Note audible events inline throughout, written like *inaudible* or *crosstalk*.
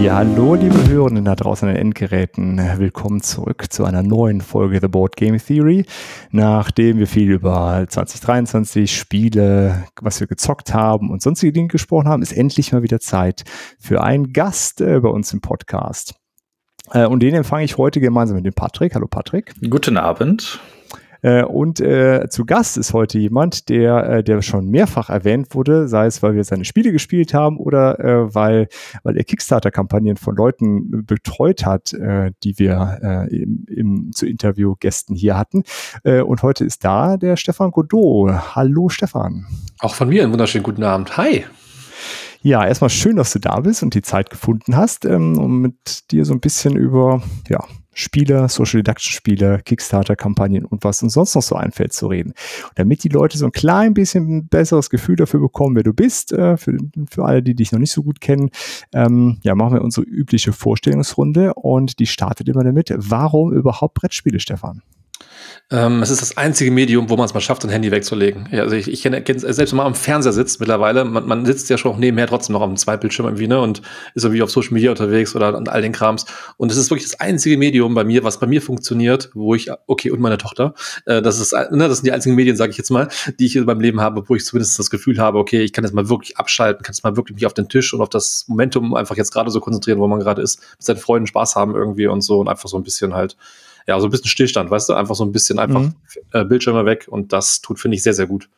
Ja, hallo liebe Hörenden da draußen an den Endgeräten. Willkommen zurück zu einer neuen Folge The Board Game Theory. Nachdem wir viel über 2023 Spiele, was wir gezockt haben und sonstige Dinge gesprochen haben, ist endlich mal wieder Zeit für einen Gast äh, bei uns im Podcast. Äh, und den empfange ich heute gemeinsam mit dem Patrick. Hallo Patrick. Guten Abend. Äh, und äh, zu Gast ist heute jemand, der, äh, der schon mehrfach erwähnt wurde, sei es, weil wir seine Spiele gespielt haben oder äh, weil, weil er Kickstarter-Kampagnen von Leuten betreut hat, äh, die wir äh, im, im, zu Interviewgästen hier hatten. Äh, und heute ist da der Stefan Godot. Hallo Stefan. Auch von mir einen wunderschönen guten Abend. Hi. Ja, erstmal schön, dass du da bist und die Zeit gefunden hast, ähm, um mit dir so ein bisschen über ja, Spiele, Social Deduction Spiele, Kickstarter-Kampagnen und was uns sonst noch so einfällt zu reden. Und damit die Leute so ein klein bisschen ein besseres Gefühl dafür bekommen, wer du bist, äh, für, für alle, die dich noch nicht so gut kennen, ähm, ja, machen wir unsere übliche Vorstellungsrunde und die startet immer damit. Warum überhaupt Brettspiele, Stefan? Ähm, es ist das einzige Medium, wo man es mal schafft, ein Handy wegzulegen. Ja, also ich, ich kenne, kenn, selbst wenn man am Fernseher sitzt mittlerweile, man, man sitzt ja schon auch nebenher trotzdem noch am Zweitbildschirm irgendwie, ne, und ist irgendwie auf Social Media unterwegs oder an all den Krams. Und es ist wirklich das einzige Medium bei mir, was bei mir funktioniert, wo ich, okay, und meine Tochter, äh, das ist, ne, das sind die einzigen Medien, sage ich jetzt mal, die ich in meinem Leben habe, wo ich zumindest das Gefühl habe, okay, ich kann jetzt mal wirklich abschalten, kann jetzt mal wirklich mich auf den Tisch und auf das Momentum einfach jetzt gerade so konzentrieren, wo man gerade ist, mit seinen Freunden Spaß haben irgendwie und so und einfach so ein bisschen halt ja, so ein bisschen Stillstand, weißt du, einfach so ein bisschen einfach mhm. äh, Bildschirme weg und das tut, finde ich, sehr, sehr gut.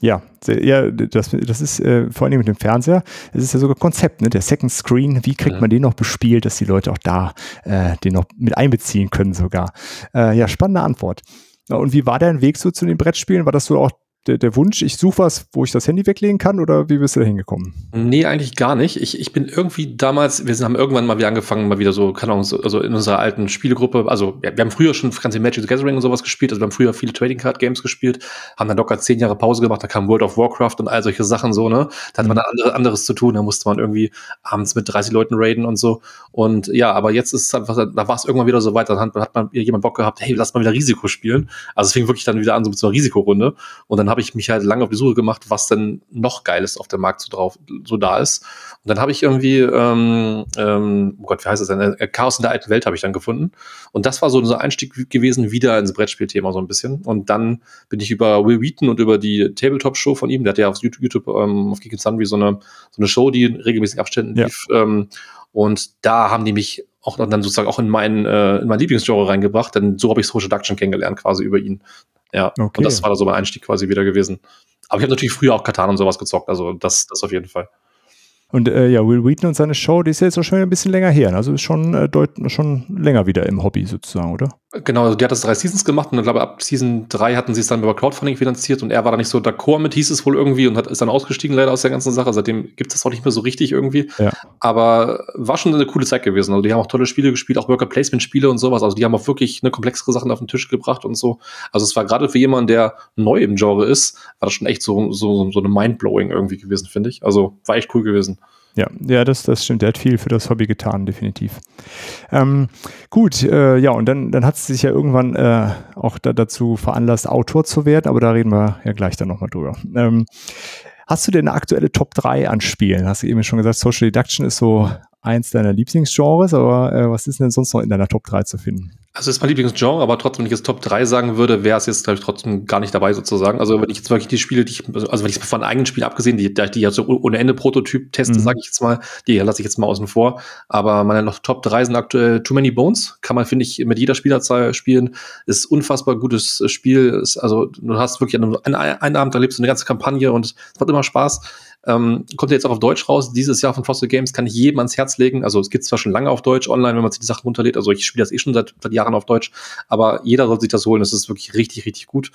Ja, ja das, das ist äh, vor allem mit dem Fernseher, es ist ja sogar Konzept, ne? der Second Screen, wie kriegt man den noch bespielt, dass die Leute auch da äh, den noch mit einbeziehen können sogar. Äh, ja, spannende Antwort. Und wie war dein Weg so zu den Brettspielen? War das so auch der, der Wunsch, ich suche was, wo ich das Handy weglegen kann oder wie bist du da hingekommen? Nee, eigentlich gar nicht. Ich, ich bin irgendwie damals, wir haben irgendwann mal wieder angefangen, mal wieder so, keine Ahnung, also in unserer alten Spielegruppe, also wir, wir haben früher schon ganze Magic the Gathering und sowas gespielt, also wir haben früher viele Trading Card Games gespielt, haben dann locker zehn Jahre Pause gemacht, da kam World of Warcraft und all solche Sachen so, ne? Da hatte man dann andere, anderes zu tun, da musste man irgendwie abends mit 30 Leuten raiden und so. Und ja, aber jetzt ist es einfach, da war es irgendwann wieder so weit, dann hat, hat man jemand Bock gehabt, hey, lass mal wieder Risiko spielen. Also es fing wirklich dann wieder an, so mit so einer Risikorunde. Und dann habe ich mich halt lange auf die Suche gemacht, was denn noch Geiles auf dem Markt so drauf so da ist. Und dann habe ich irgendwie, ähm, ähm, oh Gott, wie heißt das denn? Äh, Chaos in der alten Welt habe ich dann gefunden. Und das war so ein Einstieg gewesen, wieder ins Brettspielthema so ein bisschen. Und dann bin ich über Will Wheaton und über die Tabletop-Show von ihm, der hat ja auf YouTube, YouTube ähm, auf Geek Sundry so eine, so eine Show, die in regelmäßigen Abständen ja. lief. Ähm, und da haben die mich auch dann sozusagen auch in meinen äh, in mein Lieblingsgenre reingebracht, denn so habe ich Social Deduction kennengelernt quasi über ihn. Ja, okay. und das war da so mein Einstieg quasi wieder gewesen. Aber ich habe natürlich früher auch Katan und sowas gezockt, also das, das auf jeden Fall. Und äh, ja, Will Wheaton und seine Show, die ist jetzt auch schon ein bisschen länger her. Ne? Also ist schon, äh, deut schon länger wieder im Hobby sozusagen, oder? Genau, also die hat das drei Seasons gemacht und ich glaube, ab Season 3 hatten sie es dann über Crowdfunding finanziert und er war da nicht so d'accord mit, hieß es wohl irgendwie und hat, ist dann ausgestiegen leider aus der ganzen Sache. Seitdem gibt es das auch nicht mehr so richtig irgendwie. Ja. Aber war schon eine coole Zeit gewesen. Also die haben auch tolle Spiele gespielt, auch Worker Placement Spiele und sowas. Also die haben auch wirklich eine komplexere Sachen auf den Tisch gebracht und so. Also es war gerade für jemanden, der neu im Genre ist, war das schon echt so, so, so eine Mindblowing irgendwie gewesen, finde ich. Also war echt cool gewesen. Ja, ja, das, das stimmt. Der hat viel für das Hobby getan, definitiv. Ähm, gut, äh, ja, und dann, dann hat es sich ja irgendwann äh, auch da, dazu veranlasst, Autor zu werden, aber da reden wir ja gleich dann nochmal drüber. Ähm, hast du denn eine aktuelle Top 3 an Spielen? Hast du eben schon gesagt, Social Deduction ist so eins deiner Lieblingsgenres, aber äh, was ist denn sonst noch in deiner Top 3 zu finden? Also ist mein Lieblingsgenre, aber trotzdem, wenn ich jetzt Top 3 sagen würde, wäre es jetzt, glaube ich, trotzdem gar nicht dabei sozusagen. Also wenn ich jetzt wirklich die Spiele, die ich, also wenn ich von eigenen Spielen abgesehen, die, die ja so ohne Ende Prototyp teste, mhm. sage ich jetzt mal, die lasse ich jetzt mal außen vor. Aber meine noch Top 3 sind aktuell Too Many Bones. Kann man, finde ich, mit jeder Spielerzahl spielen. Ist unfassbar gutes Spiel. Ist, also du hast wirklich einen, einen, einen Abend erlebst du eine ganze Kampagne und es macht immer Spaß. Ähm, kommt jetzt auch auf Deutsch raus. Dieses Jahr von Fossil Games kann ich jedem ans Herz legen. Also es gibt zwar schon lange auf Deutsch online, wenn man sich die Sachen runterlädt. Also ich spiele das eh schon seit, seit Jahren auf Deutsch, aber jeder soll sich das holen. Das ist wirklich richtig, richtig gut.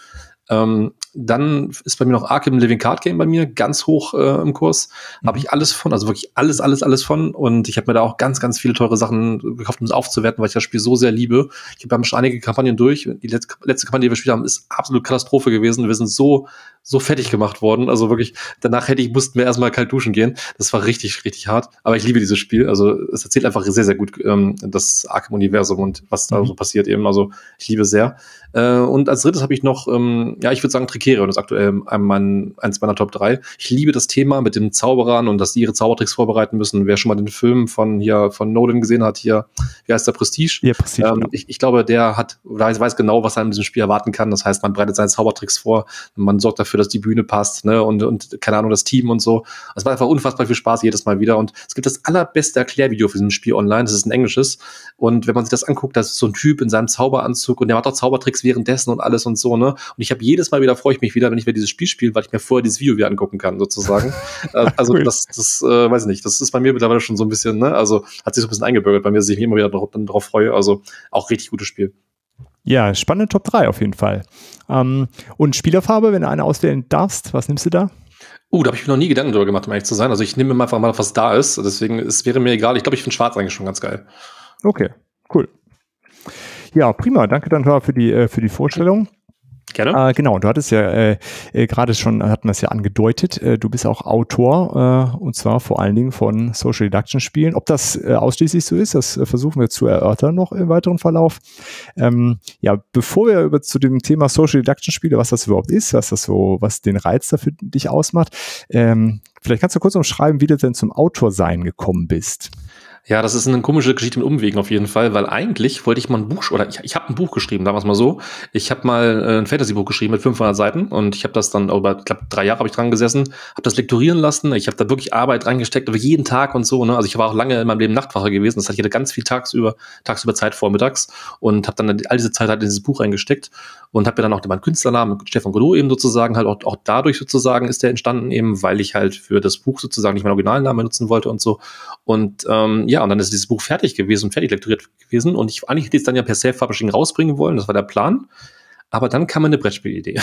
Ähm, dann ist bei mir noch Arkham Living Card Game bei mir ganz hoch äh, im Kurs. Mhm. Habe ich alles von, also wirklich alles, alles, alles von. Und ich habe mir da auch ganz, ganz viele teure Sachen gekauft, um es aufzuwerten, weil ich das Spiel so sehr liebe. Ich habe schon einige Kampagnen durch. Die letzte, letzte Kampagne, die wir gespielt haben, ist absolut Katastrophe gewesen. Wir sind so, so fertig gemacht worden. Also wirklich, danach hätte ich, mussten wir erstmal kalt duschen gehen. Das war richtig, richtig hart. Aber ich liebe dieses Spiel. Also es erzählt einfach sehr, sehr gut ähm, das Arkham-Universum und was da mhm. so passiert eben. Also ich liebe es sehr. Äh, und als drittes habe ich noch, ähm, ja, ich würde sagen, Tricerion ist aktuell mein, eins meiner Top 3. Ich liebe das Thema mit den Zauberern und dass die ihre Zaubertricks vorbereiten müssen. Wer schon mal den Film von hier, von Nolan gesehen hat, hier, wie heißt der Prestige? Ja, Prestige. Ähm, ich, ich, glaube, der hat, weiß, weiß genau, was er in diesem Spiel erwarten kann. Das heißt, man bereitet seine Zaubertricks vor, man sorgt dafür, dass die Bühne passt, ne, und, und keine Ahnung, das Team und so. Es macht einfach unfassbar viel Spaß jedes Mal wieder. Und es gibt das allerbeste Erklärvideo für dieses Spiel online. Das ist ein englisches. Und wenn man sich das anguckt, das ist so ein Typ in seinem Zauberanzug und der macht auch Zaubertricks währenddessen und alles und so, ne? Und ich habe jedes Mal wieder, freue ich mich wieder, wenn ich mir dieses Spiel spiele, weil ich mir vorher dieses Video wieder angucken kann, sozusagen. *laughs* Äh, also cool. das, das äh, weiß ich nicht, das ist bei mir mittlerweile schon so ein bisschen, ne? Also hat sich so ein bisschen eingebürgert bei mir, dass ich mich immer wieder drauf, drauf freue. Also auch richtig gutes Spiel. Ja, spannende Top 3 auf jeden Fall. Ähm, und Spielerfarbe, wenn du eine auswählen darfst, was nimmst du da? Uh, da habe ich mir noch nie Gedanken drüber gemacht, um ehrlich zu sein. Also ich nehme einfach mal, was da ist. Deswegen, es wäre mir egal. Ich glaube, ich finde Schwarz eigentlich schon ganz geil. Okay, cool. Ja, prima. Danke dann für die, äh, für die Vorstellung. Gerne. Äh, genau, du hattest ja äh, äh, gerade schon, hatten wir es ja angedeutet, äh, du bist auch Autor äh, und zwar vor allen Dingen von Social Deduction Spielen. Ob das äh, ausschließlich so ist, das äh, versuchen wir zu erörtern noch im weiteren Verlauf. Ähm, ja, bevor wir über zu dem Thema Social Deduction Spiele, was das überhaupt ist, was das so, was den Reiz dafür dich ausmacht, ähm, vielleicht kannst du kurz umschreiben, wie du denn zum Autorsein gekommen bist. Ja, das ist eine komische Geschichte mit Umwegen auf jeden Fall, weil eigentlich wollte ich mal ein Buch, oder ich, ich habe ein Buch geschrieben, damals mal so. Ich habe mal äh, ein Fantasy-Buch geschrieben mit 500 Seiten und ich habe das dann, über, ich glaube, drei Jahre habe ich dran gesessen, habe das lektorieren lassen. Ich habe da wirklich Arbeit reingesteckt, aber jeden Tag und so. Ne? Also ich war auch lange in meinem Leben Nachtwache gewesen. Das heißt, ich hatte ganz viel tagsüber, tagsüber Zeit vormittags und habe dann all diese Zeit halt in dieses Buch reingesteckt und habe mir dann auch meinen Künstlernamen, Stefan Godot eben sozusagen, halt auch, auch dadurch sozusagen ist der entstanden eben, weil ich halt für das Buch sozusagen nicht meinen Originalnamen benutzen wollte und so. Und ähm, ja, und dann ist dieses Buch fertig gewesen fertig lektoriert gewesen. Und ich eigentlich hätte es dann ja per Self-Publishing rausbringen wollen, das war der Plan. Aber dann kam eine Brettspielidee.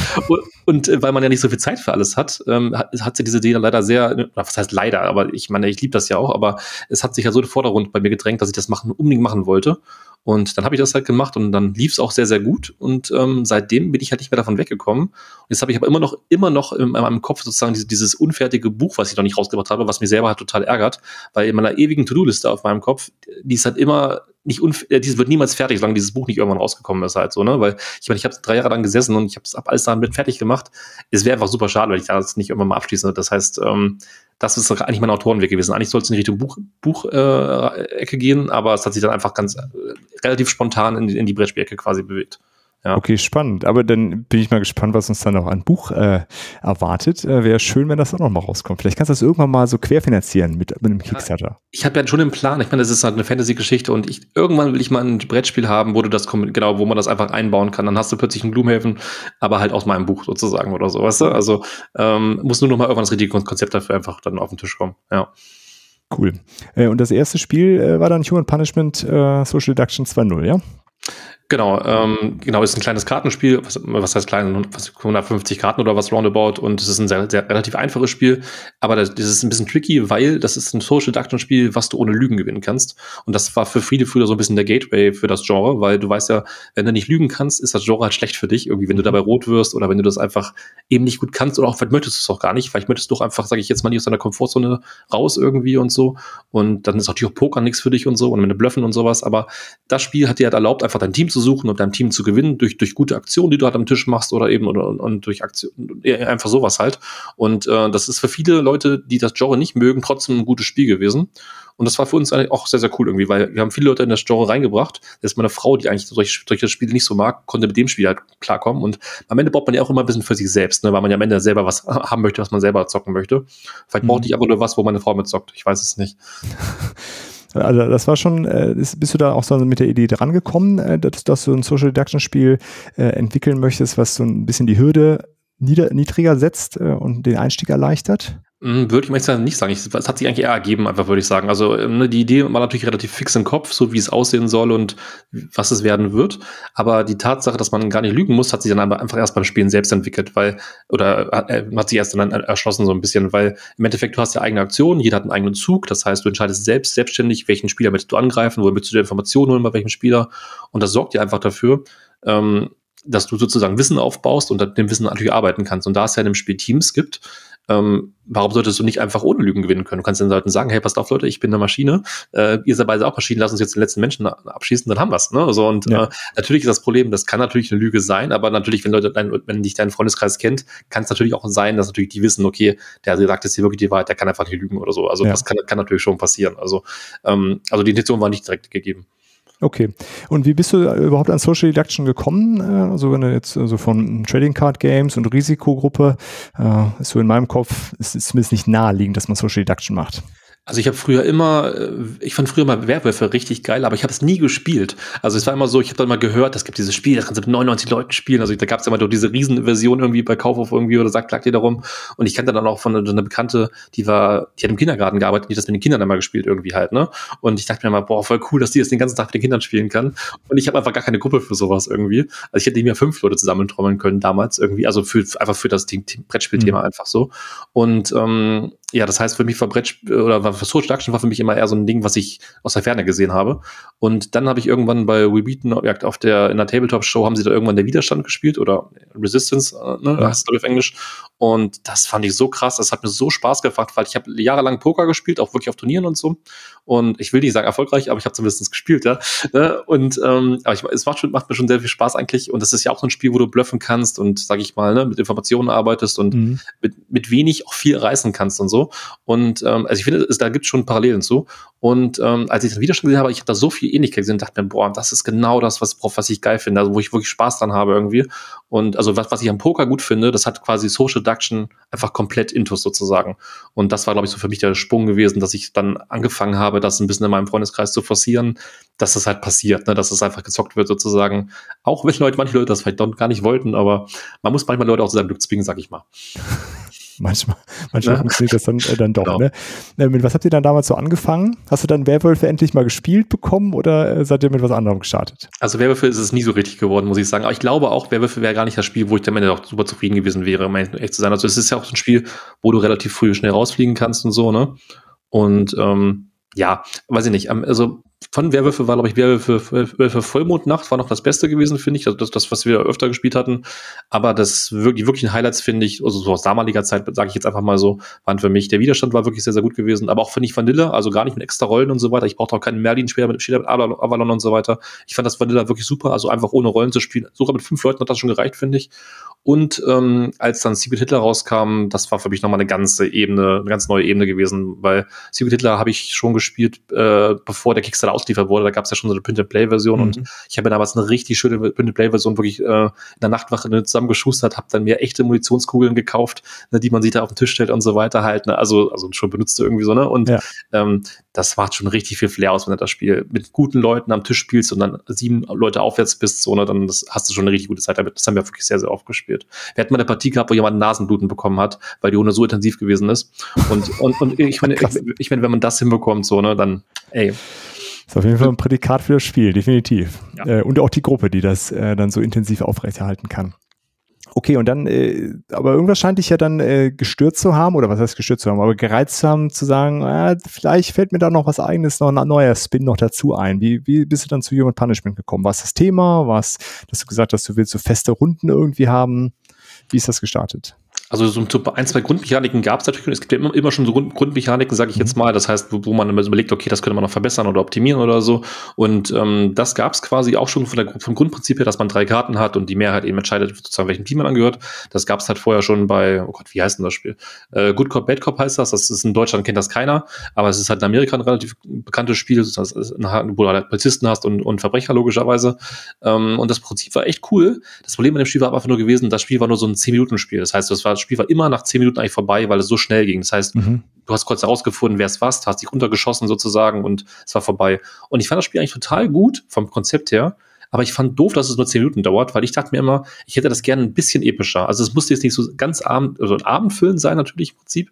*laughs* und, äh, weil man ja nicht so viel Zeit für alles hat, ähm, hat, hat sich diese Idee dann leider sehr, was heißt leider, aber ich meine, ich liebe das ja auch, aber es hat sich ja so den Vordergrund bei mir gedrängt, dass ich das machen, unbedingt machen wollte. Und dann habe ich das halt gemacht und dann lief es auch sehr, sehr gut. Und ähm, seitdem bin ich halt nicht mehr davon weggekommen. Und jetzt habe ich aber immer noch, immer noch in meinem Kopf sozusagen dieses, dieses unfertige Buch, was ich noch nicht rausgebracht habe, was mir selber halt total ärgert, weil in meiner ewigen To-Do-Liste auf meinem Kopf, die ist halt immer nicht äh, dieses wird niemals fertig, solange dieses Buch nicht irgendwann rausgekommen ist halt so, ne? Weil ich meine, ich habe drei Jahre lang gesessen und ich habe es ab alles damit fertig gemacht. Es wäre einfach super schade, wenn ich das nicht irgendwann mal abschließe. Das heißt, ähm, das ist eigentlich mein Autorenweg gewesen. Eigentlich sollte es in Richtung Buch, Buch äh, Ecke gehen, aber es hat sich dann einfach ganz äh, relativ spontan in die, in die Brettspielecke quasi bewegt. Ja. Okay, spannend. Aber dann bin ich mal gespannt, was uns dann noch ein Buch äh, erwartet. Äh, Wäre schön, wenn das auch noch mal rauskommt. Vielleicht kannst du das irgendwann mal so querfinanzieren mit, mit einem Kickstarter. Ja, ich habe ja schon einen Plan. Ich meine, das ist halt eine Fantasy-Geschichte und ich, irgendwann will ich mal ein Brettspiel haben, wo du das genau, wo man das einfach einbauen kann. Dann hast du plötzlich einen Gloomhaven, aber halt aus meinem Buch sozusagen oder so, weißt du? Also ähm, muss nur noch mal irgendwann das richtige Konzept dafür einfach dann auf den Tisch kommen. Ja. Cool. Äh, und das erste Spiel äh, war dann Human Punishment äh, Social Deduction 2.0, ja? Genau, ähm, genau, ist ein kleines Kartenspiel, was, was heißt klein, was, 150 Karten oder was roundabout und es ist ein sehr, sehr relativ einfaches Spiel, aber das, das ist ein bisschen tricky, weil das ist ein Social Deduction Spiel, was du ohne Lügen gewinnen kannst und das war für viele früher so ein bisschen der Gateway für das Genre, weil du weißt ja, wenn du nicht lügen kannst, ist das Genre halt schlecht für dich, irgendwie, wenn du dabei rot wirst oder wenn du das einfach eben nicht gut kannst oder auch vielleicht möchtest du es auch gar nicht, vielleicht möchtest du doch einfach, sage ich jetzt mal, nicht aus deiner Komfortzone raus irgendwie und so und dann ist natürlich auch Poker nichts für dich und so und mit Blöffen und sowas, aber das Spiel hat dir halt erlaubt, einfach dein Team zu suchen und deinem Team zu gewinnen durch, durch gute Aktionen, die du halt am Tisch machst oder eben oder, und durch Aktion, einfach sowas halt. Und äh, das ist für viele Leute, die das Genre nicht mögen, trotzdem ein gutes Spiel gewesen. Und das war für uns eigentlich auch sehr, sehr cool irgendwie, weil wir haben viele Leute in das Genre reingebracht. Das ist meine Frau, die eigentlich solche, solche Spiele nicht so mag, konnte mit dem Spiel halt klarkommen. Und am Ende braucht man ja auch immer ein bisschen für sich selbst, ne, weil man ja am Ende selber was haben möchte, was man selber zocken möchte. Vielleicht mhm. brauchte ich aber nur was, wo meine Frau mit zockt. Ich weiß es nicht. *laughs* Also das war schon, äh, bist du da auch so mit der Idee drangekommen, äh, dass, dass du ein Social Deduction Spiel äh, entwickeln möchtest, was so ein bisschen die Hürde nieder, niedriger setzt äh, und den Einstieg erleichtert? Hm, würde ich mal nicht sagen. Es hat sich eigentlich eher ergeben, einfach würde ich sagen. Also ähm, ne, die Idee war natürlich relativ fix im Kopf, so wie es aussehen soll und was es werden wird. Aber die Tatsache, dass man gar nicht lügen muss, hat sich dann einfach erst beim Spielen selbst entwickelt, weil, oder äh, hat sich erst dann erschlossen so ein bisschen, weil im Endeffekt du hast ja eigene Aktionen, jeder hat einen eigenen Zug. Das heißt, du entscheidest selbst selbstständig, welchen Spieler möchtest du angreifen, wo möchtest du dir Informationen holen bei welchem Spieler. Und das sorgt dir einfach dafür, ähm, dass du sozusagen Wissen aufbaust und mit dem Wissen natürlich arbeiten kannst. Und da es ja in dem Spiel Teams gibt, ähm, warum solltest du nicht einfach ohne Lügen gewinnen können? Du kannst den Leuten sagen, hey, passt auf, Leute, ich bin eine Maschine, äh, ihr seid beide auch Maschinen, lass uns jetzt den letzten Menschen abschießen, dann haben wir's. Ne? So, und ja. äh, natürlich ist das Problem, das kann natürlich eine Lüge sein, aber natürlich, wenn Leute, dein, wenn dich dein Freundeskreis kennt, kann es natürlich auch sein, dass natürlich die wissen, okay, der sagt jetzt hier wirklich die Wahrheit, der kann einfach nicht lügen oder so. Also ja. das kann, kann natürlich schon passieren. Also, ähm, also die Intention war nicht direkt gegeben. Okay. Und wie bist du überhaupt an Social Deduction gekommen? Äh, also wenn du jetzt also von Trading Card Games und Risikogruppe, äh, ist so in meinem Kopf, ist es zumindest nicht naheliegend, dass man Social Deduction macht. Also ich habe früher immer, äh, ich fand früher mal Werwölfe richtig geil, aber ich habe es nie gespielt. Also es war immer so, ich habe dann mal gehört, es gibt dieses Spiel, das kannst du mit 99 Leuten spielen. Also da gab es immer doch diese Riesenversion irgendwie bei Kaufhof irgendwie oder sagt, lag dir darum. Und ich kannte dann auch von einer Bekannte, die war, die hat im Kindergarten gearbeitet, die hat das mit den Kindern einmal gespielt irgendwie halt, ne? Und ich dachte mir mal, boah, voll cool, dass die das den ganzen Tag mit den Kindern spielen kann. Und ich habe einfach gar keine Gruppe für sowas irgendwie. Also ich hätte mir fünf Leute zusammentrommeln können damals irgendwie, also für einfach für das Brettspielthema mhm. einfach so. Und ähm, ja, das heißt für mich war Brett oder war Social Deduction war für mich immer eher so ein Ding, was ich aus der Ferne gesehen habe. Und dann habe ich irgendwann bei We Beaten auf der in der Tabletop Show haben sie da irgendwann der Widerstand gespielt oder Resistance, äh, ne, ja. heißt es auf Englisch. Und das fand ich so krass, das hat mir so Spaß gemacht, weil ich habe jahrelang Poker gespielt, auch wirklich auf Turnieren und so. Und ich will nicht sagen erfolgreich, aber ich habe zumindest gespielt, ja. Ne? Und ähm, aber ich, es macht, schon, macht mir schon sehr viel Spaß eigentlich. Und das ist ja auch so ein Spiel, wo du bluffen kannst und, sag ich mal, ne, mit Informationen arbeitest und mhm. mit, mit wenig auch viel reißen kannst und so. Und ähm, also ich finde, es, da gibt es schon Parallelen zu. Und ähm, als ich dann wieder schon gesehen habe, ich habe da so viel Ähnlichkeit gesehen, dachte mir, boah, das ist genau das, was, was ich geil finde, also wo ich wirklich Spaß dran habe irgendwie. Und also was, was ich am Poker gut finde, das hat quasi Social Deduction einfach komplett intus sozusagen. Und das war, glaube ich, so für mich der Sprung gewesen, dass ich dann angefangen habe, das ein bisschen in meinem Freundeskreis zu forcieren, dass das halt passiert, ne? dass es das einfach gezockt wird sozusagen. Auch wenn Leute, manche Leute das vielleicht gar nicht wollten, aber man muss manchmal Leute auch zu seinem Glück zwingen, sag ich mal *laughs* manchmal, *laughs* manchmal ja. funktioniert das dann, äh, dann doch. Genau. Ne? Äh, mit was habt ihr dann damals so angefangen? Hast du dann Werwölfe endlich mal gespielt bekommen oder äh, seid ihr mit was anderem gestartet? Also Werwölfe ist es nie so richtig geworden, muss ich sagen. Aber ich glaube auch, Werwölfe wäre gar nicht das Spiel, wo ich am Ende auch super zufrieden gewesen wäre, um echt zu sein. Also es ist ja auch so ein Spiel, wo du relativ früh schnell rausfliegen kannst und so, ne? Und ähm, ja, weiß ich nicht. Ähm, also von Werwölfe war, glaube ich, Werwölfe, Werwölfe Vollmondnacht war noch das Beste gewesen, finde ich. Also das, das, was wir öfter gespielt hatten. Aber das wirklich, wirklichen Highlights, finde ich, also so aus damaliger Zeit, sage ich jetzt einfach mal so, waren für mich. Der Widerstand war wirklich sehr, sehr gut gewesen. Aber auch finde ich Vanilla, also gar nicht mit extra Rollen und so weiter. Ich brauchte auch keinen Merlin-Spieler mit, mit Avalon und so weiter. Ich fand das Vanilla wirklich super, also einfach ohne Rollen zu spielen. Sogar mit fünf Leuten hat das schon gereicht, finde ich. Und ähm, als dann Secret Hitler rauskam, das war für mich nochmal eine ganze Ebene, eine ganz neue Ebene gewesen, weil Secret Hitler habe ich schon gespielt, äh, bevor der Kickstarter ausliefert wurde. Da gab es ja schon so eine Print-and-Play-Version mhm. und ich habe damals eine richtig schöne Print-and-Play-Version wirklich äh, in der Nachtwache ne, zusammengeschustert, habe dann mir echte Munitionskugeln gekauft, ne, die man sich da auf den Tisch stellt und so weiter halt. Ne, also, also schon benutzte irgendwie so, ne? Und ja. ähm, das macht schon richtig viel Flair aus, wenn du das Spiel mit guten Leuten am Tisch spielst und dann sieben Leute aufwärts bist, so, ne, dann das, hast du schon eine richtig gute Zeit damit. Das haben wir wirklich sehr, sehr oft gespielt. Wir hatten mal eine Partie gehabt, wo jemand Nasenbluten bekommen hat, weil die Runde so intensiv gewesen ist. Und, und, und ich *laughs* meine, ich, ich meine, wenn man das hinbekommt, so, ne, dann, ey. Ist auf jeden Fall ein Prädikat für das Spiel, definitiv. Ja. Äh, und auch die Gruppe, die das äh, dann so intensiv aufrechterhalten kann. Okay, und dann, äh, aber irgendwas scheint dich ja dann äh, gestört zu haben, oder was heißt gestört zu haben, aber gereizt zu haben, zu sagen, äh, vielleicht fällt mir da noch was eigenes, noch ein neuer Spin noch dazu ein. Wie, wie bist du dann zu Human Punishment gekommen? War es das Thema? War es, dass du gesagt hast, du willst so feste Runden irgendwie haben? Wie ist das gestartet? Also so ein, zwei Grundmechaniken gab es natürlich. Es gibt ja immer, immer schon so Grundmechaniken, sage ich jetzt mhm. mal. Das heißt, wo, wo man überlegt, okay, das könnte man noch verbessern oder optimieren oder so. Und ähm, das gab es quasi auch schon von der, vom Grundprinzip her, dass man drei Karten hat und die Mehrheit eben entscheidet, sozusagen welchem Team man angehört. Das gab es halt vorher schon bei, oh Gott, wie heißt denn das Spiel? Äh, Good Cop, Bad Cop heißt das. Das ist in Deutschland kennt das keiner, aber es ist halt in Amerika ein relativ bekanntes Spiel, wo du halt Polizisten hast und, und Verbrecher logischerweise. Ähm, und das Prinzip war echt cool. Das Problem mit dem Spiel war einfach nur gewesen, das Spiel war nur so ein 10-Minuten-Spiel. Das heißt, das war das Spiel war immer nach zehn Minuten eigentlich vorbei, weil es so schnell ging. Das heißt, mhm. du hast kurz herausgefunden, wer es war, hast dich runtergeschossen sozusagen und es war vorbei. Und ich fand das Spiel eigentlich total gut vom Konzept her. aber ich fand doof, dass es nur zehn Minuten dauert, weil ich dachte mir immer, ich hätte das gerne ein bisschen epischer. Also es musste jetzt nicht so ganz abend, also ein Abendfüllen sein natürlich im Prinzip,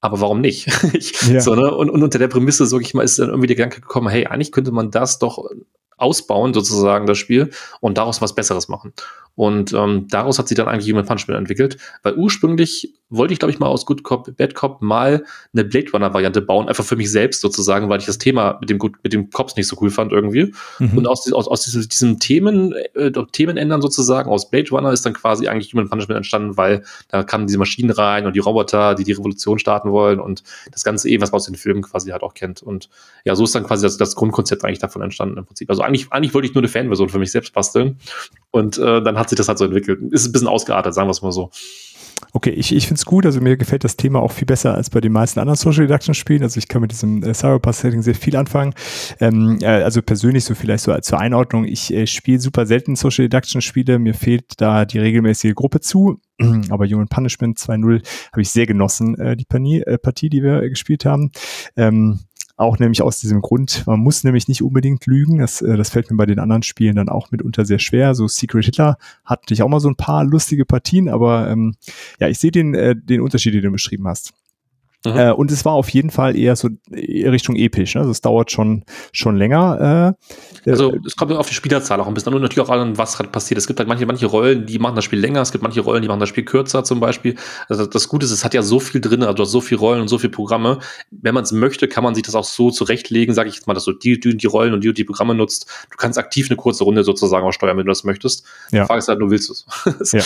aber warum nicht? *laughs* ich, ja. so, ne? und, und unter der Prämisse, sag ich mal, ist dann irgendwie der Gedanke gekommen, hey, eigentlich könnte man das doch ausbauen, sozusagen, das Spiel, und daraus was Besseres machen. Und ähm, daraus hat sich dann eigentlich Human Punishment entwickelt, weil ursprünglich wollte ich, glaube ich, mal aus Good Cop, Bad Cop mal eine Blade Runner-Variante bauen, einfach für mich selbst sozusagen, weil ich das Thema mit dem, mit dem Cops nicht so cool fand irgendwie. Mhm. Und aus, aus, aus diesem, diesem Themen, äh, Themen ändern sozusagen, aus Blade Runner ist dann quasi eigentlich Human Punishment entstanden, weil da kamen diese Maschinen rein und die Roboter, die die Revolution starten wollen und das Ganze eh, was man aus den Filmen quasi halt auch kennt. Und ja, so ist dann quasi das, das Grundkonzept eigentlich davon entstanden im Prinzip. Also eigentlich, eigentlich wollte ich nur eine Fanversion für mich selbst basteln. Und äh, dann hat sich das halt so entwickelt. Ist ein bisschen ausgeartet, sagen wir es mal so. Okay, ich, ich finde es gut. Also mir gefällt das Thema auch viel besser als bei den meisten anderen Social Deduction Spielen. Also ich kann mit diesem äh, Cyberpass-Setting sehr viel anfangen. Ähm, äh, also persönlich so vielleicht so zur Einordnung. Ich äh, spiele super selten Social Deduction Spiele. Mir fehlt da die regelmäßige Gruppe zu. *clears throat* Aber Human Punishment 2.0 habe ich sehr genossen, äh, die Partie, äh, Partie, die wir äh, gespielt haben. Ähm, auch nämlich aus diesem Grund, man muss nämlich nicht unbedingt lügen. Das, äh, das fällt mir bei den anderen Spielen dann auch mitunter sehr schwer. So Secret Hitler hat natürlich auch mal so ein paar lustige Partien, aber ähm, ja, ich sehe den, äh, den Unterschied, den du beschrieben hast. Mhm. Äh, und es war auf jeden Fall eher so Richtung episch. Ne? Also es dauert schon, schon länger. Äh, also es kommt auf die Spielerzahl auch ein bisschen und natürlich auch an, was gerade passiert. Es gibt halt manche, manche Rollen, die machen das Spiel länger, es gibt manche Rollen, die machen das Spiel kürzer zum Beispiel. Also das Gute ist, es hat ja so viel drin, also so viele Rollen und so viele Programme. Wenn man es möchte, kann man sich das auch so zurechtlegen, sage ich jetzt mal, dass du die, die, die Rollen und die, die Programme nutzt. Du kannst aktiv eine kurze Runde sozusagen auch steuern, wenn du das möchtest. Ja. Die Frage ist halt, du willst *laughs* es. ja.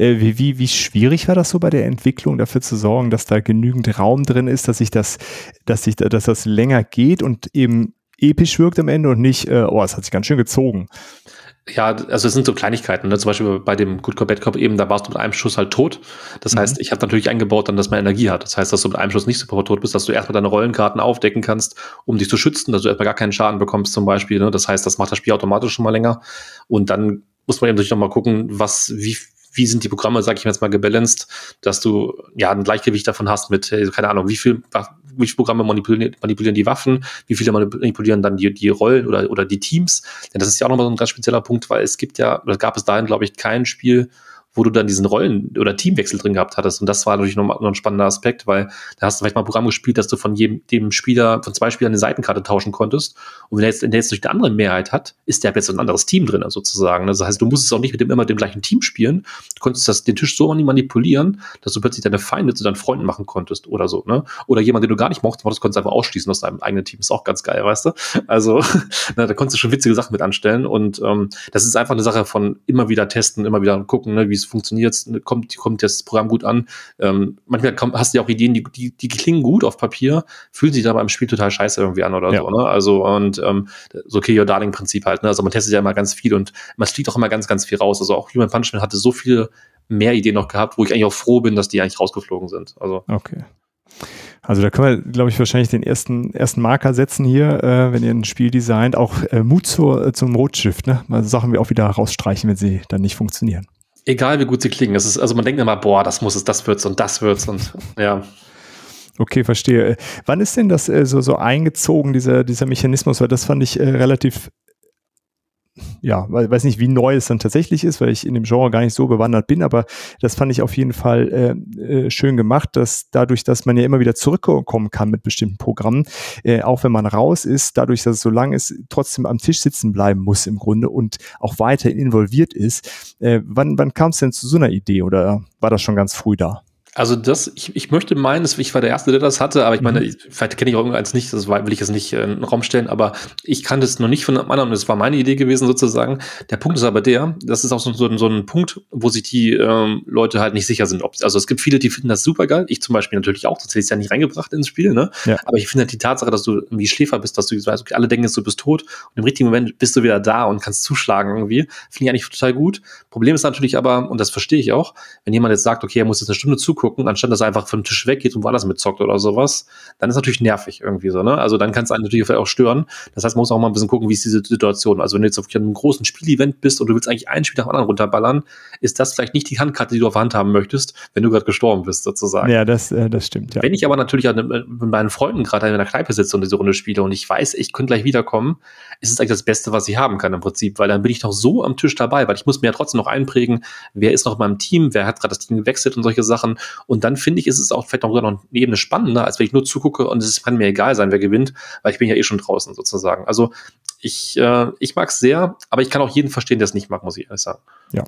Äh, wie, wie, wie schwierig war das so bei der Entwicklung, dafür zu sorgen, dass da genügend Raum drin ist, dass sich das, dass sich, dass das länger geht und eben episch wirkt am Ende und nicht, äh, oh, es hat sich ganz schön gezogen. Ja, also es sind so Kleinigkeiten, ne? zum Beispiel bei dem Good Cop, Bad Cop eben, da warst du mit einem Schuss halt tot. Das mhm. heißt, ich habe natürlich eingebaut dann, dass man Energie hat. Das heißt, dass du mit einem Schuss nicht sofort tot bist, dass du erstmal deine Rollenkarten aufdecken kannst, um dich zu schützen, dass du erstmal gar keinen Schaden bekommst zum Beispiel. Ne? Das heißt, das macht das Spiel automatisch schon mal länger. Und dann muss man eben natürlich noch mal gucken, was, wie, wie sind die Programme, sage ich jetzt mal, gebalanced, dass du ja ein Gleichgewicht davon hast mit, keine Ahnung, wie viel, wie viele Programme manipulieren, manipulieren die Waffen, wie viele manipulieren dann die, die Rollen oder, oder die Teams. Denn das ist ja auch nochmal so ein ganz spezieller Punkt, weil es gibt ja, oder gab es dahin, glaube ich, kein Spiel, wo du dann diesen Rollen- oder Teamwechsel drin gehabt hattest. Und das war natürlich noch, noch ein spannender Aspekt, weil da hast du vielleicht mal ein Programm gespielt, dass du von jedem dem Spieler, von zwei Spielern eine Seitenkarte tauschen konntest. Und wenn er jetzt, wenn der jetzt durch eine andere Mehrheit hat, ist der jetzt ein anderes Team drin, sozusagen. Das heißt, du musstest auch nicht mit dem immer dem gleichen Team spielen. Du konntest das, den Tisch so manipulieren, dass du plötzlich deine Feinde zu deinen Freunden machen konntest oder so, ne? Oder jemand, den du gar nicht mochtest, konntest du einfach ausschließen aus deinem eigenen Team. Ist auch ganz geil, weißt du? Also, *laughs* na, da konntest du schon witzige Sachen mit anstellen. Und ähm, das ist einfach eine Sache von immer wieder testen, immer wieder gucken, ne, wie es funktioniert, kommt, kommt das Programm gut an. Ähm, manchmal kommt, hast du ja auch Ideen, die, die, die klingen gut auf Papier, fühlen sich aber im Spiel total scheiße irgendwie an oder ja. so. Ne? Also und ähm, so Kill Your Darling Prinzip halt. Ne? Also man testet ja immer ganz viel und man fliegt auch immer ganz, ganz viel raus. Also auch Human Punishment hatte so viele mehr Ideen noch gehabt, wo ich eigentlich auch froh bin, dass die eigentlich rausgeflogen sind. Also okay. Also da können wir, glaube ich, wahrscheinlich den ersten, ersten Marker setzen hier, äh, wenn ihr ein Spiel designt. Auch äh, Mut zur, äh, zum Rotstift, ne? Also Sachen wir auch wieder rausstreichen, wenn sie dann nicht funktionieren. Egal wie gut sie klingen. Es ist, also man denkt immer, boah, das muss es, das wird's und das wird's und ja. Okay, verstehe. Wann ist denn das äh, so, so eingezogen, dieser, dieser Mechanismus? Weil das fand ich äh, relativ ja, weiß nicht, wie neu es dann tatsächlich ist, weil ich in dem Genre gar nicht so bewandert bin, aber das fand ich auf jeden Fall äh, äh, schön gemacht, dass dadurch, dass man ja immer wieder zurückkommen kann mit bestimmten Programmen, äh, auch wenn man raus ist, dadurch, dass es so lang ist, trotzdem am Tisch sitzen bleiben muss im Grunde und auch weiter involviert ist. Äh, wann wann kam es denn zu so einer Idee oder war das schon ganz früh da? Also das, ich, ich möchte meinen, ich war der Erste, der das hatte, aber ich meine, mhm. vielleicht kenne ich auch irgendeins nicht, das will ich jetzt nicht in den Raum stellen, aber ich kannte es noch nicht von einem anderen und es war meine Idee gewesen sozusagen. Der Punkt ist aber der, das ist auch so, so, so ein Punkt, wo sich die ähm, Leute halt nicht sicher sind. Ob, also es gibt viele, die finden das super geil, ich zum Beispiel natürlich auch, sonst hätte ich es ja nicht reingebracht ins Spiel, ne? Ja. Aber ich finde halt die Tatsache, dass du irgendwie Schläfer bist, dass du weißt, okay, alle denken jetzt, du bist tot und im richtigen Moment bist du wieder da und kannst zuschlagen irgendwie, finde ich eigentlich total gut. Problem ist natürlich aber, und das verstehe ich auch, wenn jemand jetzt sagt, okay, er muss jetzt eine Stunde zugucken, zugucken, anstatt dass er einfach vom Tisch weggeht und woanders mitzockt oder sowas, dann ist natürlich nervig irgendwie so, ne? Also dann kann es einen natürlich auch stören. Das heißt, man muss auch mal ein bisschen gucken, wie ist diese Situation. Also wenn du jetzt auf einem großen Spielevent bist und du willst eigentlich einen Spiel nach dem anderen runterballern, ist das vielleicht nicht die Handkarte, die du auf der Hand haben möchtest, wenn du gerade gestorben bist, sozusagen. Ja, das, äh, das stimmt, ja. Wenn ich aber natürlich mit meinen Freunden gerade in einer Kneipe sitze und diese Runde spiele und ich weiß, ich könnte gleich wiederkommen, ist es eigentlich das Beste, was ich haben kann im Prinzip, weil dann bin ich noch so am Tisch dabei, weil ich muss mir ja trotzdem noch einprägen, wer ist noch in meinem Team, wer hat gerade das Team gewechselt und solche Sachen. Und dann finde ich, ist es auch vielleicht noch, noch eine Ebene spannender, als wenn ich nur zugucke und es kann mir egal sein, wer gewinnt, weil ich bin ja eh schon draußen sozusagen. Also ich, äh, ich mag es sehr, aber ich kann auch jeden verstehen, der es nicht mag, muss ich ehrlich sagen. Ja.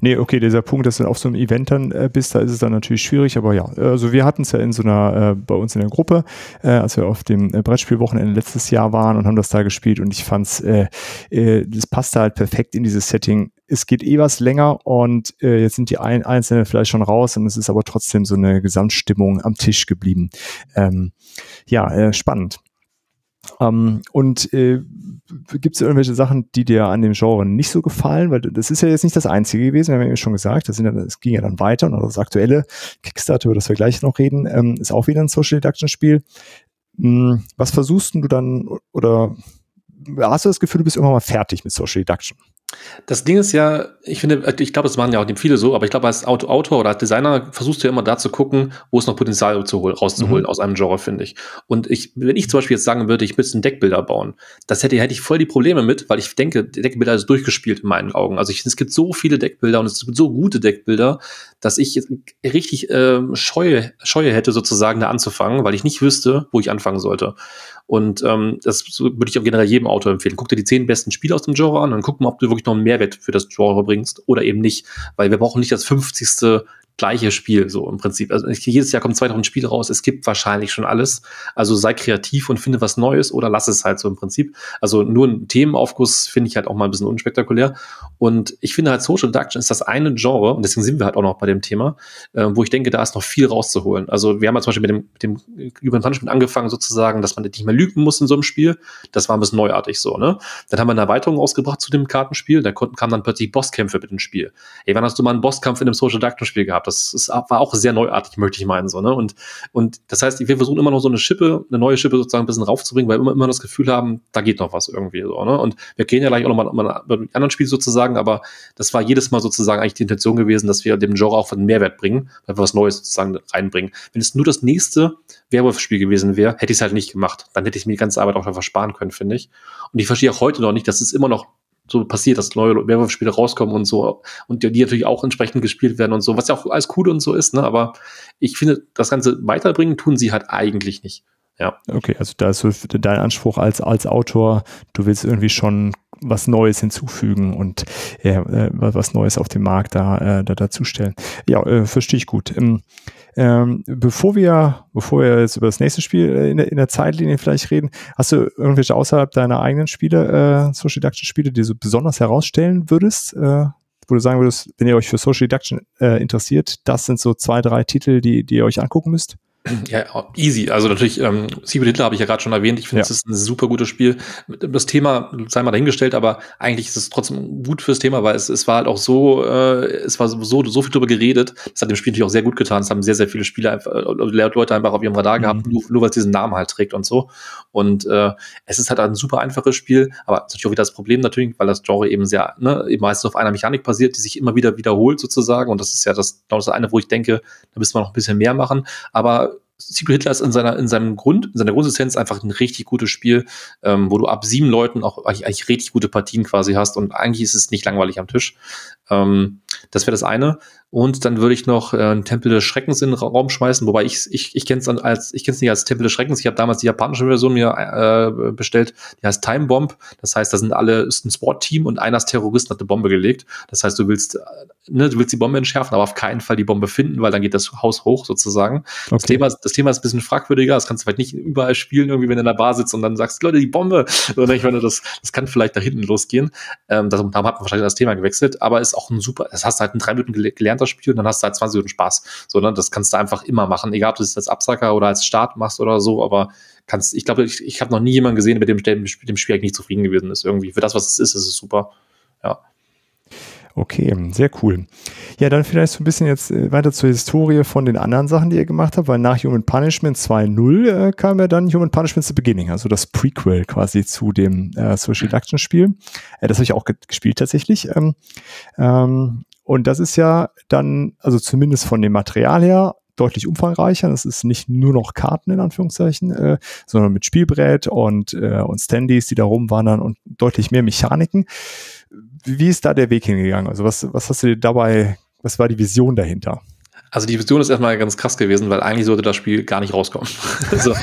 Nee, okay, dieser Punkt, dass du auf so einem Event dann äh, bist, da ist es dann natürlich schwierig, aber ja, also wir hatten es ja in so einer, äh, bei uns in der Gruppe, äh, als wir auf dem äh, Brettspielwochenende letztes Jahr waren und haben das da gespielt und ich fand's, äh, äh, das passte halt perfekt in dieses Setting. Es geht eh was länger und äh, jetzt sind die ein Einzelnen vielleicht schon raus und es ist aber trotzdem so eine Gesamtstimmung am Tisch geblieben. Ähm, ja, äh, spannend. Ähm, und äh, gibt es irgendwelche Sachen, die dir an dem Genre nicht so gefallen? Weil das ist ja jetzt nicht das Einzige gewesen, wir haben ja schon gesagt, das, sind ja, ging ja dann weiter und das aktuelle Kickstarter, über das wir gleich noch reden, ähm, ist auch wieder ein Social Deduction Spiel. Hm, was versuchst du dann oder hast du das Gefühl, du bist irgendwann mal fertig mit Social Deduction? Das Ding ist ja, ich finde, ich glaube, das machen ja auch viele so, aber ich glaube, als Autor oder als Designer versuchst du ja immer da zu gucken, wo es noch Potenzial zu holen, rauszuholen mhm. aus einem Genre, finde ich. Und ich, wenn ich zum Beispiel jetzt sagen würde, ich müsste einen Deckbilder bauen, das hätte, hätte ich voll die Probleme mit, weil ich denke, Deckbilder ist durchgespielt in meinen Augen. Also ich, es gibt so viele Deckbilder und es gibt so gute Deckbilder, dass ich richtig äh, Scheue, Scheue hätte, sozusagen da anzufangen, weil ich nicht wüsste, wo ich anfangen sollte. Und ähm, das würde ich auch generell jedem Autor empfehlen. Guck dir die zehn besten Spiele aus dem Genre an und guck mal, ob du wirklich noch einen Mehrwert für das Genre bringst oder eben nicht. Weil wir brauchen nicht das 50 gleiche Spiel, so im Prinzip. Also jedes Jahr kommen 2000 Spiele raus, es gibt wahrscheinlich schon alles. Also sei kreativ und finde was Neues oder lass es halt so im Prinzip. Also nur ein Themenaufguss finde ich halt auch mal ein bisschen unspektakulär. Und ich finde halt Social Deduction ist das eine Genre, und deswegen sind wir halt auch noch bei dem Thema, äh, wo ich denke, da ist noch viel rauszuholen. Also wir haben ja zum Beispiel mit dem, mit dem Human Punishment angefangen sozusagen, dass man nicht mehr lügen muss in so einem Spiel. Das war ein bisschen neuartig so, ne? Dann haben wir eine Erweiterung ausgebracht zu dem Kartenspiel, da konnten, kamen dann plötzlich Bosskämpfe mit dem Spiel. Ey, wann hast du mal einen Bosskampf in einem Social Deduction Spiel gehabt? Das ist, war auch sehr neuartig, möchte ich meinen. So, ne? und, und das heißt, wir versuchen immer noch so eine Schippe, eine neue Schippe sozusagen ein bisschen raufzubringen, weil wir immer, immer das Gefühl haben, da geht noch was irgendwie. So, ne? Und wir gehen ja gleich auch nochmal mal über die anderen Spiele sozusagen, aber das war jedes Mal sozusagen eigentlich die Intention gewesen, dass wir dem Genre auch einen Mehrwert bringen, weil wir was Neues sozusagen reinbringen. Wenn es nur das nächste Werwolf-Spiel gewesen wäre, hätte ich es halt nicht gemacht. Dann hätte ich mir die ganze Arbeit auch einfach sparen können, finde ich. Und ich verstehe auch heute noch nicht, dass es immer noch so passiert, dass neue Werwolf-Spiele rauskommen und so und die, die, natürlich auch entsprechend gespielt werden und so, was ja auch alles cool und so ist, ne? Aber ich finde, das Ganze weiterbringen tun sie halt eigentlich nicht. Ja. Okay, also da ist dein Anspruch als, als Autor, du willst irgendwie schon was Neues hinzufügen und äh, was Neues auf dem Markt da, äh, da dazustellen. Ja, äh, verstehe ich gut. Ähm, ähm, bevor wir, bevor wir jetzt über das nächste Spiel äh, in der, in der Zeitlinie vielleicht reden, hast du irgendwelche außerhalb deiner eigenen Spiele, äh, Social Deduction Spiele, die du besonders herausstellen würdest, äh, wo du sagen würdest, wenn ihr euch für Social Deduction äh, interessiert, das sind so zwei, drei Titel, die, die ihr euch angucken müsst? Ja, easy. Also natürlich, ähm, Secret Hitler habe ich ja gerade schon erwähnt. Ich finde, es ja. ist ein super gutes Spiel. Das Thema sei mal dahingestellt, aber eigentlich ist es trotzdem gut fürs Thema, weil es, es war halt auch so, äh, es war so, so viel drüber geredet. Das hat dem Spiel natürlich auch sehr gut getan. Es haben sehr, sehr viele Spieler, einfach, äh, Leute einfach auf ihrem Radar mhm. gehabt, nur, nur weil es diesen Namen halt trägt und so. Und äh, es ist halt ein super einfaches Spiel, aber natürlich auch wieder das Problem natürlich, weil das Genre eben sehr, ne, eben meistens auf einer Mechanik basiert, die sich immer wieder wiederholt sozusagen. Und das ist ja das, genau das eine, wo ich denke, da müsste man noch ein bisschen mehr machen. Aber Secret Hitler ist in seiner, in seinem Grund, in seiner Grundessenz einfach ein richtig gutes Spiel, ähm, wo du ab sieben Leuten auch eigentlich, eigentlich richtig gute Partien quasi hast und eigentlich ist es nicht langweilig am Tisch. Ähm, das wäre das eine. Und dann würde ich noch äh, einen Tempel des Schreckens in den Raum schmeißen, wobei ich ich, ich kenne es als ich kenne es nicht als Tempel des Schreckens. Ich habe damals die japanische Version mir äh, bestellt, die heißt Time Bomb. Das heißt, da sind alle ist ein Sportteam und einer ist Terrorist hat eine Bombe gelegt. Das heißt, du willst äh, ne, du willst die Bombe entschärfen, aber auf keinen Fall die Bombe finden, weil dann geht das Haus hoch sozusagen. Okay. Das Thema das Thema ist ein bisschen fragwürdiger. Das kannst du vielleicht nicht überall spielen, irgendwie wenn du in der Bar sitzt und dann sagst, Leute, die Bombe. Sondern ich meine, das das kann vielleicht da hinten losgehen. Ähm, das, da hat man wahrscheinlich das Thema gewechselt, aber ist auch ein super. Das hast du halt in drei Minuten gelernt das Spiel und dann hast du halt 20 Minuten Spaß. So, ne? Das kannst du einfach immer machen, egal ob du es als Absacker oder als Start machst oder so, aber kannst, ich glaube, ich, ich habe noch nie jemanden gesehen, mit dem, dem, dem Spiel eigentlich nicht zufrieden gewesen ist. Irgendwie. Für das, was es ist, ist es super. Ja. Okay, sehr cool. Ja, dann vielleicht so ein bisschen jetzt äh, weiter zur Historie von den anderen Sachen, die ihr gemacht habt, weil nach Human Punishment 2.0 äh, kam ja dann Human Punishment The Beginning, also das Prequel quasi zu dem äh, Social Deduction Spiel. Äh, das habe ich auch ge gespielt tatsächlich. Ähm, ähm, und das ist ja dann, also zumindest von dem Material her, deutlich umfangreicher. Das ist nicht nur noch Karten in Anführungszeichen, äh, sondern mit Spielbrett und, äh, und Standys, die da rumwandern und deutlich mehr Mechaniken. Wie ist da der Weg hingegangen? Also was, was hast du dir dabei, was war die Vision dahinter? Also die Vision ist erstmal ganz krass gewesen, weil eigentlich sollte das Spiel gar nicht rauskommen. *laughs* also,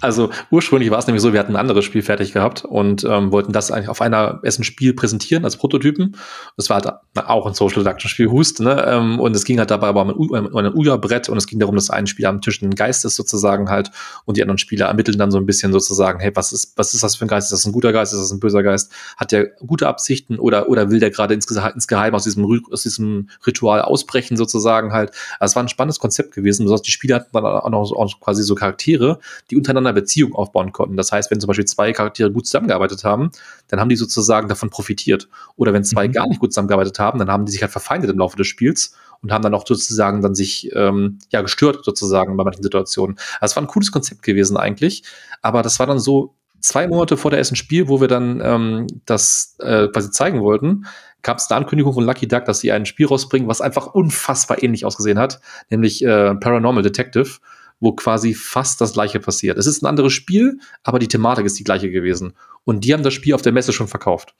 also ursprünglich war es nämlich so, wir hatten ein anderes Spiel fertig gehabt und ähm, wollten das eigentlich auf einer ersten Spiel präsentieren als Prototypen. Das war halt auch ein Social Deduction Spiel Hust, ne? Ähm, und es ging halt dabei aber um ein, um ein Uja-Brett und es ging darum, dass ein Spieler am Tisch ein Geist ist sozusagen halt und die anderen Spieler ermitteln dann so ein bisschen sozusagen, hey, was ist, was ist das für ein Geist? Ist das ein guter Geist? Ist das ein böser Geist? Hat der gute Absichten oder, oder will der gerade insgeheim aus diesem, aus diesem Ritual ausbrechen sozusagen halt? Also war ein spannendes Konzept gewesen. Besonders die Spieler hatten dann auch noch auch quasi so Charaktere, die untereinander Beziehungen aufbauen konnten. Das heißt, wenn zum Beispiel zwei Charaktere gut zusammengearbeitet haben, dann haben die sozusagen davon profitiert. Oder wenn zwei mhm. gar nicht gut zusammengearbeitet haben, dann haben die sich halt verfeindet im Laufe des Spiels und haben dann auch sozusagen dann sich ähm, ja gestört sozusagen bei manchen Situationen. Also es war ein cooles Konzept gewesen eigentlich, aber das war dann so zwei Monate vor der ersten Spiel, wo wir dann ähm, das äh, quasi zeigen wollten, gab es eine Ankündigung von Lucky Duck, dass sie ein Spiel rausbringen, was einfach unfassbar ähnlich ausgesehen hat, nämlich äh, Paranormal Detective, wo quasi fast das gleiche passiert. Es ist ein anderes Spiel, aber die Thematik ist die gleiche gewesen. Und die haben das Spiel auf der Messe schon verkauft.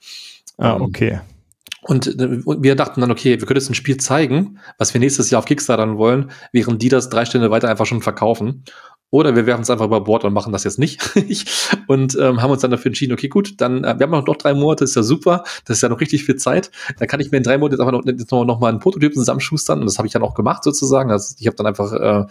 Ah, ähm, okay. Und äh, wir dachten dann, okay, wir können jetzt ein Spiel zeigen, was wir nächstes Jahr auf Kickstarter wollen, während die das drei Stände weiter einfach schon verkaufen. Oder wir werfen es einfach über Bord und machen das jetzt nicht. *laughs* und ähm, haben uns dann dafür entschieden, okay, gut, dann, äh, wir haben noch, drei Monate, ist ja super, das ist ja noch richtig viel Zeit. Dann kann ich mir in drei Monaten einfach noch, noch, noch mal einen Prototypen zusammenschustern und das habe ich dann auch gemacht sozusagen. Also ich habe dann einfach äh,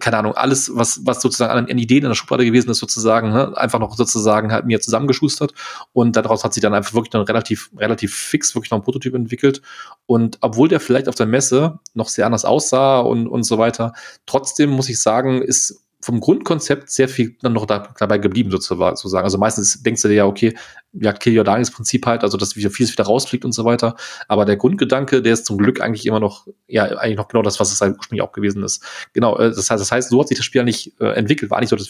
keine Ahnung, alles, was, was sozusagen an, an Ideen in der Schublade gewesen ist, sozusagen, ne, einfach noch sozusagen halt mir zusammengeschustert. Und daraus hat sich dann einfach wirklich dann relativ, relativ fix wirklich noch ein Prototyp entwickelt. Und obwohl der vielleicht auf der Messe noch sehr anders aussah und, und so weiter, trotzdem muss ich sagen, ist vom Grundkonzept sehr viel dann noch da, dabei geblieben, sozusagen. Also meistens denkst du dir ja, okay, ja, Kill Your Darlings Prinzip halt, also dass vieles wieder rausfliegt und so weiter. Aber der Grundgedanke, der ist zum Glück eigentlich immer noch, ja, eigentlich noch genau das, was es halt ursprünglich auch gewesen ist. Genau, äh, das heißt, das heißt, so hat sich das Spiel nicht äh, entwickelt. War nicht so, dass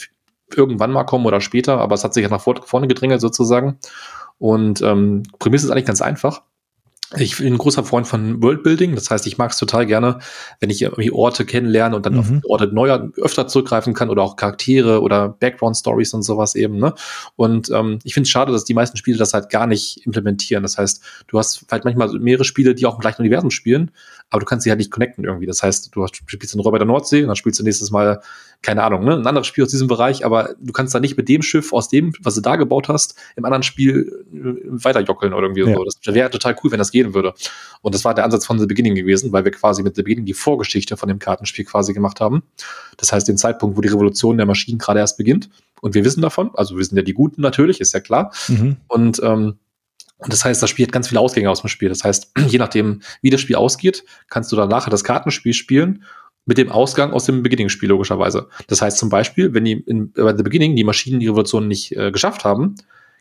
irgendwann mal kommen oder später, aber es hat sich ja nach vorne gedrängelt sozusagen. Und ähm, Prämisse ist eigentlich ganz einfach. Ich bin ein großer Freund von Worldbuilding. Das heißt, ich mag es total gerne, wenn ich irgendwie Orte kennenlerne und dann mhm. auf Orte neuer öfter zurückgreifen kann oder auch Charaktere oder Background-Stories und sowas eben. Ne? Und ähm, ich finde es schade, dass die meisten Spiele das halt gar nicht implementieren. Das heißt, du hast vielleicht manchmal mehrere Spiele, die auch im gleichen Universum spielen, aber du kannst sie halt nicht connecten irgendwie. Das heißt, du spielst Räuber der Nordsee und dann spielst du nächstes Mal keine Ahnung, ne, ein anderes Spiel aus diesem Bereich, aber du kannst da nicht mit dem Schiff aus dem, was du da gebaut hast, im anderen Spiel äh, weiterjockeln oder irgendwie ja. so. Das wäre total cool, wenn das gehen würde. Und das war der Ansatz von The Beginning gewesen, weil wir quasi mit The Beginning die Vorgeschichte von dem Kartenspiel quasi gemacht haben. Das heißt, den Zeitpunkt, wo die Revolution der Maschinen gerade erst beginnt. Und wir wissen davon, also wir sind ja die Guten natürlich, ist ja klar. Mhm. Und ähm, und das heißt, das Spiel hat ganz viele Ausgänge aus dem Spiel. Das heißt, *clears throat* je nachdem, wie das Spiel ausgeht, kannst du dann nachher das Kartenspiel spielen mit dem Ausgang aus dem Beginning-Spiel logischerweise. Das heißt zum Beispiel, wenn die in, bei The Beginning die Maschinen die Revolution nicht äh, geschafft haben,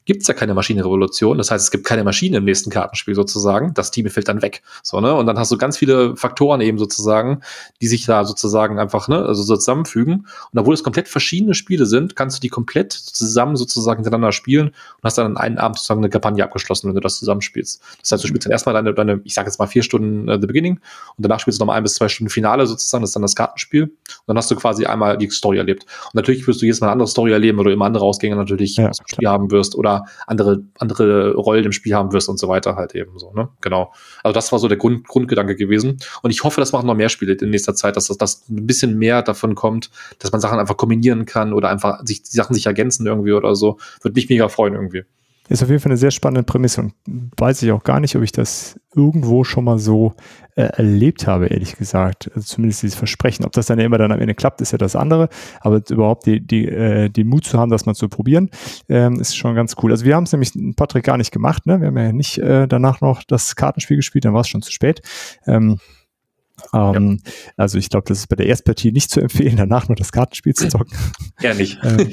gibt es ja keine Maschinenrevolution. Das heißt, es gibt keine Maschine im nächsten Kartenspiel sozusagen. Das Team fällt dann weg. So, ne? Und dann hast du ganz viele Faktoren eben sozusagen, die sich da sozusagen einfach, ne, also so zusammenfügen. Und obwohl es komplett verschiedene Spiele sind, kannst du die komplett zusammen sozusagen hintereinander spielen und hast dann an einem Abend sozusagen eine Kampagne abgeschlossen, wenn du das zusammenspielst. Das heißt, du spielst dann erstmal deine, deine ich sage jetzt mal vier Stunden uh, The Beginning und danach spielst du nochmal ein bis zwei Stunden Finale sozusagen, das ist dann das Kartenspiel. Und dann hast du quasi einmal die Story erlebt. Und natürlich wirst du jedes Mal eine andere Story erleben, weil du immer andere Ausgänge natürlich ja, Spiel haben wirst oder andere, andere Rollen im Spiel haben wirst und so weiter halt eben so, ne? Genau. Also das war so der Grund, Grundgedanke gewesen. Und ich hoffe, das machen noch mehr Spiele in nächster Zeit, dass das, dass ein bisschen mehr davon kommt, dass man Sachen einfach kombinieren kann oder einfach sich, die Sachen sich ergänzen irgendwie oder so. Würde mich mega freuen irgendwie. Ist auf jeden Fall eine sehr spannende Prämisse und weiß ich auch gar nicht, ob ich das irgendwo schon mal so äh, erlebt habe, ehrlich gesagt. Also zumindest dieses Versprechen. Ob das dann ja immer dann am Ende klappt, ist ja das andere. Aber überhaupt die, die, äh, den Mut zu haben, das mal zu probieren, ähm, ist schon ganz cool. Also wir haben es nämlich, Patrick, gar nicht gemacht. Ne? Wir haben ja nicht äh, danach noch das Kartenspiel gespielt, dann war es schon zu spät. Ähm, ähm, ja. Also ich glaube, das ist bei der Erstpartie nicht zu empfehlen, danach noch das Kartenspiel zu zocken. Ja, nicht. *laughs* ähm,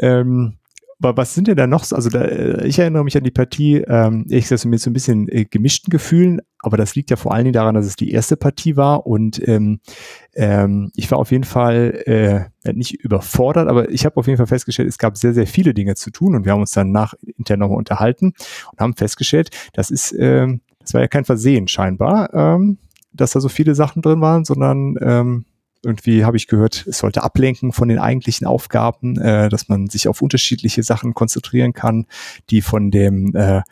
ähm, was sind denn da noch? Also da, äh, ich erinnere mich an die Partie, ähm, ich sage mit so ein bisschen äh, gemischten Gefühlen, aber das liegt ja vor allen Dingen daran, dass es die erste Partie war und ähm, ähm, ich war auf jeden Fall äh, nicht überfordert, aber ich habe auf jeden Fall festgestellt, es gab sehr, sehr viele Dinge zu tun und wir haben uns dann nach intern nochmal unterhalten und haben festgestellt, das ist, ähm, das war ja kein Versehen scheinbar, ähm, dass da so viele Sachen drin waren, sondern ähm, irgendwie habe ich gehört, es sollte ablenken von den eigentlichen Aufgaben, äh, dass man sich auf unterschiedliche Sachen konzentrieren kann, die von dem äh,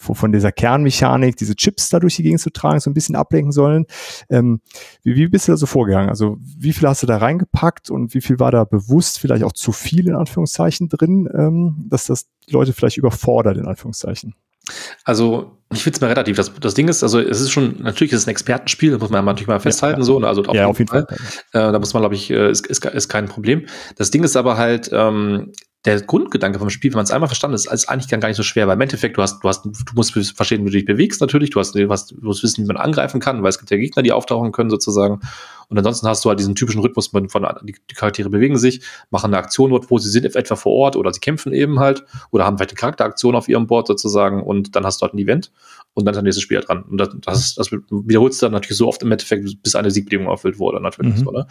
von dieser Kernmechanik, diese Chips da durch die Gegend zu tragen, so ein bisschen ablenken sollen. Ähm, wie, wie bist du da so vorgegangen? Also wie viel hast du da reingepackt und wie viel war da bewusst, vielleicht auch zu viel in Anführungszeichen drin, ähm, dass das Leute vielleicht überfordert in Anführungszeichen? Also, ich finde es mal relativ. Das, das Ding ist, also es ist schon, natürlich ist es ein Expertenspiel, das muss man natürlich mal festhalten, ja, so, ne? also auf, ja, jeden auf jeden Fall. Fall. Äh, da muss man, glaube ich, äh, ist, ist, ist kein Problem. Das Ding ist aber halt, ähm, der Grundgedanke vom Spiel, wenn man es einmal verstanden ist, ist eigentlich gar nicht so schwer, weil im Endeffekt, du hast, du hast, du musst verstehen, wie du dich bewegst natürlich, du hast, du hast, du musst wissen, wie man angreifen kann, weil es gibt ja Gegner, die auftauchen können sozusagen. Und ansonsten hast du halt diesen typischen Rhythmus von, von die, die Charaktere bewegen sich, machen eine Aktion dort, wo sie sind, etwa vor Ort oder sie kämpfen eben halt oder haben vielleicht eine Charakteraktion auf ihrem Board sozusagen und dann hast du halt ein Event und dann ist der nächste Spieler dran. Und das, das, das wiederholst du dann natürlich so oft im Endeffekt, bis eine Siegbedingung erfüllt wurde, natürlich. Mhm. So, ne?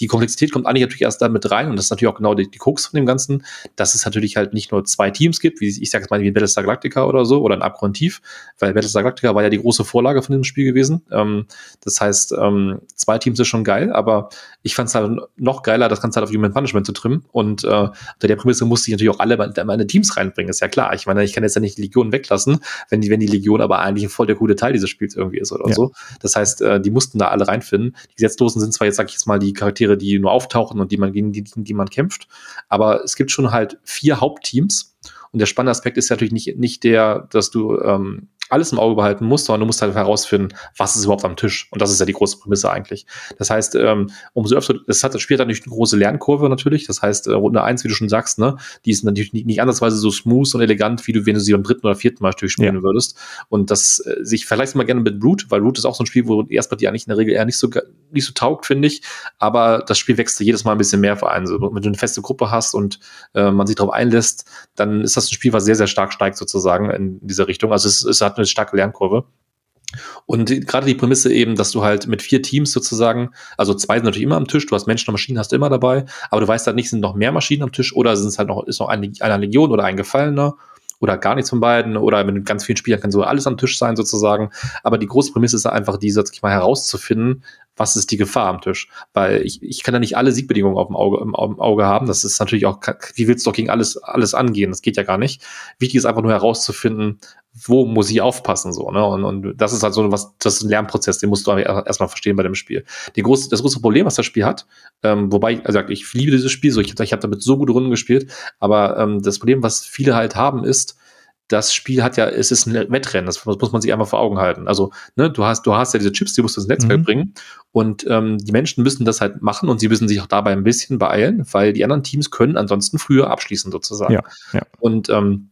Die Komplexität kommt eigentlich natürlich erst damit rein und das ist natürlich auch genau die, die Krux von dem Ganzen, dass es natürlich halt nicht nur zwei Teams gibt, wie ich sage jetzt mal wie in Battlestar Galactica oder so oder in Abgrundtief, weil Battlestar Galactica war ja die große Vorlage von dem Spiel gewesen. Ähm, das heißt, ähm, zwei Teams ist schon geil, aber ich fand es halt noch geiler, das Ganze halt auf Human Punishment zu trimmen und äh, unter der Prämisse musste ich natürlich auch alle meine Teams reinbringen, ist ja klar. Ich meine, ich kann jetzt ja nicht die Legion weglassen, wenn die, wenn die Legion aber eigentlich voll der coole Teil dieses Spiels irgendwie ist oder ja. so. Das heißt, äh, die mussten da alle reinfinden. Die Gesetzlosen sind zwar jetzt, sag ich jetzt mal, die Charaktere, die nur auftauchen und die man gegen die, die man kämpft, aber es gibt schon halt vier Hauptteams. Und der spannende Aspekt ist natürlich nicht, nicht der, dass du ähm, alles im Auge behalten musst, sondern du musst halt herausfinden, was ist überhaupt am Tisch. Und das ist ja die große Prämisse eigentlich. Das heißt, ähm, umso öfter, das hat das Spiel natürlich eine große Lernkurve natürlich. Das heißt, äh, Runde eins, wie du schon sagst, ne, die ist natürlich nicht, nicht andersweise so smooth und elegant, wie du, wenn du sie beim dritten oder vierten Mal durchspielen ja. würdest. Und das äh, sich vielleicht mal gerne mit Root, weil Root ist auch so ein Spiel, wo die Erstpartie eigentlich in der Regel eher nicht so nicht so taugt, finde ich. Aber das Spiel wächst jedes Mal ein bisschen mehr für einen. So, wenn du eine feste Gruppe hast und äh, man sich darauf einlässt, dann ist das ein Spiel, was sehr, sehr stark steigt sozusagen in dieser Richtung. Also es, es hat eine starke Lernkurve. Und gerade die Prämisse eben, dass du halt mit vier Teams sozusagen, also zwei sind natürlich immer am Tisch, du hast Menschen und Maschinen, hast immer dabei, aber du weißt halt nicht, sind noch mehr Maschinen am Tisch oder sind es halt noch, ist noch eine, eine Legion oder ein Gefallener oder gar nichts von beiden oder mit ganz vielen Spielern kann so alles am Tisch sein sozusagen. Aber die große Prämisse ist einfach die, sag ich mal, herauszufinden, was ist die Gefahr am Tisch? Weil ich, ich kann ja nicht alle Siegbedingungen auf dem Auge, im, im Auge haben. Das ist natürlich auch, wie willst du doch gegen alles, alles angehen? Das geht ja gar nicht. Wichtig ist einfach nur herauszufinden, wo muss ich aufpassen, so, ne? Und, und das ist halt so was, das ist ein Lernprozess, den musst du erstmal verstehen bei dem Spiel. Die große, das große Problem, was das Spiel hat, ähm, wobei, also ich liebe dieses Spiel, so, ich, ich habe damit so gute Runden gespielt, aber ähm, das Problem, was viele halt haben, ist, das Spiel hat ja, es ist ein Wettrennen, das muss man sich einmal vor Augen halten. Also, ne, du hast, du hast ja diese Chips, die musst du ins Netzwerk mhm. bringen und ähm, die Menschen müssen das halt machen und sie müssen sich auch dabei ein bisschen beeilen, weil die anderen Teams können ansonsten früher abschließen sozusagen. Ja, ja. Und ähm,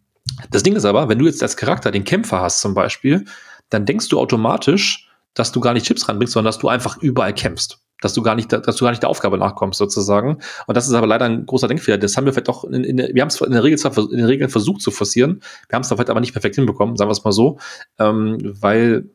das Ding ist aber, wenn du jetzt als Charakter den Kämpfer hast zum Beispiel, dann denkst du automatisch, dass du gar nicht Chips ranbringst, sondern dass du einfach überall kämpfst dass du gar nicht, dass du gar nicht der Aufgabe nachkommst sozusagen. Und das ist aber leider ein großer Denkfehler. Das haben wir vielleicht doch in, in wir haben es in der Regel zwar in den Regeln versucht zu forcieren, wir haben es da vielleicht aber nicht perfekt hinbekommen, sagen wir es mal so, ähm, weil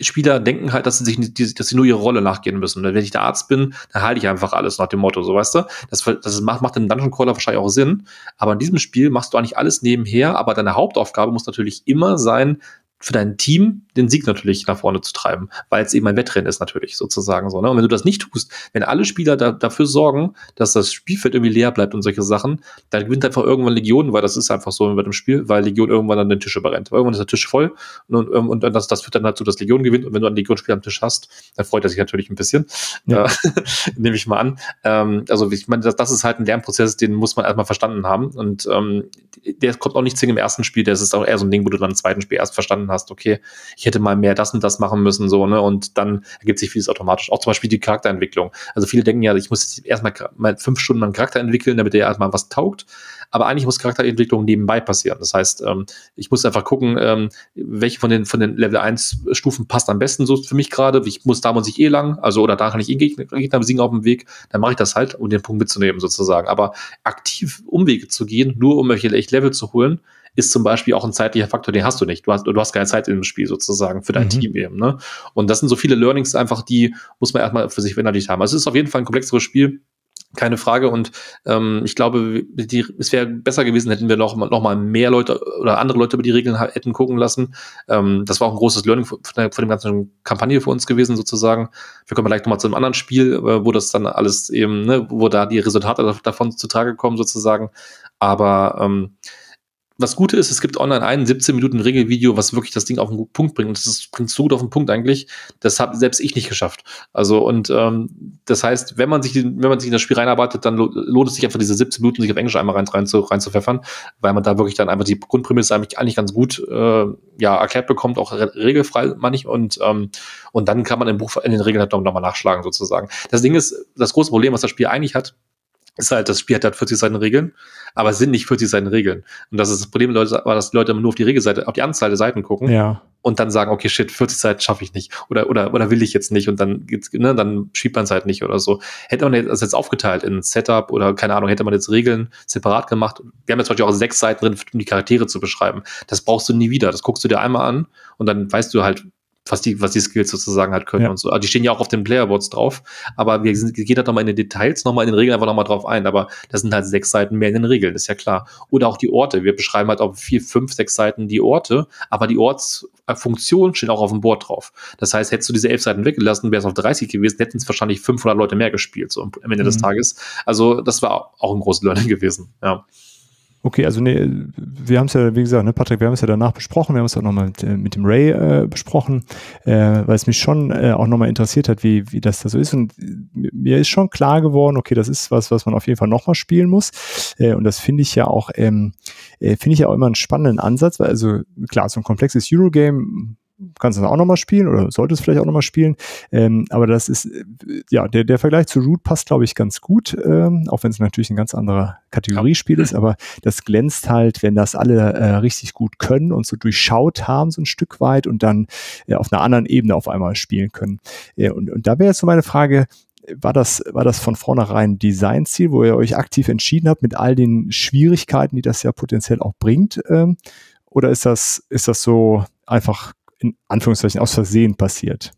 Spieler denken halt, dass sie sich, dass sie nur ihre Rolle nachgehen müssen. Wenn ich der Arzt bin, dann halte ich einfach alles nach dem Motto, so weißt du. Das, das macht, macht den Dungeon Crawler wahrscheinlich auch Sinn. Aber in diesem Spiel machst du eigentlich alles nebenher, aber deine Hauptaufgabe muss natürlich immer sein, für dein Team den Sieg natürlich nach vorne zu treiben, weil es eben ein Wettrennen ist natürlich sozusagen so. Ne? Und wenn du das nicht tust, wenn alle Spieler da, dafür sorgen, dass das Spielfeld irgendwie leer bleibt und solche Sachen, dann gewinnt einfach irgendwann Legion, weil das ist einfach so bei dem Spiel, weil Legion irgendwann an den Tisch überrennt. Irgendwann ist der Tisch voll und, und, und das, das führt dann dazu, dass Legion gewinnt. Und wenn du einen Legion-Spieler am Tisch hast, dann freut er sich natürlich ein bisschen. Ja. Äh, *laughs* nehme ich mal an. Ähm, also ich meine, das, das ist halt ein Lernprozess, den muss man erstmal verstanden haben. Und ähm, der kommt auch nicht zwingend im ersten Spiel, der ist auch eher so ein Ding, wo du dann im zweiten Spiel erst verstanden verstanden hast, okay, ich hätte mal mehr das und das machen müssen, so, ne? Und dann ergibt sich vieles automatisch. Auch zum Beispiel die Charakterentwicklung. Also viele denken ja, ich muss jetzt erstmal mal fünf Stunden einen Charakter entwickeln, damit der erstmal was taugt. Aber eigentlich muss Charakterentwicklung nebenbei passieren. Das heißt, ähm, ich muss einfach gucken, ähm, welche von den, von den Level 1 Stufen passt am besten so für mich gerade. Ich muss da muss ich eh lang, also oder da kann ich eh Gegner, Gegner besiegen auf dem Weg. Dann mache ich das halt, um den Punkt mitzunehmen sozusagen. Aber aktiv Umwege zu gehen, nur um welche echt Level zu holen, ist zum Beispiel auch ein zeitlicher Faktor, den hast du nicht. Du hast, du hast keine Zeit im Spiel sozusagen für dein mhm. Team eben. Ne? Und das sind so viele Learnings einfach, die muss man erstmal für sich verinnerlicht haben. Also es ist auf jeden Fall ein komplexeres Spiel keine Frage. Und ähm, ich glaube, die, es wäre besser gewesen, hätten wir noch, noch mal mehr Leute oder andere Leute über die Regeln hätten gucken lassen. Ähm, das war auch ein großes Learning von, der, von dem ganzen Kampagne für uns gewesen, sozusagen. Wir kommen vielleicht noch mal zu einem anderen Spiel, äh, wo das dann alles eben, ne, wo da die Resultate davon zutage kommen, sozusagen. Aber ähm, was Gute ist, es gibt online ein 17 Minuten Regelvideo, was wirklich das Ding auf den Punkt bringt. Und das bringt so gut auf den Punkt eigentlich. Das habe selbst ich nicht geschafft. Also und ähm, das heißt, wenn man sich wenn man sich in das Spiel reinarbeitet, dann lohnt es sich einfach diese 17 Minuten sich auf Englisch einmal rein, rein, zu, rein zu pfeffern, weil man da wirklich dann einfach die Grundprämisse eigentlich, ganz gut äh, ja erklärt bekommt, auch re regelfrei manchmal und ähm, und dann kann man im Buch in den Regeln halt nochmal nachschlagen sozusagen. Das Ding ist, das große Problem, was das Spiel eigentlich hat, ist halt, das Spiel hat halt 40 Seiten Regeln, aber es sind nicht 40 Seiten Regeln. Und das ist das Problem, Leute, war, dass die Leute immer nur auf die Regelseite, auf die Anzahl der Seiten gucken ja. und dann sagen, okay, shit, 40 Seiten schaffe ich nicht oder, oder, oder will ich jetzt nicht und dann geht's, ne, dann schiebt man es halt nicht oder so. Hätte man das jetzt aufgeteilt in Setup oder keine Ahnung, hätte man jetzt Regeln separat gemacht. Wir haben jetzt Beispiel auch sechs Seiten drin, um die Charaktere zu beschreiben. Das brauchst du nie wieder. Das guckst du dir einmal an und dann weißt du halt, was die, was die Skills sozusagen halt können ja. und so. Also die stehen ja auch auf den Playerboards drauf, aber wir sind, gehen halt nochmal in den Details, nochmal in den Regeln einfach nochmal drauf ein, aber das sind halt sechs Seiten mehr in den Regeln, ist ja klar. Oder auch die Orte. Wir beschreiben halt auf vier, fünf, sechs Seiten die Orte, aber die Ortsfunktionen stehen auch auf dem Board drauf. Das heißt, hättest du diese elf Seiten weggelassen, wäre es auf 30 gewesen, hätten es wahrscheinlich 500 Leute mehr gespielt, so am Ende mhm. des Tages. Also, das war auch ein großes Learning gewesen, ja. Okay, also nee, wir haben es ja, wie gesagt, ne, Patrick, wir haben es ja danach besprochen, wir haben es auch nochmal mit, äh, mit dem Ray äh, besprochen, äh, weil es mich schon äh, auch nochmal interessiert hat, wie, wie das da so ist. Und mir ist schon klar geworden, okay, das ist was, was man auf jeden Fall nochmal spielen muss. Äh, und das finde ich ja auch, ähm, äh, finde ich ja auch immer einen spannenden Ansatz, weil also klar, so ein komplexes Eurogame kannst du auch nochmal spielen oder solltest vielleicht auch nochmal spielen. Ähm, aber das ist, äh, ja, der, der Vergleich zu Root passt, glaube ich, ganz gut, ähm, auch wenn es natürlich ein ganz anderer Kategoriespiel ist, aber das glänzt halt, wenn das alle äh, richtig gut können und so durchschaut haben, so ein Stück weit und dann äh, auf einer anderen Ebene auf einmal spielen können. Äh, und, und da wäre jetzt so meine Frage, war das, war das von vornherein Designziel, wo ihr euch aktiv entschieden habt mit all den Schwierigkeiten, die das ja potenziell auch bringt? Ähm, oder ist das, ist das so einfach in Anführungszeichen aus Versehen passiert.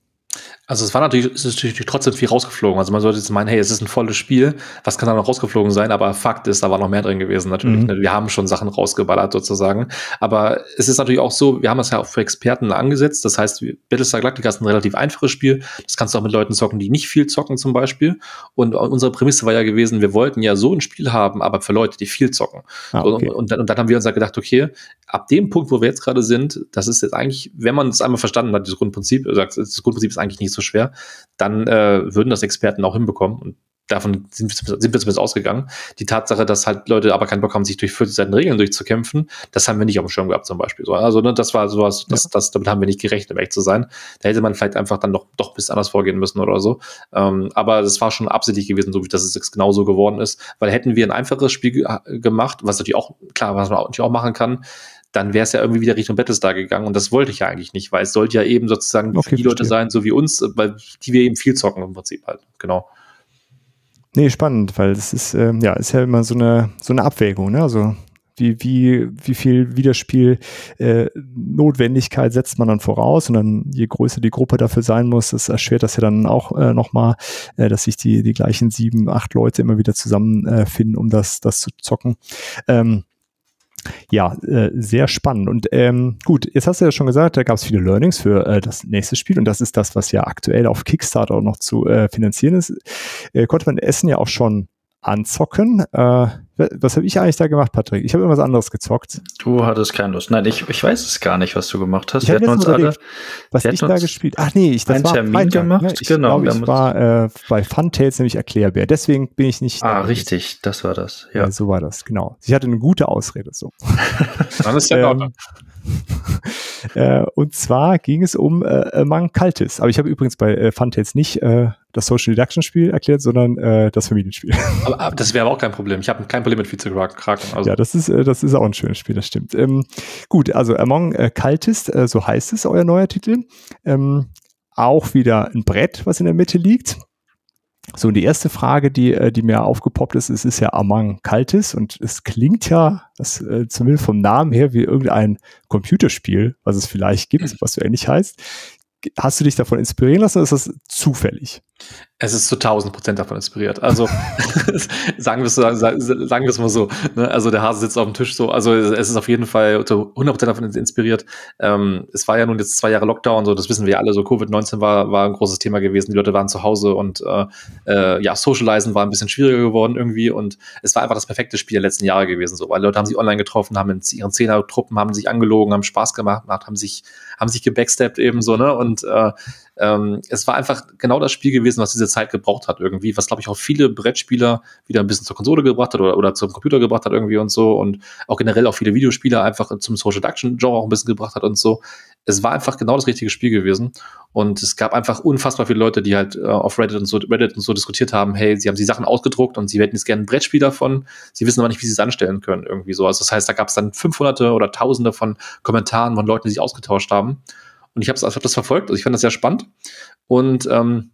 Also es war natürlich, es ist natürlich trotzdem viel rausgeflogen. Also man sollte jetzt meinen, hey, es ist ein volles Spiel, was kann da noch rausgeflogen sein? Aber Fakt ist, da war noch mehr drin gewesen natürlich. Mhm. Ne? Wir haben schon Sachen rausgeballert sozusagen. Aber es ist natürlich auch so, wir haben das ja auch für Experten angesetzt. Das heißt, Battlestar Galactica ist ein relativ einfaches Spiel. Das kannst du auch mit Leuten zocken, die nicht viel zocken zum Beispiel. Und unsere Prämisse war ja gewesen, wir wollten ja so ein Spiel haben, aber für Leute, die viel zocken. Ah, okay. und, und, dann, und dann haben wir uns ja gedacht, okay, ab dem Punkt, wo wir jetzt gerade sind, das ist jetzt eigentlich, wenn man es einmal verstanden hat, das Grundprinzip, das Grundprinzip ist eigentlich nicht so schwer, dann äh, würden das Experten auch hinbekommen. Und davon sind, sind wir zumindest ausgegangen. Die Tatsache, dass halt Leute aber keinen Bock haben, sich durch 40 Seiten Regeln durchzukämpfen, das haben wir nicht auf dem Schirm gehabt zum Beispiel. So, also ne, das war sowas, das, ja. das, damit haben wir nicht gerechnet, um echt zu sein. Da hätte man vielleicht einfach dann doch, doch ein bisschen anders vorgehen müssen oder so. Ähm, aber das war schon absichtlich gewesen, so wie das jetzt genauso geworden ist. Weil hätten wir ein einfaches Spiel gemacht, was natürlich auch, klar, was man natürlich auch machen kann, dann wäre es ja irgendwie wieder Richtung Battlestar gegangen und das wollte ich ja eigentlich nicht, weil es sollte ja eben sozusagen okay, die Leute sein, so wie uns, weil die wir eben viel zocken im Prinzip halt, genau. Nee, spannend, weil es ist, ähm, ja, ist ja immer so eine, so eine Abwägung, ne? Also wie, wie, wie viel Wiederspiel äh, Notwendigkeit setzt man dann voraus und dann je größer die Gruppe dafür sein muss, das erschwert das ja dann auch äh, nochmal, äh, dass sich die, die gleichen sieben, acht Leute immer wieder zusammenfinden, äh, um das, das zu zocken. Ähm, ja, äh, sehr spannend. Und ähm, gut, jetzt hast du ja schon gesagt, da gab es viele Learnings für äh, das nächste Spiel und das ist das, was ja aktuell auf Kickstarter auch noch zu äh, finanzieren ist. Äh, konnte man Essen ja auch schon anzocken. Was habe ich eigentlich da gemacht, Patrick? Ich habe irgendwas anderes gezockt. Du hattest keine Lust. Nein, ich, ich weiß es gar nicht, was du gemacht hast. Ich wir hatten uns alle, was ich da gespielt. Ach nee, ich das einen war Termin Freitag, gemacht. Ne? Ich genau, glaub, ich war äh, bei Funtails nämlich Erklärbär. Deswegen bin ich nicht. Ah, richtig, das war das. Ja. ja. so war das. Genau. Ich hatte eine gute Ausrede so. *laughs* Dann ist ja ähm, *laughs* Äh, und zwar ging es um äh, Among Cultists. Aber ich habe übrigens bei äh, Funtails nicht äh, das Social Deduction Spiel erklärt, sondern äh, das Familienspiel. *laughs* Aber, aber das wäre aber auch kein Problem. Ich habe kein Problem mit Vize-Kraken. Also. Ja, das ist, äh, das ist auch ein schönes Spiel, das stimmt. Ähm, gut, also Among äh, Cultists, äh, so heißt es, euer neuer Titel. Ähm, auch wieder ein Brett, was in der Mitte liegt. So, und die erste Frage, die, äh, die mir aufgepoppt ist, ist, ist ja Among Cultists und es klingt ja, das, äh, zumindest vom Namen her, wie irgendein Computerspiel, was es vielleicht gibt, was so ähnlich heißt. Hast du dich davon inspirieren lassen oder ist das zufällig? Es ist zu 1000 Prozent davon inspiriert. Also *laughs* *laughs* sagen wir es sagen, wir es mal so. Ne? Also der Hase sitzt auf dem Tisch so. Also es ist auf jeden Fall zu 100 Prozent davon inspiriert. Ähm, es war ja nun jetzt zwei Jahre Lockdown, so das wissen wir alle. So Covid-19 war war ein großes Thema gewesen. Die Leute waren zu Hause und äh, äh, ja Socializen war ein bisschen schwieriger geworden irgendwie. Und es war einfach das perfekte Spiel der letzten Jahre gewesen. So, weil Leute haben sich online getroffen, haben in ihren Zehner-Truppen haben sich angelogen, haben Spaß gemacht, haben sich haben sich gebacksteppt eben so ne und äh, ähm, es war einfach genau das Spiel gewesen, was diese Zeit gebraucht hat irgendwie, was glaube ich auch viele Brettspieler wieder ein bisschen zur Konsole gebracht hat oder, oder zum Computer gebracht hat irgendwie und so und auch generell auch viele Videospieler einfach zum Social Deduction Genre auch ein bisschen gebracht hat und so. Es war einfach genau das richtige Spiel gewesen und es gab einfach unfassbar viele Leute, die halt äh, auf Reddit und so Reddit und so diskutiert haben, hey, sie haben die Sachen ausgedruckt und sie hätten jetzt gerne ein Brettspiel davon, sie wissen aber nicht, wie sie es anstellen können irgendwie so. Also das heißt, da gab es dann 500 oder Tausende von Kommentaren von Leuten, die sich ausgetauscht haben und ich habe hab das verfolgt, also ich fand das sehr spannend. Und ähm,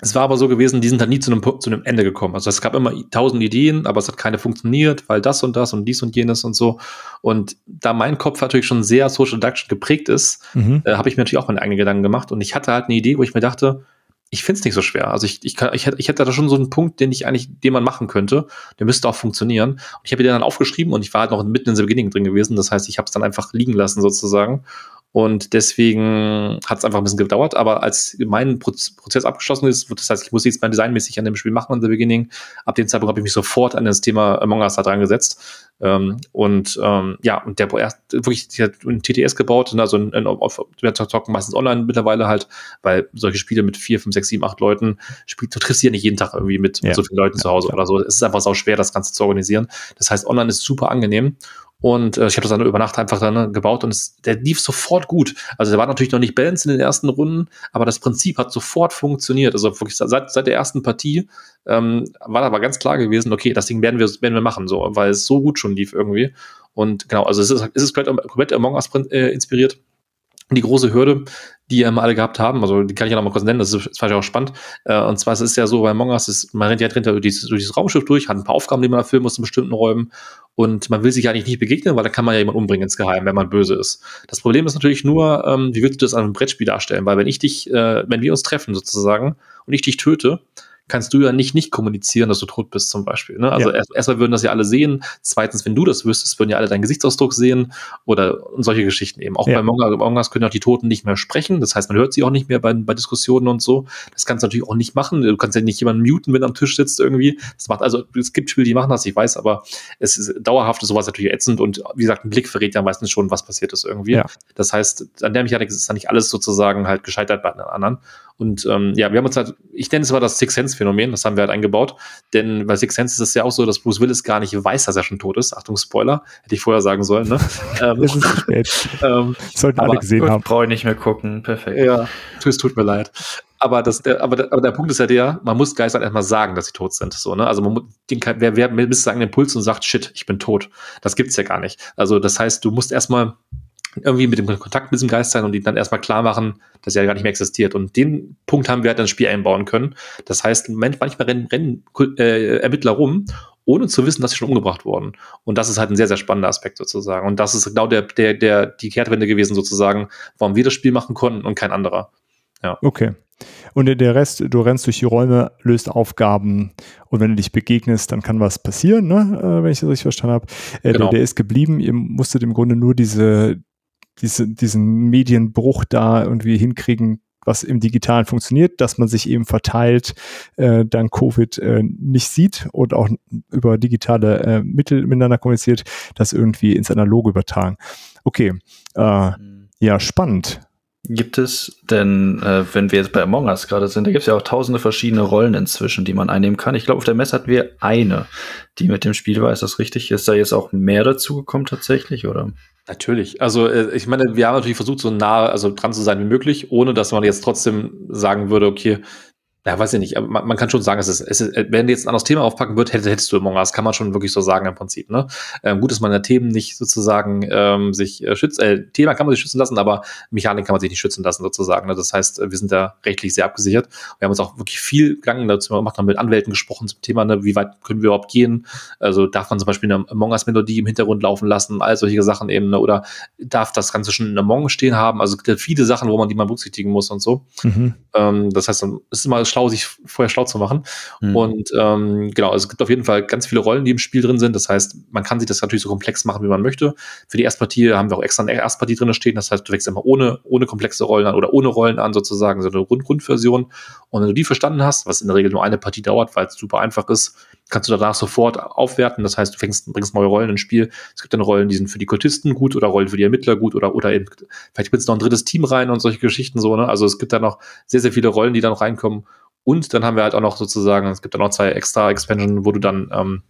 es war aber so gewesen, die sind dann nie zu einem, zu einem Ende gekommen. Also es gab immer tausend Ideen, aber es hat keine funktioniert, weil das und das und dies und jenes und so. Und da mein Kopf natürlich schon sehr Social Deduction geprägt ist, mhm. äh, habe ich mir natürlich auch meine eigenen Gedanken gemacht. Und ich hatte halt eine Idee, wo ich mir dachte, ich finde es nicht so schwer. Also ich, ich, kann, ich, hätte, ich hätte da schon so einen Punkt, den ich eigentlich, den man machen könnte. Der müsste auch funktionieren. Und ich habe den dann aufgeschrieben und ich war halt noch mitten in the beginning drin gewesen. Das heißt, ich habe es dann einfach liegen lassen sozusagen und deswegen hat es einfach ein bisschen gedauert. Aber als mein Prozess abgeschlossen ist, das heißt, ich muss jetzt mein designmäßig an dem Spiel machen in the beginning. Ab dem Zeitpunkt habe ich mich sofort an das Thema Among Us da dran gesetzt. Ähm, und ähm, ja, und der erst wirklich die hat ein TTS gebaut, also ein, ein, auf, zocken meistens online mittlerweile halt, weil solche Spiele mit vier, fünf, sechs, sieben, acht Leuten spielt, du triffst ja nicht jeden Tag irgendwie mit, ja. mit so vielen Leuten ja, zu Hause ja. oder so. Es ist einfach sau schwer, das Ganze zu organisieren. Das heißt, online ist super angenehm. Und äh, ich habe das dann über Nacht einfach dann ne, gebaut und es, der lief sofort gut. Also der war natürlich noch nicht balanced in den ersten Runden, aber das Prinzip hat sofort funktioniert. Also wirklich seit, seit der ersten Partie ähm, war aber ganz klar gewesen, okay, das Ding werden wir, werden wir machen, so, weil es so gut schon lief irgendwie. Und genau, also es ist, es ist komplett, komplett Among Us äh, inspiriert die große Hürde, die immer alle gehabt haben, also die kann ich ja noch mal kurz nennen, das ist, ist auch spannend. Äh, und zwar es ist ja so bei Among Us, ist, man rennt ja drin durch dieses, durch dieses Raumschiff durch, hat ein paar Aufgaben, die man erfüllen muss in bestimmten Räumen und man will sich eigentlich nicht begegnen, weil da kann man ja jemanden umbringen ins Geheim, wenn man böse ist. Das Problem ist natürlich nur, ähm, wie willst du das an einem Brettspiel darstellen? Weil wenn ich dich, äh, wenn wir uns treffen sozusagen und ich dich töte, kannst du ja nicht nicht kommunizieren, dass du tot bist zum Beispiel. Ne? Also ja. erst, erstmal würden das ja alle sehen. Zweitens, wenn du das wüsstest, würden ja alle deinen Gesichtsausdruck sehen oder solche Geschichten eben. Auch ja. bei Mongas können auch die Toten nicht mehr sprechen. Das heißt, man hört sie auch nicht mehr bei, bei Diskussionen und so. Das kannst du natürlich auch nicht machen. Du kannst ja nicht jemanden muten, wenn er am Tisch sitzt irgendwie. Das macht also es gibt Spiele, die machen das, ich weiß, aber es ist dauerhaft sowas natürlich ätzend und wie gesagt, ein Blick verrät ja meistens schon, was passiert ist irgendwie. Ja. Das heißt, an der Mechanik ist dann nicht alles sozusagen halt gescheitert bei den anderen. Und ähm, ja, wir haben uns halt, ich nenne es mal das Six Sense-Phänomen, das haben wir halt eingebaut. Denn bei Six Sense ist es ja auch so, dass Bruce Willis gar nicht weiß, dass er schon tot ist. Achtung, Spoiler, hätte ich vorher sagen sollen, ne? *laughs* ähm, es ist zu spät. *laughs* ähm, Sollten alle gesehen haben. Brauche ich nicht mehr gucken, perfekt. Ja, es tut mir leid. Aber, das, der, aber, der, aber der Punkt ist ja der, man muss Geistern erstmal sagen, dass sie tot sind. So, ne? Also man, den, wer, wer misst sagen den Puls und sagt, shit, ich bin tot. Das gibt's ja gar nicht. Also das heißt, du musst erstmal irgendwie mit dem Kontakt mit diesem Geist sein und ihn dann erstmal klar machen, dass er gar nicht mehr existiert. Und den Punkt haben wir halt ins Spiel einbauen können. Das heißt, manchmal rennen, rennen äh, Ermittler rum, ohne zu wissen, dass sie schon umgebracht wurden. Und das ist halt ein sehr, sehr spannender Aspekt sozusagen. Und das ist genau der, der, der, die Kehrtwende gewesen sozusagen, warum wir das Spiel machen konnten und kein anderer. Ja. Okay. Und der Rest, du rennst durch die Räume, löst Aufgaben und wenn du dich begegnest, dann kann was passieren, ne? Äh, wenn ich das richtig verstanden habe. Äh, genau. der, der, ist geblieben, ihr musstet im Grunde nur diese, diese, diesen Medienbruch da irgendwie hinkriegen, was im Digitalen funktioniert, dass man sich eben verteilt, äh, dann Covid äh, nicht sieht und auch über digitale äh, Mittel miteinander kommuniziert, das irgendwie ins Analoge übertragen. Okay, äh, mhm. ja, spannend. Gibt es denn, äh, wenn wir jetzt bei Among Us gerade sind, da gibt es ja auch tausende verschiedene Rollen inzwischen, die man einnehmen kann. Ich glaube, auf der Messe hatten wir eine, die mit dem Spiel war. Ist das richtig? Ist da jetzt auch mehr dazu gekommen tatsächlich, oder? Natürlich. Also äh, ich meine, wir haben natürlich versucht, so nah, also dran zu sein wie möglich, ohne dass man jetzt trotzdem sagen würde, okay, ja, weiß ich nicht, man, man kann schon sagen, es ist, es ist, wenn du jetzt ein anderes Thema aufpacken würdest, hättest, hättest du Among Us, kann man schon wirklich so sagen im Prinzip. Ne? Ähm, gut, dass man der Themen nicht sozusagen ähm, sich äh, schützt, äh, Thema kann man sich schützen lassen, aber Mechanik kann man sich nicht schützen lassen sozusagen. Ne? Das heißt, wir sind da rechtlich sehr abgesichert. Wir haben uns auch wirklich viel Gedanken dazu gemacht, haben mit Anwälten gesprochen zum Thema, ne? wie weit können wir überhaupt gehen? Also darf man zum Beispiel eine Among Us-Melodie im Hintergrund laufen lassen, all solche Sachen eben, ne? oder darf das Ganze schon in Among stehen haben? Also es gibt viele Sachen, wo man die man berücksichtigen muss und so. Mhm. Ähm, das heißt, es ist immer schlau, sich vorher schlau zu machen. Mhm. Und ähm, genau, also es gibt auf jeden Fall ganz viele Rollen, die im Spiel drin sind. Das heißt, man kann sich das natürlich so komplex machen, wie man möchte. Für die Erstpartie haben wir auch extra eine Erstpartie drin stehen. Das heißt, du wächst immer ohne, ohne komplexe Rollen an oder ohne Rollen an, sozusagen, so eine Grund Grundversion. Und wenn du die verstanden hast, was in der Regel nur eine Partie dauert, weil es super einfach ist, kannst du danach sofort aufwerten. Das heißt, du fängst, bringst neue Rollen ins Spiel. Es gibt dann Rollen, die sind für die Kultisten gut oder Rollen für die Ermittler gut oder, oder eben, vielleicht bringst du noch ein drittes Team rein und solche Geschichten so, ne? Also es gibt da noch sehr, sehr viele Rollen, die dann reinkommen. Und dann haben wir halt auch noch sozusagen, es gibt dann noch zwei extra Expansion, wo du dann ähm,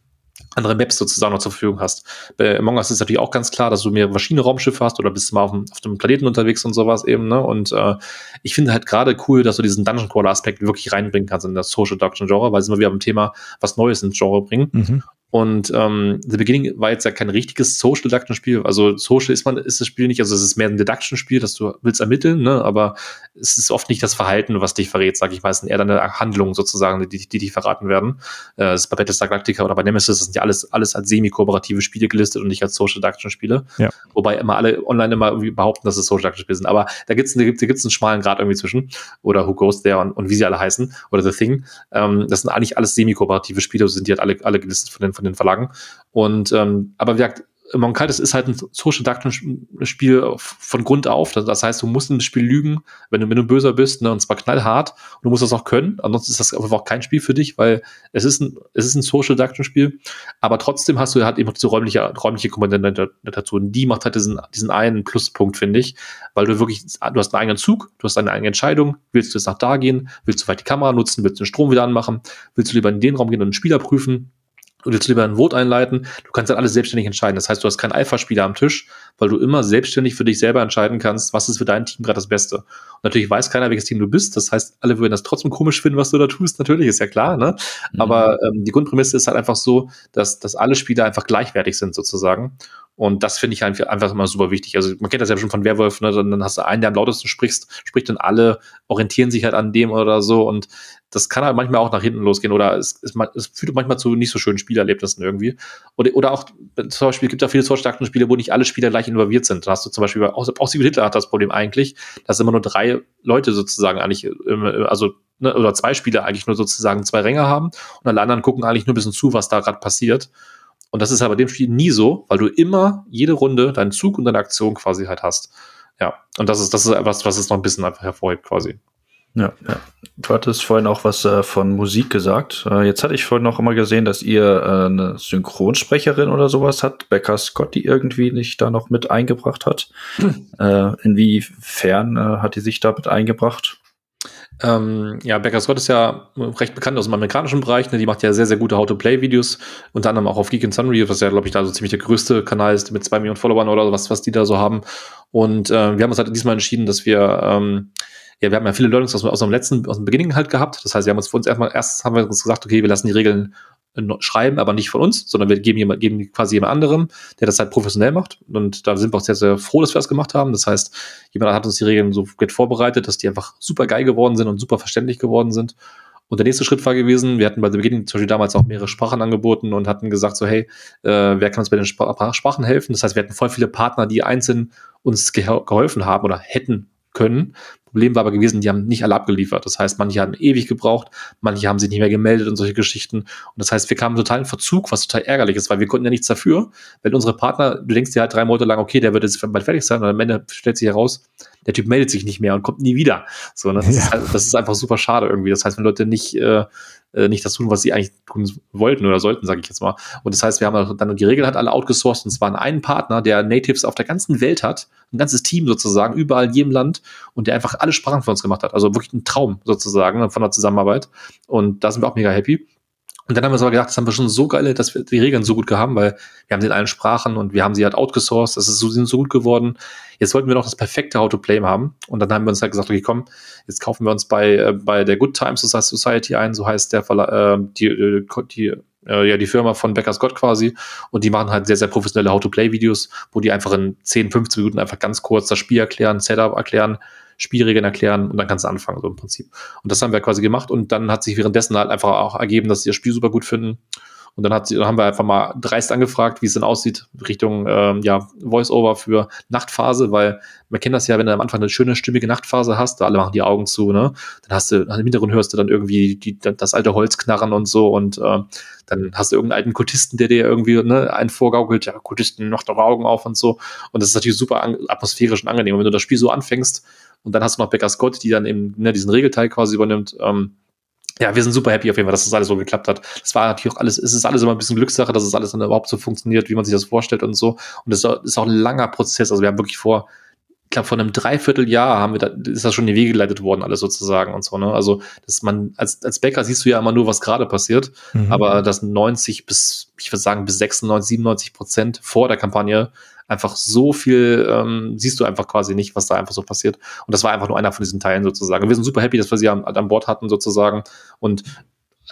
andere Maps sozusagen noch zur Verfügung hast. Bei Among Us ist natürlich auch ganz klar, dass du mehr verschiedene Raumschiffe hast oder bist mal auf dem, auf dem Planeten unterwegs und sowas eben, ne? Und äh, ich finde halt gerade cool, dass du diesen Dungeon Crawler Aspekt wirklich reinbringen kannst in das Social Deduction Genre, weil es immer wieder am Thema was Neues ins Genre bringen. Mhm. Und ähm, The Beginning war jetzt ja kein richtiges Social Deduction Spiel. Also Social ist man ist das Spiel nicht, also es ist mehr ein Deduction Spiel, das du willst ermitteln, ne? Aber es ist oft nicht das Verhalten, was dich verrät, sag ich mal, es sind eher deine Handlungen sozusagen, die, die dich verraten werden. Äh, das ist bei Battlestar Galactica oder bei Nemesis, das sind ja alles alles als semi-kooperative Spiele gelistet und nicht als Social Deduction Spiele. Ja. Wobei immer alle online immer irgendwie behaupten, dass es Social Deduction Spiele sind. Aber da gibt's da gibt's, da gibt's einen schmalen Grad irgendwie zwischen oder Who Goes There und, und wie sie alle heißen oder The Thing. Ähm, das sind eigentlich alles semi-kooperative Spiele, sind die halt alle alle gelistet von den von den Verlagen. Und ähm, aber wie gesagt, Among Us ist halt ein Social Deduction Spiel von Grund auf. Das heißt, du musst im Spiel lügen, wenn du, wenn du böser bist, ne, und zwar knallhart. Und du musst das auch können. Ansonsten ist das einfach auch kein Spiel für dich, weil es ist ein, es ist ein Social Deduction Spiel. Aber trotzdem hast du halt eben diese räumliche, räumliche Komponente dazu. Und die macht halt diesen, diesen einen Pluspunkt, finde ich, weil du wirklich, du hast einen eigenen Zug, du hast eine eigene Entscheidung. Willst du jetzt nach da gehen? Willst du vielleicht die Kamera nutzen? Willst du den Strom wieder anmachen? Willst du lieber in den Raum gehen und einen Spieler prüfen? Du willst lieber ein Vote einleiten, du kannst dann alles selbstständig entscheiden. Das heißt, du hast keinen Alpha-Spieler am Tisch, weil du immer selbstständig für dich selber entscheiden kannst, was ist für dein Team gerade das Beste. Und natürlich weiß keiner, welches Team du bist. Das heißt, alle würden das trotzdem komisch finden, was du da tust. Natürlich ist ja klar, ne? Mhm. Aber ähm, die Grundprämisse ist halt einfach so, dass, dass alle Spieler einfach gleichwertig sind sozusagen. Und das finde ich einfach immer super wichtig. Also man kennt das ja schon von Werwolf, ne? dann hast du einen, der am lautesten sprichst, spricht und alle orientieren sich halt an dem oder so. Und das kann halt manchmal auch nach hinten losgehen oder es, es, es führt manchmal zu nicht so schönen Spielerlebnissen irgendwie. Oder, oder auch zum Beispiel gibt es ja viele starken Spiele, wo nicht alle Spieler gleich involviert sind. Da hast du zum Beispiel, auch, auch Siegfried Hitler hat das Problem eigentlich, dass immer nur drei Leute sozusagen eigentlich, also ne, oder zwei Spieler eigentlich nur sozusagen zwei Ränge haben und alle anderen gucken eigentlich nur ein bisschen zu, was da gerade passiert. Und das ist aber dem Spiel nie so, weil du immer jede Runde deinen Zug und deine Aktion quasi halt hast. Ja, und das ist, das ist etwas, was es noch ein bisschen einfach hervorhebt quasi. Ja, ja. Du hattest vorhin auch was äh, von Musik gesagt. Äh, jetzt hatte ich vorhin noch immer gesehen, dass ihr äh, eine Synchronsprecherin oder sowas hat, Becca Scott, die irgendwie nicht da noch mit eingebracht hat. Hm. *clears throat* Inwiefern äh, hat die sich da mit eingebracht? Ähm, ja, Becca Scott ist ja recht bekannt aus dem amerikanischen Bereich. Ne? Die macht ja sehr, sehr gute How-to-Play-Videos, unter anderem auch auf Geek and Sunry, was ja, glaube ich, da so ziemlich der größte Kanal ist mit zwei Millionen Followern oder was, was die da so haben. Und äh, wir haben uns halt diesmal entschieden, dass wir ähm, ja, wir haben ja viele Learnings aus, aus dem letzten, aus dem Beginning halt gehabt. Das heißt, wir haben uns für uns erstmal, erst haben wir uns gesagt, okay, wir lassen die Regeln äh, schreiben, aber nicht von uns, sondern wir geben, jemand, geben quasi jemand anderem, der das halt professionell macht. Und da sind wir auch sehr, sehr froh, dass wir das gemacht haben. Das heißt, jemand hat uns die Regeln so gut vorbereitet, dass die einfach super geil geworden sind und super verständlich geworden sind. Und der nächste Schritt war gewesen, wir hatten bei The Beginning zum Beispiel damals auch mehrere Sprachen angeboten und hatten gesagt so, hey, äh, wer kann uns bei den Sprachen helfen? Das heißt, wir hatten voll viele Partner, die einzeln uns geholfen haben oder hätten können. Problem war aber gewesen, die haben nicht alle abgeliefert. Das heißt, manche haben ewig gebraucht, manche haben sich nicht mehr gemeldet und solche Geschichten. Und das heißt, wir kamen total in Verzug, was total ärgerlich ist, weil wir konnten ja nichts dafür. Wenn unsere Partner, du denkst dir halt drei Monate lang, okay, der wird jetzt bald fertig sein und am Ende stellt sich heraus, der Typ meldet sich nicht mehr und kommt nie wieder. So, ne? das, ja. ist, halt, das ist einfach super schade irgendwie. Das heißt, wenn Leute nicht, äh, äh, nicht das tun, was sie eigentlich tun wollten oder sollten, sage ich jetzt mal. Und das heißt, wir haben dann die Regel hat alle outgesourced und zwar einen Partner, der Natives auf der ganzen Welt hat, ein ganzes Team sozusagen, überall in jedem Land und der einfach alle Sprachen für uns gemacht hat. Also wirklich ein Traum sozusagen von der Zusammenarbeit. Und da sind wir auch mega happy. Und dann haben wir uns aber gedacht, das haben wir schon so geil, dass wir die Regeln so gut gehabt, weil wir haben sie in allen Sprachen und wir haben sie halt outgesourced, das ist so, sind so gut geworden. Jetzt wollten wir noch das perfekte How-to-Play haben. Und dann haben wir uns halt gesagt, okay, komm, jetzt kaufen wir uns bei, äh, bei der Good Times Society ein, so heißt der Verla äh, die, äh, die, äh, ja, die Firma von Becker Scott quasi. Und die machen halt sehr, sehr professionelle How-to-Play-Videos, wo die einfach in 10, 15 Minuten einfach ganz kurz das Spiel erklären, Setup erklären, Spielregeln erklären und dann kannst du anfangen, so im Prinzip. Und das haben wir quasi gemacht und dann hat sich währenddessen halt einfach auch ergeben, dass sie das Spiel super gut finden. Und dann, hat sie, dann haben wir einfach mal dreist angefragt, wie es denn aussieht, Richtung ähm, ja, Voice-Over für Nachtphase, weil man kennt das ja, wenn du am Anfang eine schöne, stimmige Nachtphase hast, da alle machen die Augen zu, ne? Dann hast du, im Hintergrund hörst du dann irgendwie die, das alte Holz knarren und so und äh, dann hast du irgendeinen alten Kultisten, der dir irgendwie ne, einen vorgaukelt, ja, Kultisten, mach doch Augen auf und so. Und das ist natürlich super atmosphärisch und angenehm. Und wenn du das Spiel so anfängst, und dann hast du noch Becker Scott, die dann eben ne, diesen Regelteil quasi übernimmt. Ähm, ja, wir sind super happy auf jeden Fall, dass das alles so geklappt hat. Das war natürlich auch alles, es ist alles immer ein bisschen Glückssache, dass es alles dann überhaupt so funktioniert, wie man sich das vorstellt und so. Und es ist auch ein langer Prozess. Also wir haben wirklich vor, glaube, vor einem Dreivierteljahr haben wir da, ist das schon in die Wege geleitet worden, alles sozusagen und so, ne? Also, dass man, als, als Bäcker siehst du ja immer nur, was gerade passiert, mhm. aber dass 90 bis, ich würde sagen, bis 96, 97 Prozent vor der Kampagne einfach so viel, ähm, siehst du einfach quasi nicht, was da einfach so passiert. Und das war einfach nur einer von diesen Teilen sozusagen. Wir sind super happy, dass wir sie an, an Bord hatten sozusagen. Und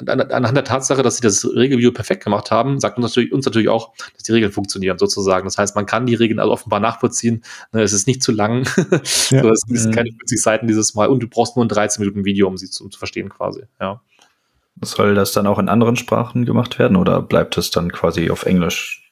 anhand der Tatsache, dass sie das Regelvideo perfekt gemacht haben, sagt uns natürlich, uns natürlich auch, dass die Regeln funktionieren sozusagen. Das heißt, man kann die Regeln also offenbar nachvollziehen. Ne, es ist nicht zu lang. *laughs* Ja. so, es sind keine 50 Seiten dieses Mal und du brauchst nur ein 13 Minuten Video, um sie zu, um zu verstehen quasi. Ja. Soll das dann auch in anderen Sprachen gemacht werden oder bleibt es dann quasi auf Englisch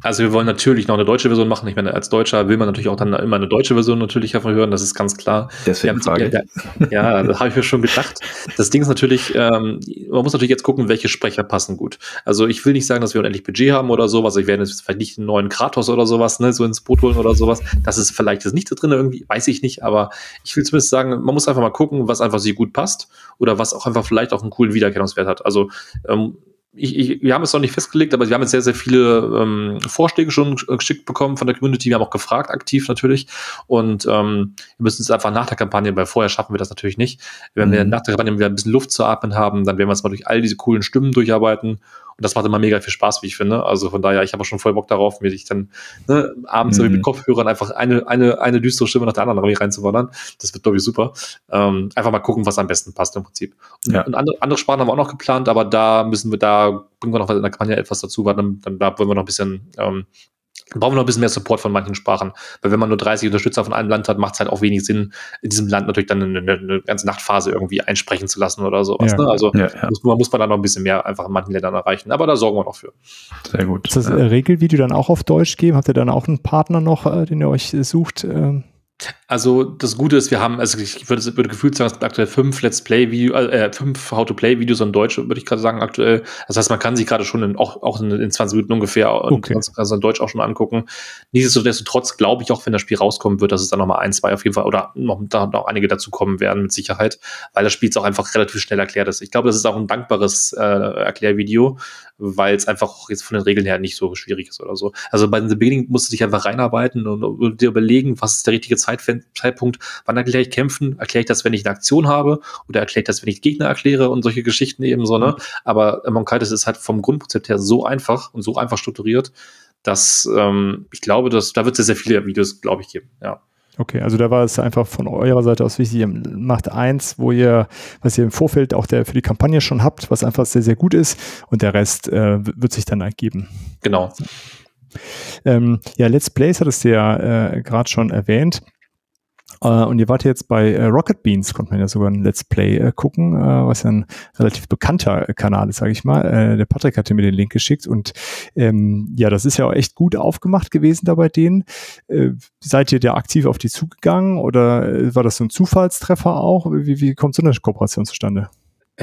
also wir wollen natürlich noch eine deutsche Version machen. Ich meine, als Deutscher will man natürlich auch dann immer eine deutsche Version natürlich davon hören, das ist ganz klar. Deswegen haben, Frage. Ja, ja das habe ich mir schon gedacht. Das Ding ist natürlich, ähm, man muss natürlich jetzt gucken, welche Sprecher passen gut. Also ich will nicht sagen, dass wir unendlich Budget haben oder sowas. Ich werde jetzt vielleicht nicht einen neuen Kratos oder sowas, ne, so ins Boot holen oder sowas. Das ist vielleicht jetzt nicht da drin irgendwie, weiß ich nicht, aber ich will zumindest sagen, man muss einfach mal gucken, was einfach sie gut passt oder was auch einfach vielleicht auch einen coolen Wiedererkennungswert hat. Also ähm, ich, ich, wir haben es noch nicht festgelegt, aber wir haben jetzt sehr, sehr viele ähm, Vorschläge schon geschickt bekommen von der Community. Wir haben auch gefragt, aktiv natürlich. Und ähm, wir müssen es einfach nach der Kampagne, weil vorher schaffen wir das natürlich nicht. Wenn mhm. wir nach der Kampagne wieder ein bisschen Luft zu atmen haben, dann werden wir uns mal durch all diese coolen Stimmen durcharbeiten und das macht immer mega viel Spaß, wie ich finde. Also von daher, ich habe schon voll Bock darauf, mir dich dann ne, abends mhm. mit Kopfhörern einfach eine, eine, eine düstere Stimme nach der anderen reinzuwandern. Das wird, glaube ich, super. Ähm, einfach mal gucken, was am besten passt im Prinzip. Und, ja. und andere, andere Sprachen haben wir auch noch geplant, aber da müssen wir, da bringen wir noch in der Kampagne etwas dazu, weil dann, dann da wollen wir noch ein bisschen ähm, brauchen wir noch ein bisschen mehr Support von manchen Sprachen. Weil wenn man nur 30 Unterstützer von einem Land hat, macht es halt auch wenig Sinn, in diesem Land natürlich dann eine, eine, eine ganze Nachtphase irgendwie einsprechen zu lassen oder sowas. Ja. Ne? Also ja, ja. Muss, man, muss man da noch ein bisschen mehr einfach in manchen Ländern erreichen. Aber da sorgen wir noch für. Sehr gut. Ist das Regelvideo dann auch auf Deutsch geben? Habt ihr dann auch einen Partner noch, äh, den ihr euch sucht? Ähm? Also das Gute ist, wir haben, also ich würde, würde gefühlt sagen, es gibt aktuell fünf Let's Play Video, äh, fünf How-to-Play-Videos in Deutsch, würde ich gerade sagen, aktuell. Das heißt, man kann sich gerade schon in, auch, auch in, in 20 Minuten ungefähr okay. also in Deutsch auch schon angucken. Nichtsdestotrotz glaube ich auch, wenn das Spiel rauskommen wird, dass es dann nochmal ein, zwei auf jeden Fall oder noch, da noch einige dazu kommen werden, mit Sicherheit, weil das Spiel jetzt auch einfach relativ schnell erklärt ist. Ich glaube, das ist auch ein dankbares äh, Erklärvideo, weil es einfach jetzt von den Regeln her nicht so schwierig ist oder so. Also bei The Beginning musst du dich einfach reinarbeiten und, dir überlegen, was ist der richtige Zeit, Zeitpunkt, wann erkläre ich kämpfen, erkläre ich das, wenn ich eine Aktion habe oder erkläre ich das, wenn ich Gegner erkläre und solche Geschichten eben so, ne? Aber Among Us ist halt vom Grundkonzept her so einfach und so einfach strukturiert, dass ähm, ich glaube, dass da wird es sehr, sehr viele Videos, glaube ich, geben, ja. Okay, also da war es einfach von eurer Seite aus wichtig, ihr macht eins, wo ihr, was ihr im Vorfeld auch der, für die Kampagne schon habt, was einfach sehr, sehr gut ist und der Rest äh, wird sich dann ergeben. Genau. Ähm, ja, Let's Plays hattest du ja äh, gerade schon erwähnt. Uh, und ihr wart jetzt bei uh, Rocket Beans, konnte man ja sogar ein Let's Play uh, gucken, was ja ein relativ bekannter Kanal ist, sage ich mal. der Patrick hatte mir den Link geschickt und ähm, ja, das ist ja auch echt gut aufgemacht gewesen da bei denen. seid ihr da aktiv auf die zugegangen oder war das so ein Zufallstreffer auch? Wie, wie kommt so eine Kooperation zustande?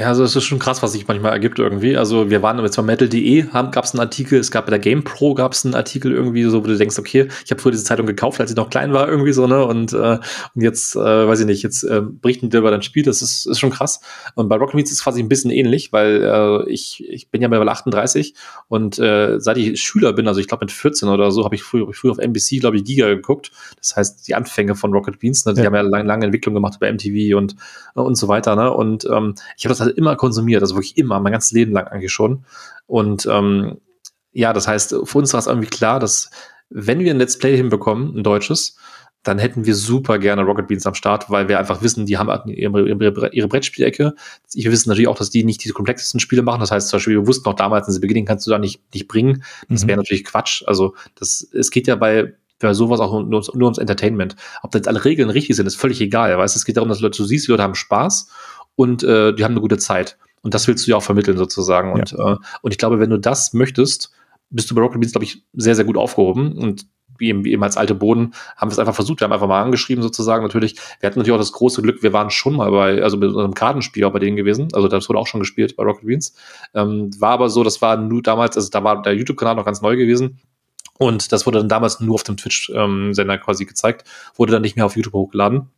Ja, also es ist schon krass, was sich manchmal ergibt irgendwie. Also wir waren jetzt bei Metal.de, gab es einen Artikel, es gab bei der GamePro gab es einen Artikel irgendwie, so wo du denkst, okay, ich habe früher diese Zeitung gekauft, als ich noch klein war irgendwie so, ne? Und, äh, und jetzt, äh, weiß ich nicht, jetzt äh, berichten die über dein Spiel, das ist, ist schon krass. Und bei Rocket Beans ist es quasi ein bisschen ähnlich, weil äh, ich, ich bin ja mittlerweile 38 und äh, seit ich Schüler bin, also ich glaube mit 14 oder so, habe ich früher, früher auf NBC, glaube ich, Giga geguckt. Das heißt, die Anfänge von Rocket Beans, ne? die ja. haben ja lange, lange Entwicklung gemacht bei MTV und, und so weiter, ne? Und ähm, ich habe das halt immer konsumiert, also wirklich immer, mein ganzes Leben lang eigentlich schon. Und ähm, ja, das heißt, für uns war es irgendwie klar, dass wenn wir ein Let's Play hinbekommen, ein deutsches, dann hätten wir super gerne Rocket Beans am Start, weil wir einfach wissen, die haben ihre, ihre, ihre Brettspielecke. Wir wissen natürlich auch, dass die nicht die komplexesten Spiele machen. Das heißt zum Beispiel, wir wussten auch damals, in Beginning kannst du da nicht, nicht bringen. Das wäre mhm. natürlich Quatsch. Also das, es geht ja bei, bei sowas auch nur, nur ums Entertainment. Ob da jetzt alle Regeln richtig sind, ist völlig egal. Weißt? Es geht darum, dass Leute, du siehst, die Leute haben Spaß und äh, die haben eine gute Zeit. Und das willst du ja auch vermitteln sozusagen. Und, ja. äh, und ich glaube, wenn du das möchtest, bist du bei Rocket Beans, glaube ich, sehr, sehr gut aufgehoben. Und wie eben, wie eben als alte Boden haben wir es einfach versucht. Wir haben einfach mal angeschrieben sozusagen natürlich. Wir hatten natürlich auch das große Glück, wir waren schon mal bei, also mit unserem Kartenspiel auch bei denen gewesen. Also das wurde auch schon gespielt bei Rocket Beans. Ähm, war aber so, das war nur damals, also da war der YouTube-Kanal noch ganz neu gewesen. Und das wurde dann damals nur auf dem Twitch-Sender ähm, quasi gezeigt, wurde dann nicht mehr auf YouTube hochgeladen.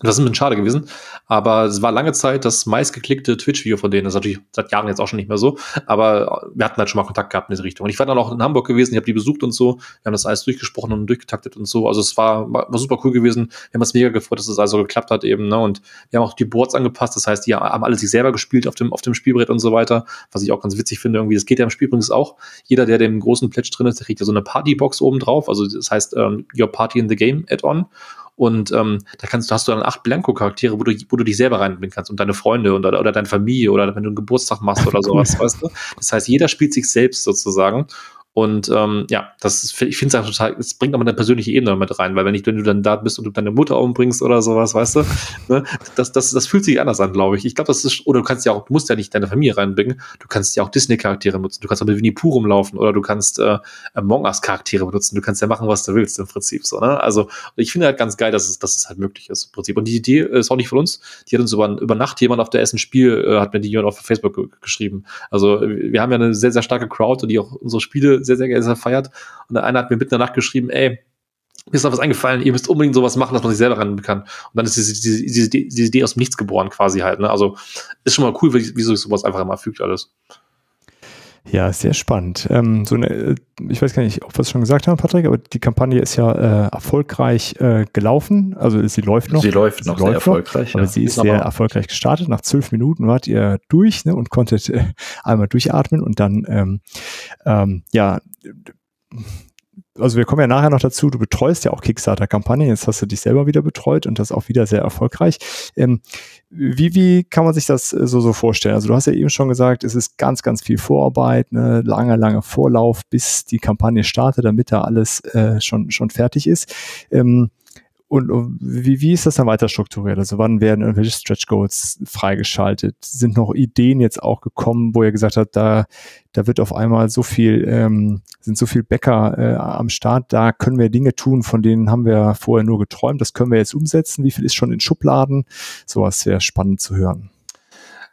Das ist ein bisschen schade gewesen, aber es war lange Zeit das meistgeklickte Twitch-Video von denen. Das ist natürlich seit Jahren jetzt auch schon nicht mehr so, aber wir hatten halt schon mal Kontakt gehabt in diese Richtung. Und ich war dann auch in Hamburg gewesen, ich habe die besucht und so. Wir haben das alles durchgesprochen und durchgetaktet und so. Also es war, war super cool gewesen. Wir haben uns mega gefreut, dass es das also geklappt hat eben. Ne? Und wir haben auch die Boards angepasst. Das heißt, die haben alle sich selber gespielt auf dem, auf dem Spielbrett und so weiter, was ich auch ganz witzig finde. Irgendwie, das geht ja im Spiel übrigens auch. Jeder, der dem großen Pledge drin ist, der kriegt ja so eine Partybox oben drauf. Also das heißt, um, Your Party in the Game Add-on. Und ähm, da kannst, hast du dann acht Blanko-Charaktere, wo du, wo du dich selber reinbinden kannst und deine Freunde und, oder, oder deine Familie oder wenn du einen Geburtstag machst *laughs* oder sowas, weißt du? Das heißt, jeder spielt sich selbst sozusagen. Und ähm, ja, das ist, ich finde es einfach total, es bringt aber eine persönliche Ebene mit rein, weil wenn, ich, wenn du dann da bist und du deine Mutter umbringst oder sowas, weißt du, ne, das, das, das fühlt sich anders an, glaube ich. Ich glaube, das ist, oder du kannst ja auch, du musst ja nicht deine Familie reinbringen, du kannst ja auch Disney-Charaktere nutzen, du kannst auch mit Winnie Pooh rumlaufen oder du kannst äh, Among Us-Charaktere benutzen, du kannst ja machen, was du willst im Prinzip so, ne? Also ich finde halt ganz geil, dass es, dass es halt möglich ist im Prinzip. Und die Idee ist auch nicht von uns, die hat uns über, über Nacht jemand auf der Essen Spiel, äh, hat mir die jemand auf Facebook geschrieben. Also wir haben ja eine sehr, sehr starke Crowd, die auch unsere Spiele sehr, sehr, sehr feiert und der eine hat mir mitten in der Nacht geschrieben, ey, mir ist noch was eingefallen, ihr müsst unbedingt sowas machen, dass man sich selber rennen kann. Und dann ist diese, diese, diese, diese Idee aus dem Nichts geboren quasi halt. Ne? Also ist schon mal cool, wie, wie sowas einfach immer fügt alles. Ja, sehr spannend. Ähm, so eine, ich weiß gar nicht, ob wir es schon gesagt haben, Patrick, aber die Kampagne ist ja äh, erfolgreich äh, gelaufen. Also sie läuft noch. Sie läuft noch sie sehr läuft erfolgreich. Noch, aber sie ist, ist sehr erfolgreich gestartet. Nach zwölf Minuten wart ihr durch ne, und konntet äh, einmal durchatmen und dann ähm, ähm, ja also wir kommen ja nachher noch dazu, du betreust ja auch Kickstarter-Kampagnen, jetzt hast du dich selber wieder betreut und das auch wieder sehr erfolgreich. Ähm, wie, wie kann man sich das äh, so, so vorstellen? Also du hast ja eben schon gesagt, es ist ganz, ganz viel Vorarbeit, ne, lange, lange Vorlauf, bis die Kampagne startet, damit da alles äh, schon, schon fertig ist. Ähm, und wie, wie ist das dann weiter strukturiert? Also wann werden irgendwelche Stretch Goals freigeschaltet? Sind noch Ideen jetzt auch gekommen, wo ihr gesagt habt, da, da wird auf einmal so viel, ähm, sind so viel Bäcker äh, am Start, da können wir Dinge tun, von denen haben wir vorher nur geträumt, das können wir jetzt umsetzen. Wie viel ist schon in Schubladen? Sowas sehr spannend zu hören.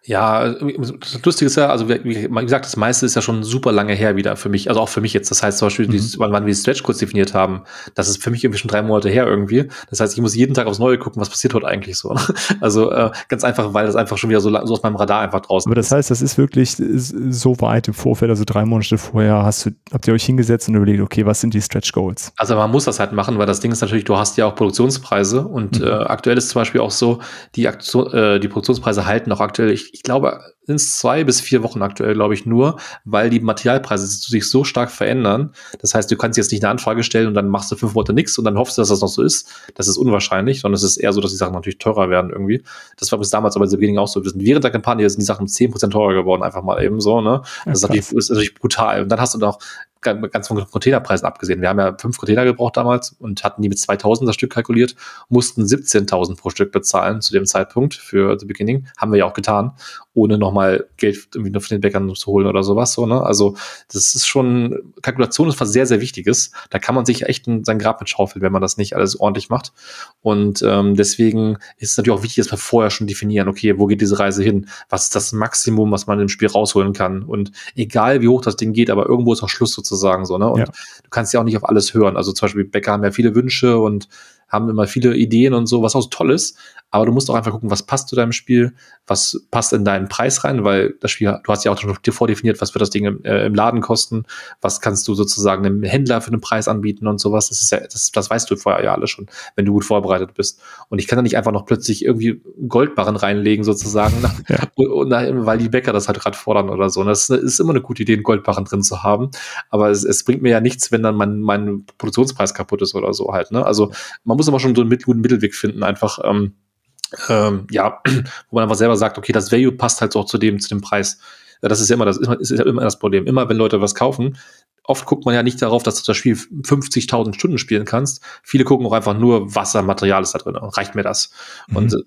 Ja, das Lustige ist ja, also wie gesagt, das meiste ist ja schon super lange her wieder für mich, also auch für mich jetzt. Das heißt zum Beispiel, mhm. dieses, wann, wann wir die Stretch kurz definiert haben, das ist für mich irgendwie schon drei Monate her irgendwie. Das heißt, ich muss jeden Tag aufs Neue gucken, was passiert heute eigentlich so. *laughs* Also äh, ganz einfach, weil das einfach schon wieder so, so aus meinem Radar einfach draußen Aber das heißt, das ist wirklich so weit im Vorfeld, also drei Monate vorher hast du, habt ihr euch hingesetzt und überlegt, okay, was sind die Stretch Goals? Also man muss das halt machen, weil das Ding ist natürlich, du hast ja auch Produktionspreise und mhm. äh, aktuell ist zum Beispiel auch so, die, Aktion, äh, die Produktionspreise halten auch aktuell, ich, ich glaube, sind es zwei bis vier Wochen aktuell, glaube ich, nur, weil die Materialpreise sich so stark verändern. Das heißt, du kannst jetzt nicht eine Anfrage stellen und dann machst du fünf Monate nichts und dann hoffst du, dass das noch so ist. Das ist unwahrscheinlich, sondern es ist eher so, dass die Sachen natürlich teurer werden irgendwie. Das war bis damals aber bei Beginning auch so. Wir sind während der Kampagne sind die Sachen zehn Prozent teurer geworden, einfach mal eben so, ne? Das ist natürlich, ist natürlich brutal. Und dann hast du noch ganz von Containerpreisen abgesehen. Wir haben ja fünf Container gebraucht damals und hatten die mit 2000 das Stück kalkuliert, mussten 17.000 pro Stück bezahlen zu dem Zeitpunkt für The Beginning. Haben wir ja auch getan, ohne nochmal Geld irgendwie nur von den Bäckern zu holen oder sowas. So, ne? Also das ist schon, Kalkulation ist was sehr, sehr Wichtiges. Da kann man sich echt in sein Grab mit schaufeln, wenn man das nicht alles ordentlich macht. Und ähm, deswegen ist es natürlich auch wichtig, dass wir vorher schon definieren, okay, wo geht diese Reise hin? Was ist das Maximum, was man im Spiel rausholen kann? Und egal wie hoch das Ding geht, aber irgendwo ist auch Schluss sozusagen so, ne? Und ja. du kannst ja auch nicht auf alles hören. Also zum Beispiel Bäcker haben ja viele Wünsche und haben immer viele Ideen und so, was auch toll ist. Aber du musst auch einfach gucken, was passt zu deinem Spiel, was passt in deinen Preis rein, weil das Spiel, du hast ja auch schon dir vordefiniert, was wird das Ding im, äh, im, Laden kosten, was kannst du sozusagen einem Händler für einen Preis anbieten und sowas. Das ist ja, das, das weißt du vorher ja alle schon, wenn du gut vorbereitet bist. Und ich kann da nicht einfach noch plötzlich irgendwie Goldbarren reinlegen, sozusagen, nach, ja. *laughs* und, weil die Bäcker das halt gerade fordern oder so. Und das ist immer eine gute Idee, einen Goldbarren drin zu haben. Aber es, es bringt mir ja nichts, wenn dann mein, mein Produktionspreis kaputt ist oder so halt. Ne? Also man muss immer schon so einen guten Mittelweg finden, einfach. Ähm, ähm, ja, *clears throat* wo man einfach selber sagt, okay, das Value passt halt auch zu dem, zu dem Preis. Ja, das ist ja immer das, ist ja immer das Problem. Immer wenn Leute was kaufen, oft guckt man ja nicht darauf, dass du das Spiel 50.000 Stunden spielen kannst. Viele gucken auch einfach nur, was an Material ist da drin. Reicht mir das? Mhm. Und äh,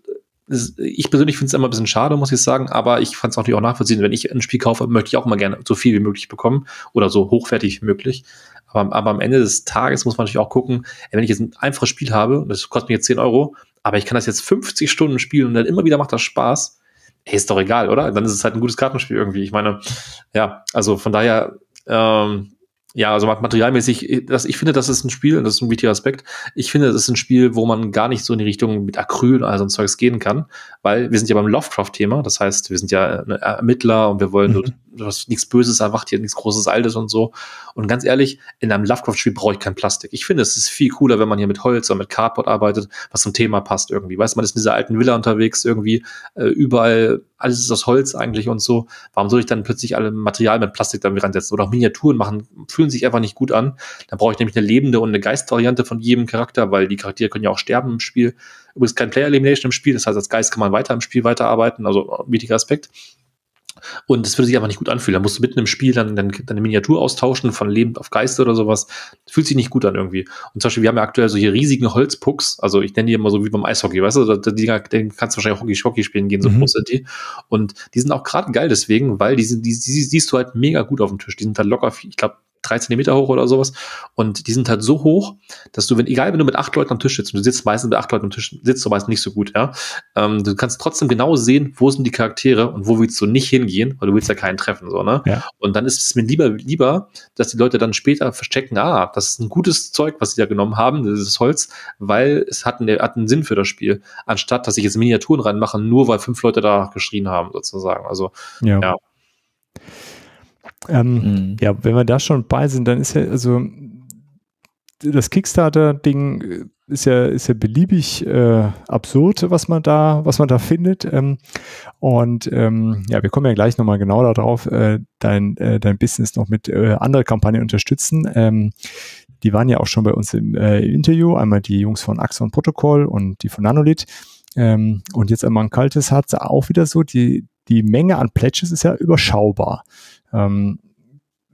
ich persönlich finde es immer ein bisschen schade, muss ich sagen, aber ich fand es natürlich auch nachvollziehen. Wenn ich ein Spiel kaufe, möchte ich auch immer gerne so viel wie möglich bekommen oder so hochwertig wie möglich. Aber, aber am Ende des Tages muss man natürlich auch gucken, wenn ich jetzt ein einfaches Spiel habe, und das kostet mir jetzt 10 Euro, aber ich kann das jetzt 50 Stunden spielen und dann immer wieder macht das Spaß. Hey, ist doch egal, oder? Dann ist es halt ein gutes Kartenspiel irgendwie. Ich meine, ja, also von daher, ähm, ja, also materialmäßig, das, ich finde, das ist ein Spiel, und das ist ein wichtiger Aspekt. Ich finde, das ist ein Spiel, wo man gar nicht so in die Richtung mit Acryl und all so ein Zeugs gehen kann, weil wir sind ja beim Lovecraft-Thema. Das heißt, wir sind ja Ermittler und wir wollen mhm was nichts Böses erwacht hier, nichts Großes Altes und so. Und ganz ehrlich, in einem Lovecraft-Spiel brauche ich kein Plastik. Ich finde, es ist viel cooler, wenn man hier mit Holz oder mit Cardboard arbeitet, was zum Thema passt irgendwie. Weißt du, man ist in dieser alten Villa unterwegs, irgendwie äh, überall, alles ist aus Holz eigentlich und so. Warum soll ich dann plötzlich alle Material mit Plastik dann reinsetzen? Oder auch Miniaturen machen, fühlen sich einfach nicht gut an. Da brauche ich nämlich eine lebende und eine Geistvariante von jedem Charakter, weil die Charaktere können ja auch sterben im Spiel. Übrigens kein Player Elimination im Spiel, das heißt, als Geist kann man weiter im Spiel weiterarbeiten, also ein wichtiger Aspekt. Und es würde sich einfach nicht gut anfühlen. Da musst du mitten im Spiel dann, dann deine Miniatur austauschen von Lebend auf Geiste oder sowas. Das fühlt sich nicht gut an irgendwie. Und zum Beispiel, wir haben ja aktuell so hier riesigen Holzpucks. Also ich nenne die immer so wie beim Eishockey, weißt du? Die, die kannst du wahrscheinlich Hockey, Hockey spielen gehen, so mhm. groß sind die. Und die sind auch gerade geil deswegen, weil die, sind, die, die siehst du halt mega gut auf dem Tisch. Die sind halt locker, ich glaube, drei Zentimeter hoch oder sowas. Und die sind halt so hoch, dass du, wenn, egal wenn du mit acht Leuten am Tisch sitzt, und du sitzt meistens mit acht Leuten am Tisch, sitzt du meistens nicht so gut, ja. Ähm, du kannst trotzdem genau sehen, wo sind die Charaktere und wo willst du nicht hingehen, weil du willst ja keinen treffen, so, ne? Ja. Und dann ist es mir lieber, lieber, dass die Leute dann später verstecken, ah, das ist ein gutes Zeug, was sie da genommen haben, das ist Holz, weil es hat einen, hat einen Sinn für das Spiel, anstatt, dass ich jetzt Miniaturen reinmache, nur weil fünf Leute da geschrien haben, sozusagen. Also, ja. ja. Ähm, mhm. Ja, wenn wir da schon bei sind, dann ist ja, also das Kickstarter-Ding ist ja, ist ja beliebig äh, absurd, was man da, was man da findet. Ähm, und ähm, ja, wir kommen ja gleich nochmal genau darauf, äh, dein, äh, dein Business noch mit äh, andere Kampagnen unterstützen. Ähm, die waren ja auch schon bei uns im, äh, im Interview, einmal die Jungs von Axon Protocol und die von Nanolith. Ähm, und jetzt einmal ein kaltes hat auch wieder so, die, die Menge an Pledges ist ja überschaubar. Ähm,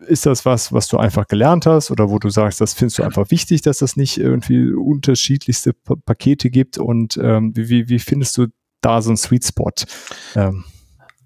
ist das was, was du einfach gelernt hast oder wo du sagst, das findest du einfach wichtig, dass es nicht irgendwie unterschiedlichste pa Pakete gibt und ähm, wie, wie findest du da so einen Sweet Spot? Ähm.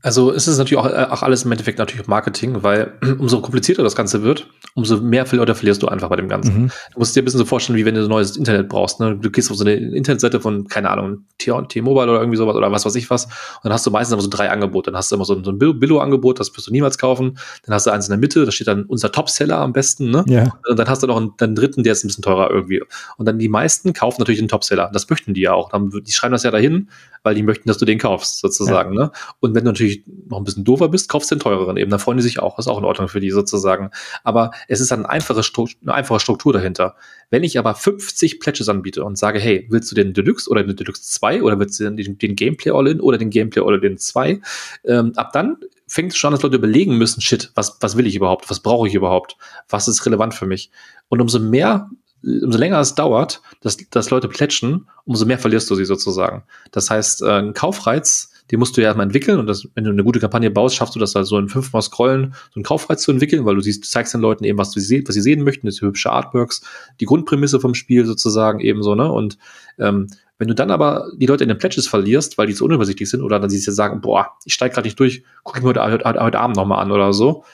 Also es ist natürlich auch, äh, auch alles im Endeffekt natürlich Marketing, weil *clears throat* umso komplizierter das Ganze wird, umso mehr Leute verlierst du einfach bei dem Ganzen. Mhm. Du musst dir ein bisschen so vorstellen, wie wenn du ein neues Internet brauchst. Ne? Du gehst auf so eine Internetseite von, keine Ahnung, T-Mobile oder irgendwie sowas oder was weiß ich was. Und dann hast du meistens immer so drei Angebote. Dann hast du immer so, so ein Billo-Angebot, das wirst du niemals kaufen. Dann hast du eins in der Mitte, da steht dann unser Top-Seller am besten. Ne? Ja. Und dann hast du noch einen, einen, dritten, der ist ein bisschen teurer irgendwie. Und dann die meisten kaufen natürlich den Top-Seller. Das möchten die ja auch. Dann, die schreiben das ja dahin, weil die möchten, dass du den kaufst, sozusagen. Ja. Ne? Und wenn du natürlich noch ein bisschen doofer bist, kaufst den teureren eben. Da freuen die sich auch. Ist auch in Ordnung für die sozusagen. Aber es ist eine einfache, Struktur, eine einfache Struktur dahinter. Wenn ich aber 50 Pledges anbiete und sage, hey, willst du den Deluxe oder den Deluxe 2 oder willst du den, den Gameplay All-In oder den Gameplay All-In 2, ähm, ab dann fängt es schon an, dass Leute überlegen müssen, shit, was, was will ich überhaupt? Was brauche ich überhaupt? Was ist relevant für mich? Und umso mehr umso länger es dauert, dass, dass Leute plätschen, umso mehr verlierst du sie sozusagen. Das heißt, äh, ein Kaufreiz den musst du ja erstmal entwickeln und das, wenn du eine gute Kampagne baust, schaffst du das halt so in fünfmal Scrollen, so einen Kaufreiz zu entwickeln, weil du siehst, du zeigst den Leuten eben, was, du sie, was sie sehen möchten, das hübsche Artworks, die Grundprämisse vom Spiel sozusagen ebenso, ne? Und ähm, wenn du dann aber die Leute in den Pledges verlierst, weil die so unübersichtlich sind, oder dann sie sagen, boah, ich steig gerade nicht durch, guck ich mir heute, heute, heute Abend nochmal an oder so,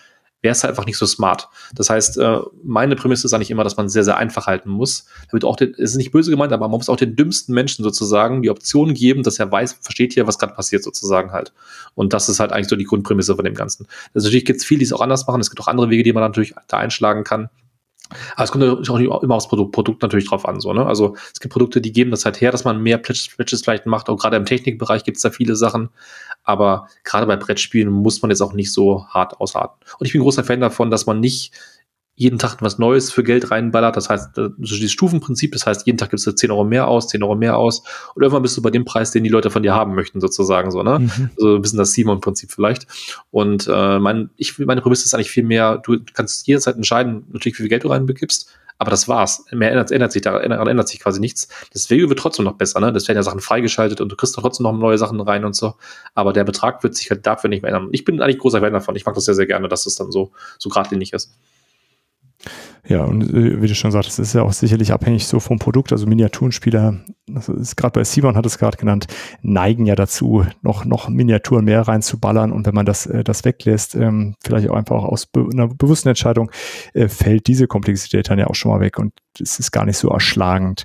wäre es halt einfach nicht so smart. Das heißt, äh, meine Prämisse ist eigentlich immer, dass man sehr, sehr einfach halten muss. Damit auch, den, es ist nicht böse gemeint, aber man muss auch den dümmsten Menschen sozusagen die Option geben, dass er weiß, versteht hier, was gerade passiert sozusagen halt. Und das ist halt eigentlich so die Grundprämisse von dem Ganzen. Also natürlich gibt es viele, die es auch anders machen. Es gibt auch andere Wege, die man natürlich da einschlagen kann. Aber es kommt natürlich auch immer aufs Produkt, Produkt natürlich drauf an. So, ne? Also es gibt Produkte, die geben das halt her, dass man mehr Pledges vielleicht macht. Auch gerade im Technikbereich gibt es da viele Sachen. Aber gerade bei Brettspielen muss man jetzt auch nicht so hart ausarten. Und ich bin großer Fan davon, dass man nicht jeden Tag was Neues für Geld reinballert. Das heißt, so dieses Stufenprinzip, das heißt, jeden Tag gibst du 10 Euro mehr aus, 10 Euro mehr aus. Und irgendwann bist du bei dem Preis, den die Leute von dir haben möchten, sozusagen so, ne? Mhm. So ein bisschen das Simon-Prinzip vielleicht. Und äh, mein, ich, meine Prämisse ist eigentlich viel mehr, du kannst jederzeit entscheiden, natürlich, wie viel Geld du reinbegibst, aber das war's. Mehr ändert, ändert sich, daran ändert, sich quasi nichts. Das Video wird trotzdem noch besser, ne? Das werden ja Sachen freigeschaltet und du kriegst trotzdem noch neue Sachen rein und so. Aber der Betrag wird sich halt dafür nicht mehr ändern. Ich bin eigentlich großer Fan davon. Ich mag das sehr, sehr gerne, dass es dann so, so geradlinig ist. Ja, und äh, wie du schon sagst, das ist ja auch sicherlich abhängig so vom Produkt. Also Miniaturenspieler, das ist gerade bei Simon hat es gerade genannt, neigen ja dazu, noch, noch Miniaturen mehr reinzuballern. Und wenn man das, äh, das weglässt, ähm, vielleicht auch einfach aus einer bewussten Entscheidung, äh, fällt diese Komplexität dann ja auch schon mal weg und es ist gar nicht so erschlagend.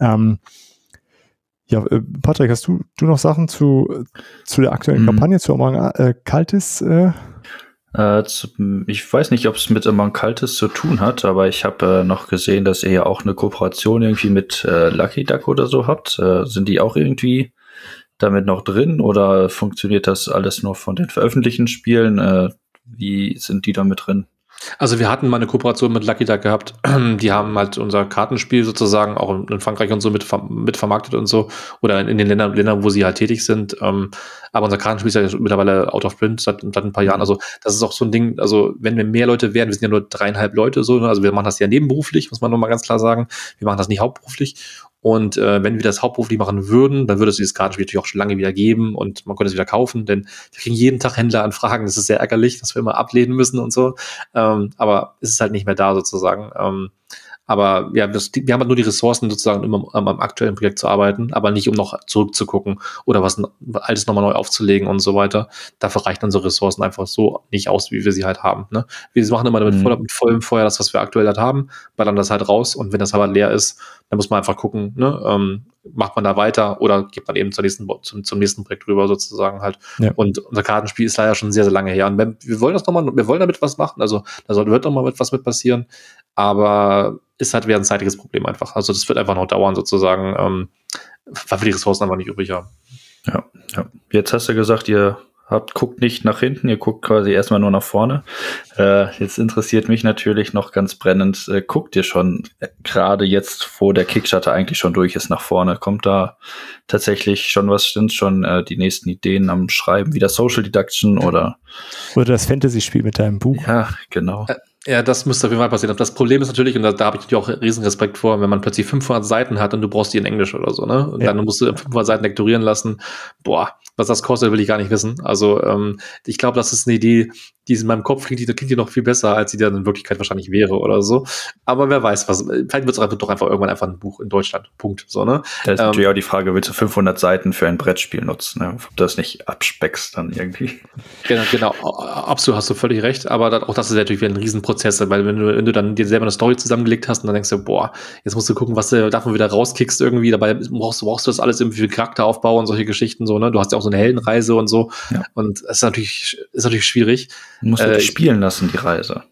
Ähm, ja, Patrick, hast du, du noch Sachen zu, zu der aktuellen mhm. Kampagne, zu Among äh, Kaltis? Äh? Äh, ich weiß nicht, ob es mit Among Cultists zu tun hat, aber ich habe äh, noch gesehen, dass ihr ja auch eine Kooperation irgendwie mit äh, Lucky Duck oder so habt. Äh, sind die auch irgendwie damit noch drin oder funktioniert das alles nur von den veröffentlichten Spielen? Äh, wie sind die damit drin? Also wir hatten mal eine Kooperation mit Lucky Duck gehabt. *clears throat* Die haben halt unser Kartenspiel sozusagen auch in Frankreich und so mit, mit vermarktet und so. Oder in den Ländern, Ländern, wo sie halt tätig sind. Ähm, aber unser Kartenspiel ist ja mittlerweile out of print seit, seit ein paar Jahren. Mhm. Also das ist auch so ein Ding, also wenn wir mehr Leute werden, wir sind ja nur dreieinhalb Leute so, ne? also wir machen das ja nebenberuflich, muss man nochmal ganz klar sagen. Wir machen das nicht hauptberuflich. Und äh, wenn wir das hauptberuflich machen würden, dann würde es dieses Kartenspiel natürlich auch schon lange wieder geben und man könnte es wieder kaufen, denn wir kriegen jeden Tag Händler anfragen. Das ist sehr ärgerlich, dass wir immer ablehnen müssen und so. Ähm, aber es ist halt nicht mehr da sozusagen. Ähm, aber ja, das, wir haben halt nur die Ressourcen sozusagen, um am, am aktuellen Projekt zu arbeiten, aber nicht um noch zurückzugucken oder was alles nochmal neu aufzulegen und so weiter. Dafür reichen unsere Ressourcen einfach so nicht aus, wie wir sie halt haben. Ne? Wir machen immer damit mhm. voll, mit vollem Feuer das, was wir aktuell halt haben, ballern das halt raus und wenn das aber leer ist, dann muss man einfach gucken, ne, ähm, macht man da weiter oder geht man eben zur nächsten, zum, zum nächsten Projekt rüber sozusagen halt. Ja. Und unser Kartenspiel ist leider schon sehr, sehr lange her. Und wenn, wir wollen das nochmal, wir wollen damit was machen, also da soll, wird nochmal was mit passieren, aber ist halt wieder ein zeitiges Problem einfach. Also das wird einfach noch dauern sozusagen, ähm, weil wir die Ressourcen einfach nicht übrig haben. Ja, ja. Jetzt hast du gesagt, ihr habt, guckt nicht nach hinten, ihr guckt quasi erstmal nur nach vorne. Äh, jetzt interessiert mich natürlich noch ganz brennend, äh, guckt ihr schon äh, gerade jetzt, wo der Kickstarter eigentlich schon durch ist, nach vorne? Kommt da tatsächlich schon was, sind schon äh, die nächsten Ideen am Schreiben, wie das Social Deduction oder? Oder das Fantasy-Spiel mit deinem Buch. Ja, genau. Ja, das müsste auf jeden Fall passieren. Das Problem ist natürlich, und da, da habe ich natürlich auch riesen Respekt vor, wenn man plötzlich 500 Seiten hat und du brauchst die in Englisch oder so, ne? Und ja. dann musst du 500 Seiten lektorieren lassen. Boah, was das kostet, will ich gar nicht wissen. Also ähm, ich glaube, das ist eine Idee, die in meinem Kopf klingt, die klingt die noch viel besser, als sie dann in Wirklichkeit wahrscheinlich wäre oder so. Aber wer weiß was. Vielleicht wird es doch einfach irgendwann einfach ein Buch in Deutschland. Punkt. So, ne? Da ist ähm, natürlich auch die Frage, willst du 500 Seiten für ein Brettspiel nutzen? Ne? Ob du das nicht abspeckst dann irgendwie. Genau, genau. Absolut, hast du völlig recht. Aber dann, auch das ist natürlich wieder ein Riesenprozess, weil wenn du, wenn du dann dir selber eine Story zusammengelegt hast und dann denkst du, boah, jetzt musst du gucken, was du davon wieder rauskickst irgendwie. Dabei brauchst, brauchst du das alles irgendwie für Charakteraufbau und solche Geschichten so, ne? Du hast ja auch so eine Heldenreise und so. Ja. Und es ist natürlich, ist natürlich schwierig. Du musst äh, spielen lassen, die Reise.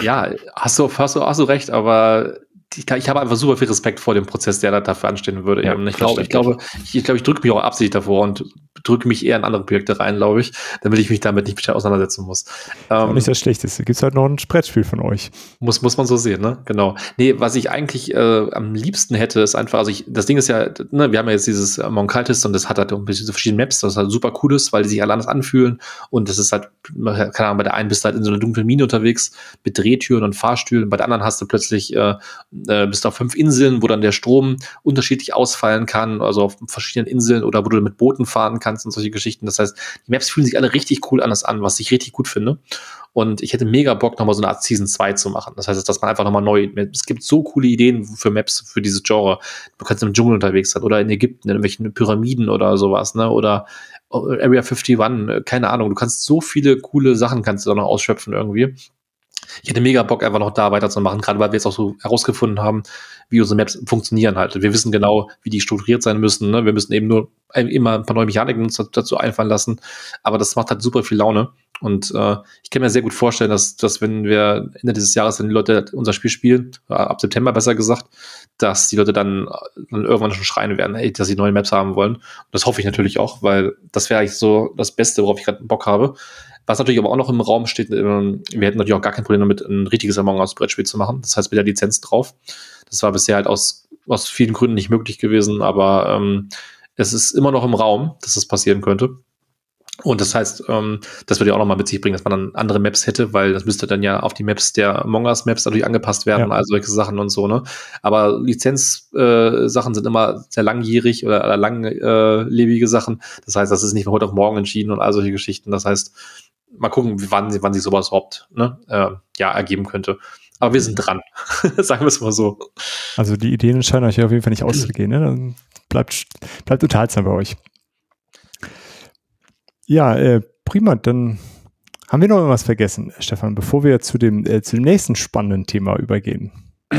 Ja, hast du, hast du, hast du recht, aber ich, ich habe einfach super viel Respekt vor dem Prozess, der da dafür anstehen würde. Ja, ich, glaube, ich glaube, ich, ich glaube, ich drücke mich auch absichtlich davor und drücke mich eher in andere Projekte rein, glaube ich, damit ich mich damit nicht auseinandersetzen muss. Ähm, nicht das Schlechteste. Gibt es halt noch ein Brettspiel von euch. Muss, muss man so sehen, ne? Genau. Nee, was ich eigentlich äh, am liebsten hätte, ist einfach, also ich, das Ding ist ja, ne, wir haben ja jetzt dieses Monkaltis und das hat halt ein bisschen so verschiedene Maps, das ist halt super cool ist, weil die sich alle anders anfühlen und das ist halt, keine Ahnung, bei der einen bist du halt in so einer dunklen Mine unterwegs mit Drehtüren und Fahrstühlen, bei der anderen hast du plötzlich äh, äh, bis auf fünf Inseln, wo dann der Strom unterschiedlich ausfallen kann, also auf verschiedenen Inseln oder wo du mit Booten fahren kannst und solche Geschichten. Das heißt, die Maps fühlen sich alle richtig cool anders an, was ich richtig gut finde. Und ich hätte mega Bock, nochmal so eine Art Season 2 zu machen. Das heißt, dass man einfach nochmal neu, es gibt so coole Ideen für Maps, für dieses Genre. Du kannst im Dschungel unterwegs sein oder in Ägypten, in irgendwelchen Pyramiden oder sowas, ne? Oder Area 51, keine Ahnung. Du kannst so viele coole Sachen kannst du da noch ausschöpfen irgendwie. Ich hätte mega Bock, einfach noch da weiterzumachen, gerade weil wir jetzt auch so herausgefunden haben, wie unsere Maps funktionieren halt. Wir wissen genau, wie die strukturiert sein müssen. Ne? Wir müssen eben nur immer ein paar neue Mechaniken uns dazu einfallen lassen. Aber das macht halt super viel Laune. Und äh, ich kann mir sehr gut vorstellen, dass, dass wenn wir Ende dieses Jahres, wenn die Leute unser Spiel spielen, äh, ab September besser gesagt, dass die Leute dann, dann irgendwann schon schreien werden, ey, dass sie neue Maps haben wollen. Und das hoffe ich natürlich auch, weil das wäre eigentlich so das Beste, worauf ich gerade Bock habe. Was natürlich aber auch noch im Raum steht, ähm, wir hätten natürlich auch gar kein Problem damit, ein richtiges Among Us Brettspiel zu machen. Das heißt mit der Lizenz drauf. Das war bisher halt aus, aus vielen Gründen nicht möglich gewesen, aber ähm, es ist immer noch im Raum, dass das passieren könnte. Und das heißt, ähm, das würde ja auch nochmal mit sich bringen, dass man dann andere Maps hätte, weil das müsste dann ja auf die Maps der Among Us Maps natürlich angepasst werden, ja. also solche Sachen und so, ne? Aber Lizenz-Sachen äh, sind immer sehr langjährig oder, oder langlebige Sachen. Das heißt, das ist nicht von heute auf morgen entschieden und all solche Geschichten. Das heißt, mal gucken, wann, wann sich sowas überhaupt ne, äh, ja, ergeben könnte. Aber wir sind dran, *laughs* sagen wir es mal so. Also die Ideen scheinen euch auf jeden Fall nicht *clears throat* auszugehen. Ne? Dann bleibt, bleibt unterhaltsam bei euch. Ja, äh, prima. Dann haben wir noch irgendwas vergessen, Stefan, bevor wir zu dem, äh, zu dem nächsten spannenden Thema übergehen. *clears throat*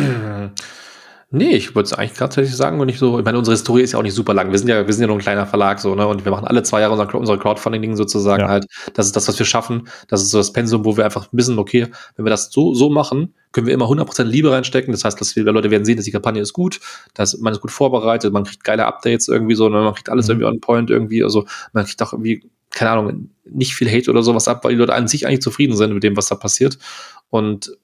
Nee, ich würde es eigentlich tatsächlich sagen, wenn ich so, ich meine, unsere Historie ist ja auch nicht super lang. Wir sind ja, wir sind ja nur ein kleiner Verlag, so, ne, und wir machen alle zwei Jahre unser, unser Crowdfunding-Ding sozusagen ja. halt. Das ist das, was wir schaffen. Das ist so das Pensum, wo wir einfach wissen, okay, wenn wir das so, so machen, können wir immer 100% Liebe reinstecken. Das heißt, dass wir Leute werden sehen, dass die Kampagne ist gut, dass man ist gut vorbereitet, man kriegt geile Updates irgendwie so, ne, man kriegt alles mhm. irgendwie on point irgendwie, also man kriegt auch irgendwie, keine Ahnung, nicht viel Hate oder sowas ab, weil die Leute an sich eigentlich zufrieden sind mit dem, was da passiert. Und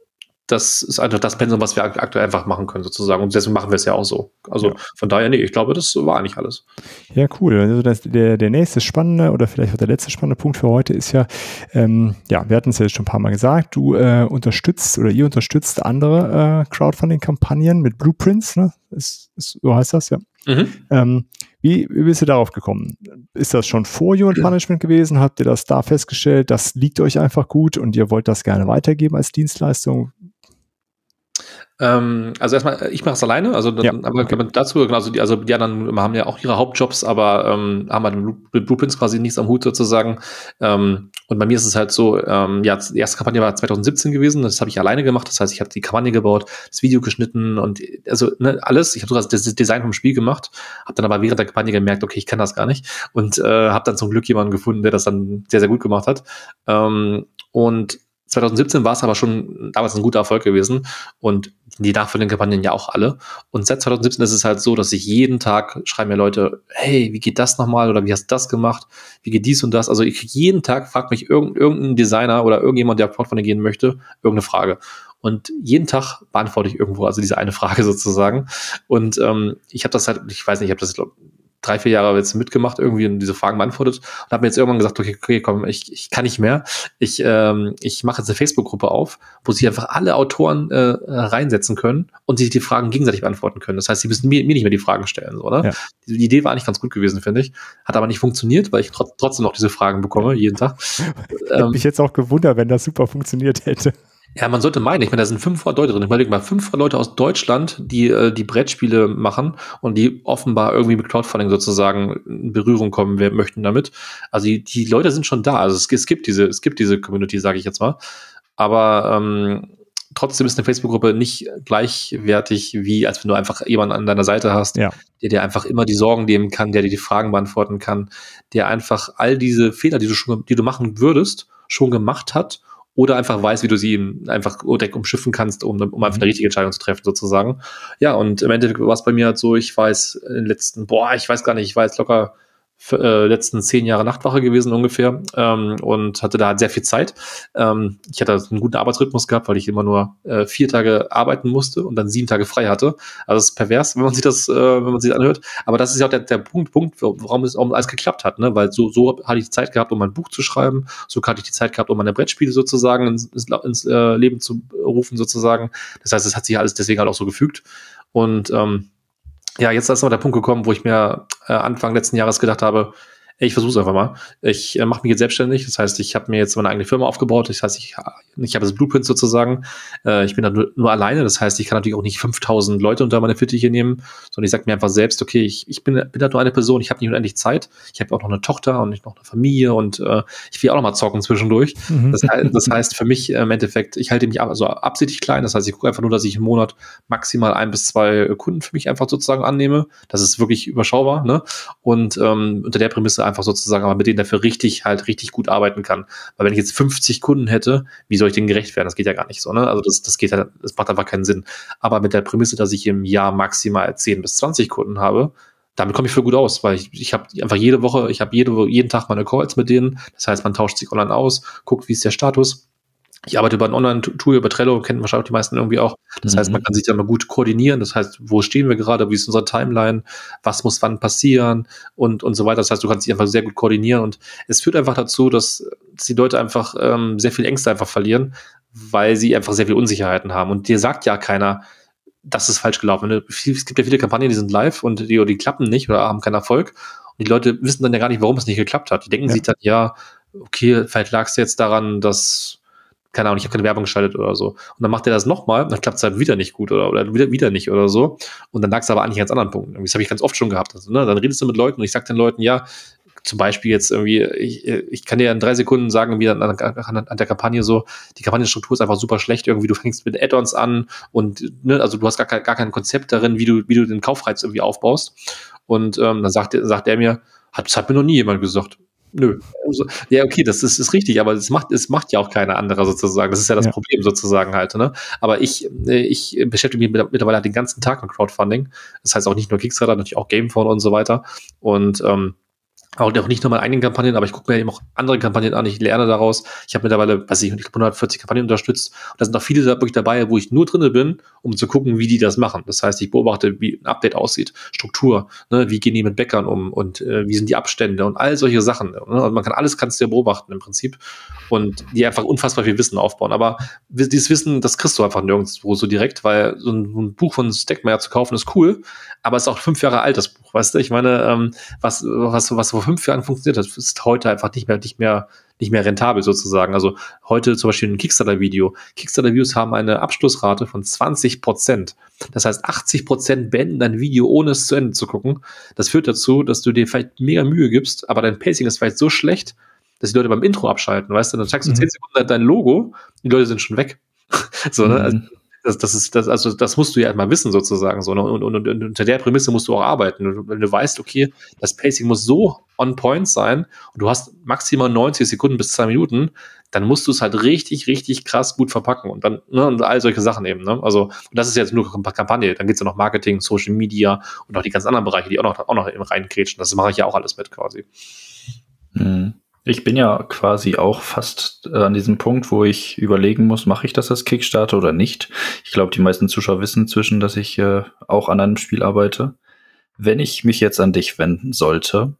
das ist einfach das Pensum, was wir aktuell einfach machen können, sozusagen. Und deswegen machen wir es ja auch so. Also ja. von daher, nee, ich glaube, das war eigentlich alles. Ja, cool. Also das, der, der nächste spannende oder vielleicht auch der letzte spannende Punkt für heute ist ja, ähm, ja, wir hatten es ja jetzt schon ein paar Mal gesagt, du äh, unterstützt oder ihr unterstützt andere äh, Crowdfunding-Kampagnen mit Blueprints, ne? Ist, ist, so heißt das, ja. Mhm. Ähm, wie, wie bist du darauf gekommen? Ist das schon vor Human *clears throat* Punishment gewesen? Habt ihr das da festgestellt? Das liegt euch einfach gut und ihr wollt das gerne weitergeben als Dienstleistung? Ähm, also erstmal, ich mache es alleine, also ja, aber okay. dazu, genau, also die, also die anderen haben ja auch ihre Hauptjobs, aber ähm, haben halt mit Blueprints quasi nichts am Hut sozusagen. Ähm, und bei mir ist es halt so, ähm, ja, die erste Kampagne war 2017 gewesen, das habe ich alleine gemacht, das heißt, ich habe die Kampagne gebaut, das Video geschnitten und also ne, alles. Ich habe sogar das Design vom Spiel gemacht, habe dann aber während der Kampagne gemerkt, okay, ich kann das gar nicht und äh, habe dann zum Glück jemanden gefunden, der das dann sehr, sehr gut gemacht hat. Ähm, und 2017 war es aber schon damals ein guter Erfolg gewesen und die nachfolgenden Kampagnen ja auch alle. Und seit 2017 ist es halt so, dass ich jeden Tag schreiben mir Leute, hey, wie geht das nochmal oder wie hast du das gemacht? Wie geht dies und das? Also ich jeden Tag fragt mich irgendein Designer oder irgendjemand, der auf Crowdfunding gehen möchte, irgendeine Frage. Und jeden Tag beantworte ich irgendwo also diese eine *laughs* Frage sozusagen. Und ähm, ich habe das halt, ich weiß nicht, ich habe das glaub, drei, vier Jahre jetzt mitgemacht, irgendwie und diese Fragen beantwortet und habe mir jetzt irgendwann gesagt, okay, okay, komm, ich, ich kann nicht mehr. Ich, ähm, ich mache jetzt eine Facebook-Gruppe auf, wo sich einfach alle Autoren äh, reinsetzen können und sich die Fragen gegenseitig beantworten können. Das heißt, sie müssen mir, mir nicht mehr die Fragen stellen, so, oder? Ja. Die, Idee war eigentlich ganz gut gewesen, finde ich. Hat aber nicht funktioniert, weil ich tr trotzdem noch diese Fragen bekomme, jeden Tag. *laughs* Hätte ähm, mich jetzt auch gewundert, wenn das super funktioniert hätte. Ja, man sollte meinen, ich meine, da sind 500 Leute drin. Ich meine, mal 500 Leute aus Deutschland, die äh, die Brettspiele machen und die offenbar irgendwie mit Crowdfunding sozusagen in Berührung kommen wir möchten damit. Also die, die Leute sind schon da. Also es, es gibt diese, es gibt diese Community, sage ich jetzt mal. Aber ähm, trotzdem ist eine Facebook-Gruppe nicht gleichwertig, wie als wenn du einfach jemanden an deiner Seite hast, ja. der dir einfach immer die Sorgen nehmen kann, der dir die Fragen beantworten kann, der einfach all diese Fehler, die du schon, die du machen würdest, schon gemacht hat oder einfach weiß, wie du sie einfach direkt umschiffen kannst, um, um einfach eine mhm. richtige Entscheidung zu treffen, sozusagen. Ja, und im Endeffekt war es bei mir halt so, ich weiß in den letzten, boah, ich weiß gar nicht, ich jetzt locker äh, letzten zehn Jahre Nachtwache gewesen ungefähr ähm, und hatte da halt sehr viel Zeit. Ähm, ich hatte einen guten Arbeitsrhythmus gehabt, weil ich immer nur äh, vier Tage arbeiten musste und dann sieben Tage frei hatte. Also es ist pervers, wenn man sich das, äh, wenn man sich das anhört. Aber das ist ja auch der, der Punkt, Punkt, warum es auch alles geklappt hat, ne? Weil so, so hatte ich die Zeit gehabt, um mein Buch zu schreiben, so hatte ich die Zeit gehabt, um meine Brettspiele sozusagen ins, ins äh, Leben zu rufen, sozusagen. Das heißt, es hat sich alles deswegen halt auch so gefügt. Und ähm, ja, jetzt ist aber der Punkt gekommen, wo ich mir äh, Anfang letzten Jahres gedacht habe, ich versuche es einfach mal. Ich äh, mache mich jetzt selbstständig. Das heißt, ich habe mir jetzt meine eigene Firma aufgebaut. Das heißt, ich, ich habe das Blueprint sozusagen. Äh, ich bin da nur, nur, alleine. Das heißt, ich kann natürlich auch nicht 5000 Leute unter meine Fittiche nehmen, sondern ich sage mir einfach selbst, okay, ich, ich bin, bin da nur eine Person. Ich habe nicht unendlich Zeit. Ich habe auch noch eine Tochter und nicht noch eine Familie und äh, ich will auch noch mal zocken zwischendurch. Mhm. Das, das, heißt für mich äh, im Endeffekt, ich halte mich also absichtlich klein. Das heißt, ich gucke einfach nur, dass ich im Monat maximal ein bis zwei Kunden für mich einfach sozusagen annehme. Das ist wirklich überschaubar. Ne? Und ähm, unter der Prämisse einfach sozusagen, aber mit denen dafür richtig halt richtig gut arbeiten kann. Weil wenn ich jetzt 50 Kunden hätte, wie soll ich denen gerecht werden? Das geht ja gar nicht so, ne? Also das, das geht ja, das macht einfach keinen Sinn. Aber mit der Prämisse, dass ich im Jahr maximal 10 bis 20 Kunden habe, damit komme ich für gut aus, weil ich, ich habe einfach jede Woche, ich habe jede, jeden Tag meine Calls mit denen. Das heißt, man tauscht sich online aus, guckt, wie ist der Status ich arbeite über ein Online-Tool, über Trello, kennen wahrscheinlich die meisten irgendwie auch. Das mhm. heißt, man kann sich da mal gut koordinieren. Das heißt, wo stehen wir gerade, wie ist unsere Timeline, was muss wann passieren und, und so weiter. Das heißt, du kannst dich einfach sehr gut koordinieren und es führt einfach dazu, dass, dass die Leute einfach ähm, sehr viel Ängste einfach verlieren, weil sie einfach sehr viel Unsicherheiten haben. Und dir sagt ja keiner, das ist falsch gelaufen. Es gibt ja viele Kampagnen, die sind live und die, die klappen nicht oder haben keinen Erfolg. Und die Leute wissen dann ja gar nicht, warum es nicht geklappt hat. Die denken ja. sich dann, ja, okay, vielleicht lag es jetzt daran, dass keine Ahnung, ich habe keine Werbung geschaltet oder so. Und dann macht er das nochmal, dann klappt es halt wieder nicht gut oder, oder wieder, wieder nicht oder so. Und dann lag es aber eigentlich an ganz anderen Punkten. Das habe ich ganz oft schon gehabt. Also, ne? Dann redest du mit Leuten und ich sag den Leuten, ja, zum Beispiel jetzt irgendwie, ich, ich kann dir in drei Sekunden sagen, wie an, an, an der Kampagne so, die Kampagnenstruktur ist einfach super schlecht. Irgendwie, du fängst mit Add-ons an und ne, also du hast gar, kein, gar kein Konzept darin, wie du, wie du den Kaufreiz irgendwie aufbaust. Und ähm, dann sagt, sagt er mir, hat, das hat mir noch nie jemand gesagt. Nö. Also, ja, okay, das ist, ist richtig, aber es macht, es macht ja auch keine andere sozusagen. Das ist ja das ja. Problem sozusagen halt. Ne? Aber ich, äh, ich beschäftige mich mittlerweile halt den ganzen Tag mit Crowdfunding. Das heißt auch nicht nur Kickstarter, natürlich auch Gamephone und so weiter. Und ähm, auch nicht nur meine eigenen Kampagnen, aber ich gucke mir eben auch andere Kampagnen an, ich lerne daraus. Ich habe mittlerweile, weiß ich, ich 140 Kampagnen unterstützt und da sind auch viele wirklich dabei, wo ich nur drinne bin, um zu gucken, wie die das machen. Das heißt, ich beobachte, wie ein Update aussieht, Struktur, ne, wie gehen die mit Bäckern um und äh, wie sind die Abstände und all solche Sachen. Ne? Und man kann alles kannst du ja beobachten im Prinzip und die einfach unfassbar viel Wissen aufbauen. Aber dieses Wissen, das kriegst du einfach nirgendwo so direkt, weil so ein, ein Buch von Stackmeyer zu kaufen ist cool, aber es ist auch fünf Jahre alt, das Buch, weißt du? Ich meine, ähm, was, was, was vor fünf Jahren funktioniert hat, ist heute einfach nicht mehr, nicht mehr, nicht mehr rentabel sozusagen. Also heute zum Beispiel ein Kickstarter-Video. Kickstarter-Videos haben eine Abschlussrate von 20 Prozent. Das heißt, 80 Prozent beenden dein Video, ohne es zu Ende zu gucken. Das führt dazu, dass du dir vielleicht mega Mühe gibst, aber dein Pacing ist vielleicht so schlecht, dass die Leute beim Intro abschalten, weißt du? Dann zeigst du mhm. 10 Sekunden dein Logo, die Leute sind schon weg. *laughs* so, ne? Also, das, das ist, das, also das musst du ja erstmal wissen sozusagen so. Ne? Und, und, und, und unter der Prämisse musst du auch arbeiten. wenn du weißt, okay, das Pacing muss so on point sein und du hast maximal 90 Sekunden bis zwei Minuten, dann musst du es halt richtig, richtig krass gut verpacken und dann, ne, und all solche Sachen eben, ne? Also, und das ist jetzt nur Kampagne, dann geht's ja noch Marketing, Social Media und auch die ganz anderen Bereiche, die auch noch, auch noch eben reinkretschen. Das mache ich ja auch alles mit quasi. Mhm. Ich bin ja quasi auch fast äh, an diesem Punkt, wo ich überlegen muss, mache ich das als Kickstarter oder nicht. Ich glaube, die meisten Zuschauer wissen zwischen, dass ich äh, auch an einem Spiel arbeite. Wenn ich mich jetzt an dich wenden sollte,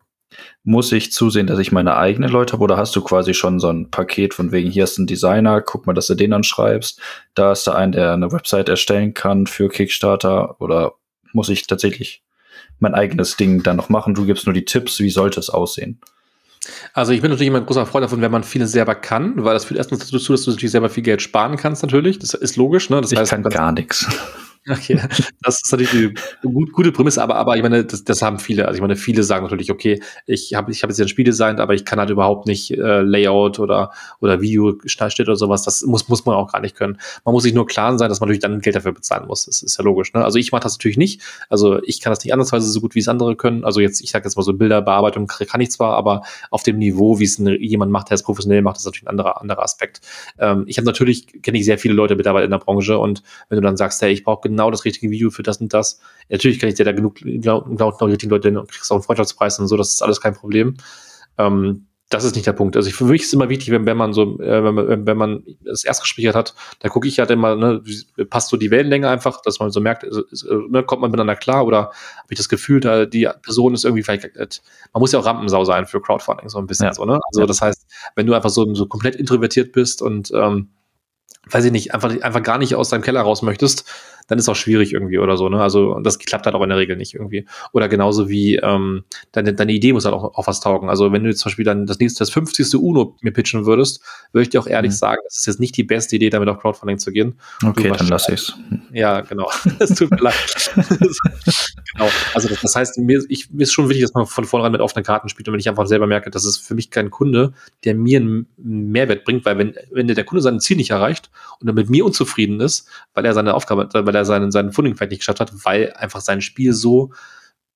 muss ich zusehen, dass ich meine eigenen Leute habe oder hast du quasi schon so ein Paket von wegen, hier ist ein Designer, guck mal, dass du den anschreibst, da ist da ein, der eine Website erstellen kann für Kickstarter oder muss ich tatsächlich mein eigenes Ding dann noch machen? Du gibst nur die Tipps, wie sollte es aussehen? Also ich bin natürlich immer ein großer Freund davon, wenn man vieles selber kann, weil das führt erstens dazu, dass du natürlich selber viel Geld sparen kannst natürlich. Das ist logisch, ne? Das ich heißt, kann gar nichts. *laughs* Okay, das ist natürlich eine gut, gute Prämisse, aber, aber ich meine, das, das haben viele. Also ich meine, viele sagen natürlich, okay, ich habe ich hab jetzt ein Spiel designt, aber ich kann halt überhaupt nicht äh, Layout oder, oder Video steht oder sowas. Das muss, muss man auch gar nicht können. Man muss sich nur klar sein, dass man natürlich dann Geld dafür bezahlen muss. Das ist ja logisch. Ne? Also ich mache das natürlich nicht. Also ich kann das nicht andersweise so gut, wie es andere können. Also jetzt, ich sage jetzt mal so Bilderbearbeitung kann ich zwar, aber auf dem Niveau, wie es jemand macht, der es professionell macht, ist natürlich ein anderer, anderer Aspekt. Ähm, ich habe natürlich, kenne ich sehr viele Leute mittlerweile in der Branche und wenn du dann sagst, hey, ich brauche genau das richtige Video für das und das. Natürlich kann ich dir da genug, genau, genau die richtigen Leute, du kriegst auch einen Freundschaftspreis und so, das ist alles kein Problem. Ähm, das ist nicht der Punkt. Also ich, für mich ist es immer wichtig, wenn, wenn man so, äh, wenn, man, wenn man das Erstgespräch hat, da gucke ich halt immer, ne, passt so die Wellenlänge einfach, dass man so merkt, also, ne, kommt man miteinander klar oder habe ich das Gefühl, da die Person ist irgendwie vielleicht, äh, man muss ja auch Rampensau sein für Crowdfunding, so ein bisschen ja. so, ne? Also das heißt, wenn du einfach so, so komplett introvertiert bist und ähm, weiß ich nicht, einfach, einfach gar nicht aus deinem Keller raus möchtest, dann ist auch schwierig irgendwie oder so. Ne? Also das klappt halt auch in der Regel nicht irgendwie. Oder genauso wie ähm, deine, deine Idee muss halt auch, auch was taugen. Also wenn du jetzt zum Beispiel dann das nächste, das 50. UNO mir pitchen würdest, würde ich dir auch ehrlich mhm. sagen, das ist jetzt nicht die beste Idee, damit auf Crowdfunding zu gehen. Okay, dann lass ich's. Ja, genau. *laughs* Es tut mir leid. genau. Also das, das heißt, mir, ich, mir ist schon wichtig, dass man von vornherein mit offenen Karten spielt und wenn ich einfach selber merke, das ist für mich kein Kunde, der mir einen Mehrwert bringt, weil wenn, wenn der Kunde sein Ziel nicht erreicht und er mit mir unzufrieden ist, weil er seine Aufgabe, weil er seinen, seinen Funding vielleicht nicht geschafft hat, weil einfach sein Spiel so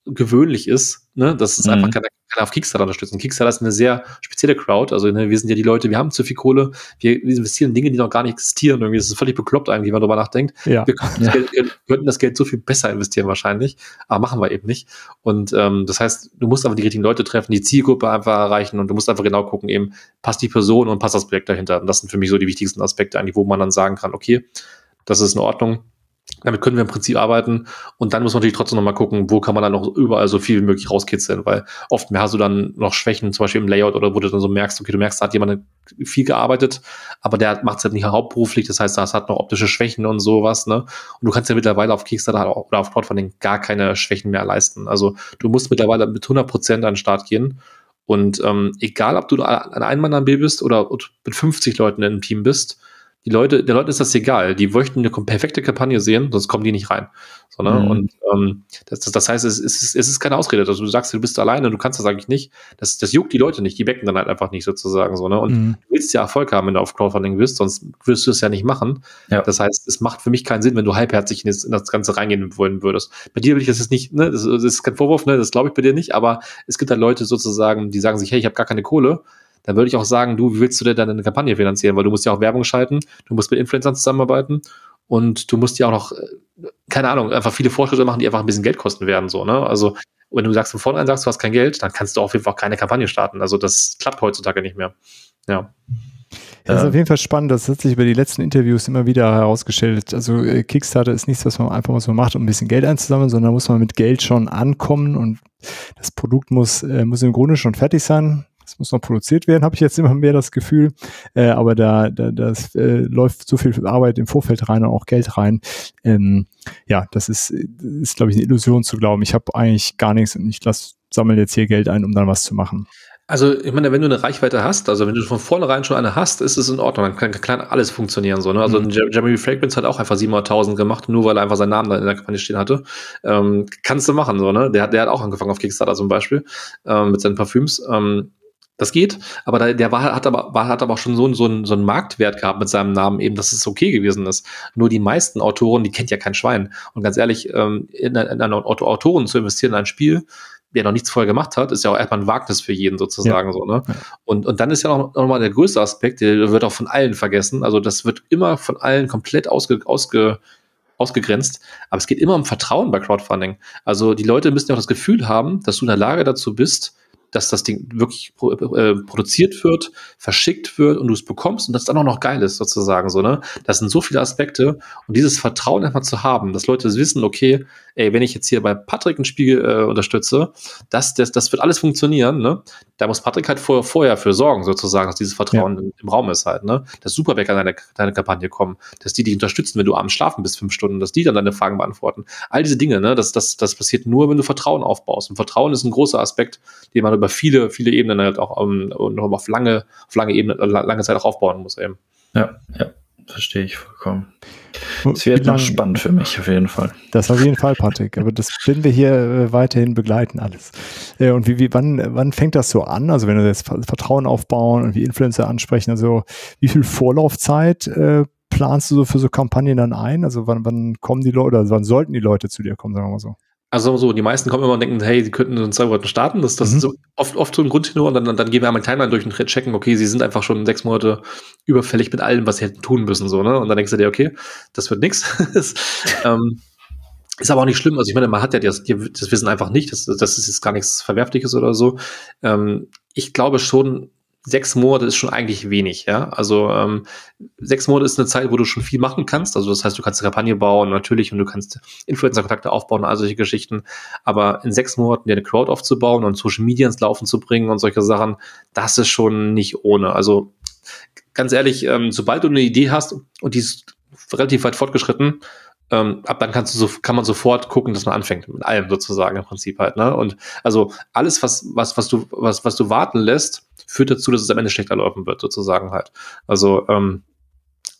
gewöhnlich ist, ne, dass es mhm. einfach keiner, keiner auf Kickstarter unterstützen. Kickstarter ist eine sehr spezielle Crowd. Also ne, wir sind ja die Leute, wir haben zu viel Kohle, wir, wir investieren in Dinge, die noch gar nicht existieren. Irgendwie ist völlig bekloppt eigentlich, wenn man darüber nachdenkt. Ja. Wir, könnten, ja. Das Geld, wir könnten das Geld so viel besser investieren wahrscheinlich, aber machen wir eben nicht. Und ähm, das heißt, du musst einfach die richtigen Leute treffen, die Zielgruppe einfach erreichen und du musst einfach genau gucken, eben passt die Person und passt das Projekt dahinter. Und das sind für mich so die wichtigsten Aspekte eigentlich, wo man dann sagen kann, okay, das ist in Ordnung damit können wir im Prinzip arbeiten. Und dann muss man natürlich trotzdem noch mal gucken, wo kann man dann noch überall so viel wie möglich rauskitzeln, weil oft mehr hast du dann noch Schwächen, zum Beispiel im Layout oder wo du dann so merkst, okay, du merkst, da hat jemand viel gearbeitet, aber der macht es halt nicht hauptberuflich, das heißt, das hat noch optische Schwächen und sowas, ne? Und du kannst ja mittlerweile auf Kickstarter oder auf Crowdfunding gar keine Schwächen mehr leisten. Also du musst mittlerweile mit 100 Prozent an den Start gehen. Und ähm, egal, ob du ein Einmann-Armee bist oder mit 50 Leuten in einem Team bist, die Leute, der Leuten ist das egal. Die möchten eine perfekte Kampagne sehen, sonst kommen die nicht rein. So, ne? Mhm. Und ähm, das, das, das heißt, es ist, es ist keine Ausrede. Also du sagst, du bist alleine, du kannst das eigentlich nicht. Das, das juckt die Leute nicht, die wecken dann halt einfach nicht sozusagen so. Ne? Und mhm. du willst ja Erfolg haben, wenn du auf Crowdfunding bist, sonst wirst du es ja nicht machen. Ja. Das heißt, es macht für mich keinen Sinn, wenn du halbherzig in das, in das Ganze reingehen wollen würdest. Bei dir will ich das jetzt nicht, ne, das, das ist kein Vorwurf, ne, das glaube ich bei dir nicht, aber es gibt halt Leute sozusagen, die sagen sich, hey, ich habe gar keine Kohle dann würde ich auch sagen, du, wie willst du denn deine Kampagne finanzieren? Weil du musst ja auch Werbung schalten, du musst mit Influencern zusammenarbeiten und du musst ja auch noch, äh, keine Ahnung, einfach viele Fortschritte machen, die einfach ein bisschen Geld kosten werden, so, ne? Also, wenn du sagst von vornherein sagst, du hast kein Geld, dann kannst du auf jeden Fall auch keine Kampagne starten. Also, das klappt heutzutage nicht mehr. Ja. Das ist auf jeden Fall spannend. Das hat sich über die letzten Interviews immer wieder herausgestellt. Also äh, Kickstarter ist nichts, was man einfach mal so macht, um ein bisschen Geld einzusammeln, sondern muss man mit Geld schon ankommen und das Produkt muss, äh, muss im Grunde schon fertig sein. Es muss noch produziert werden, habe ich jetzt immer mehr das Gefühl. Äh, aber da, da das äh, läuft so viel Arbeit im Vorfeld rein und auch Geld rein. Ähm, ja, das ist, ist glaube ich, eine Illusion zu glauben. Ich habe eigentlich gar nichts und ich sammle jetzt hier Geld ein, um dann was zu machen. Also, ich meine, wenn du eine Reichweite hast, also wenn du von vornherein schon eine hast, ist es in Ordnung. Dann kann, kann alles funktionieren. So, ne? Also, mhm. Jeremy Fragrance hat auch einfach 700.000 gemacht, nur weil er einfach seinen Namen da in der Kampagne stehen hatte. Ähm, kannst du machen, so, ne? Der, der hat auch angefangen auf Kickstarter zum Beispiel, ähm, mit seinen Parfüms. Ähm, das geht, aber der, der war, hat aber, war, hat aber auch schon so, so, einen, so einen Marktwert gehabt mit seinem Namen eben, dass es okay gewesen ist. Nur die meisten Autoren, die kennt ja kein Schwein. Und ganz ehrlich, ähm, in, in einen Autoren zu investieren in ein Spiel, der noch nichts vorher gemacht hat, ist ja auch erstmal ein Wagnis für jeden sozusagen ja. so, ne? Und, und dann ist ja noch, noch mal der größte Aspekt, der wird auch von allen vergessen. Also das wird immer von allen komplett ausge, ausge, ausgegrenzt. Aber es geht immer um Vertrauen bei Crowdfunding. Also die Leute müssen ja auch das Gefühl haben, dass du in der Lage dazu bist, dass das Ding wirklich pro, äh, produziert wird, verschickt wird und du es bekommst und das dann auch noch geil ist, sozusagen so, ne? Das sind so viele Aspekte und dieses Vertrauen einfach zu haben, dass Leute wissen, okay, ey, wenn ich jetzt hier bei Patrick ein Spiel äh, unterstütze, das, das, das wird alles funktionieren, ne? Da muss Patrick halt vor, vorher für sorgen, sozusagen, dass dieses Vertrauen ja. im, im, Raum ist halt, ne? Dass Superbäcker in deine, deine Kampagne kommen, dass die dich unterstützen, wenn du abends schlafen bist, fünf Stunden, dass die dann deine Fragen beantworten. All diese Dinge, ne? Das, das, das passiert nur, wenn du Vertrauen aufbaust. Und Vertrauen ist ein großer Aspekt, den man über viele, viele Ebenen halt auch um, und auf lange, auf lange Ebene, lange Zeit auch aufbauen muss eben. Ja, ja, verstehe ich vollkommen. Es wird noch spannend für mich auf jeden Fall. Das auf jeden Fall, Patrick. Aber das werden wir hier äh, weiterhin begleiten, alles. Äh, und wie, wie, wann, wann fängt das so an? Also wenn wir jetzt Vertrauen aufbauen und wie Influencer ansprechen, also wie viel Vorlaufzeit äh, planst du so für so Kampagnen dann ein? Also wann, wann kommen die Leute, oder wann sollten die Leute zu dir kommen, sagen wir mal so? Also so, die meisten kommen immer und denken, hey, sie könnten in zwei Monaten starten. Das, das mhm. ist so oft, oft so ein Grundtenor und dann, dann gehen wir einmal Timeline durch und checken, okay, sie sind einfach schon sechs Monate überfällig mit allem, was sie hätten tun müssen. So, ne? Und dann denkst du dir, okay, das wird nix. *laughs* ähm, ist aber auch nicht schlimm. Also ich meine, man hat ja das, das Wissen einfach nicht. Das, das ist jetzt gar nichts Verwerfliches oder so. Ähm, ich glaube schon, sechs Monate ist schon eigentlich wenig, ja. Also ähm, sechs Monate ist eine Zeit, wo du schon viel machen kannst. Also das heißt, du kannst eine Kampagne bauen, natürlich, und du kannst Influencer-Kontakte aufbauen, all solche Geschichten. Aber in sechs Monaten dir eine Crowd aufzubauen und Social Media ins Laufen zu bringen und solche Sachen, das ist schon nicht ohne. Also ganz ehrlich, ähm, sobald du eine Idee hast und die ist relativ weit fortgeschritten, ähm, ab dann kannst du so, kann man sofort gucken, dass man anfängt mit allem sozusagen im Prinzip halt. Ne? Und also alles, was, was, was du, was, was du warten lässt, führt dazu, dass es am Ende schlechter laufen wird, sozusagen halt. Also ähm,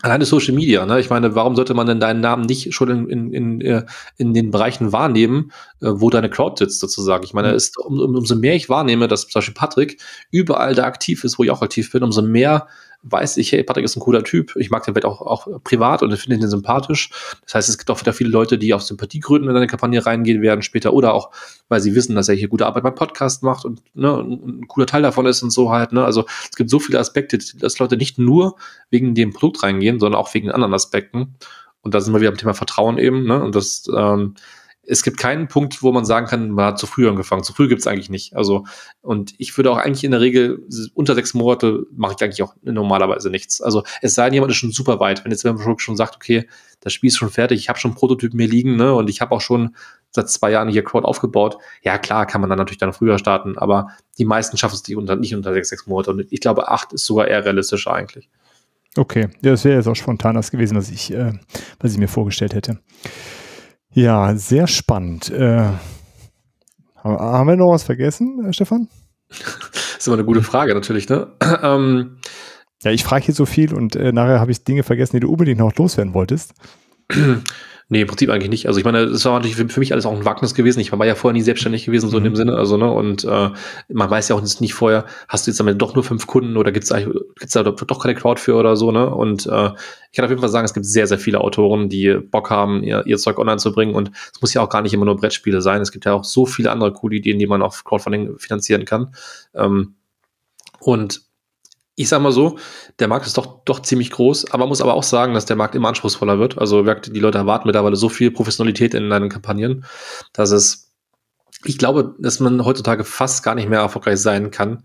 Alleine Social Media, ne? Ich meine, warum sollte man denn deinen Namen nicht schon in, in, in, äh, in den Bereichen wahrnehmen, äh, wo deine Crowd sitzt, sozusagen? Ich meine, mhm. ist, um, umso mehr ich wahrnehme, dass zum Beispiel Patrick überall da aktiv ist, wo ich auch aktiv bin, umso mehr weiß ich, hey, Patrick ist ein cooler Typ. Ich mag den Welt auch, auch privat und finde ihn sympathisch. Das heißt, es gibt auch wieder viele Leute, die aus Sympathiegründen in eine Kampagne reingehen werden später oder auch, weil sie wissen, dass er hier gute Arbeit beim Podcast macht und ne, ein cooler Teil davon ist und so halt. Ne? Also es gibt so viele Aspekte, dass Leute nicht nur wegen dem Produkt reingehen, sondern auch wegen anderen Aspekten. Und da sind wir wieder am Thema Vertrauen eben. Ne? Und das ähm, es gibt keinen Punkt, wo man sagen kann, man hat zu früh angefangen. Zu früh gibt es eigentlich nicht. Also, und ich würde auch eigentlich in der Regel unter sechs Monate mache ich eigentlich auch normalerweise nichts. Also es sei denn, jemand ist schon super weit. Wenn jetzt jemand schon sagt, okay, das Spiel ist schon fertig, ich habe schon Prototypen mir liegen, ne, und ich habe auch schon seit zwei Jahren hier Crowd aufgebaut. Ja, klar, kann man dann natürlich dann früher starten, aber die meisten schaffen es nicht unter, nicht unter sechs, sechs Monate. Und ich glaube, acht ist sogar eher realistischer eigentlich. Okay, ja, das wäre jetzt auch spontan das gewesen, was ich, äh, was ich mir vorgestellt hätte. Ja, sehr spannend. Äh, haben wir noch was vergessen, äh, Stefan? Das *laughs* ist immer eine gute Frage natürlich, ne? *clears throat* ähm, ja, ich frage hier so viel und äh, nachher habe ich Dinge vergessen, die du unbedingt noch loswerden wolltest. *clears throat* Nee, im Prinzip eigentlich nicht. Also ich meine, es war natürlich für, für, mich alles auch ein Wagnis gewesen. Ich war ja vorher nie selbstständig gewesen, so mhm. in dem Sinne. Also, ne, und äh, man weiß ja auch nicht vorher, hast du jetzt damit doch nur fünf Kunden oder gibt's da, gibt's da doch keine Crowd für oder so, ne? Und äh, ich kann auf jeden Fall sagen, es gibt sehr, sehr viele Autoren, die Bock haben, ihr, ihr Zeug online zu bringen. Und es muss ja auch gar nicht immer nur Brettspiele sein. Es gibt ja auch so viele andere coole Ideen, die man auf Crowdfunding finanzieren kann. Ähm, und ich sag mal so, der Markt ist doch, doch ziemlich groß, aber muss aber auch sagen, dass der Markt immer anspruchsvoller wird. Also die Leute erwarten mittlerweile so viel Professionalität in deinen Kampagnen, dass es, ich glaube, dass man heutzutage fast gar nicht mehr erfolgreich sein kann,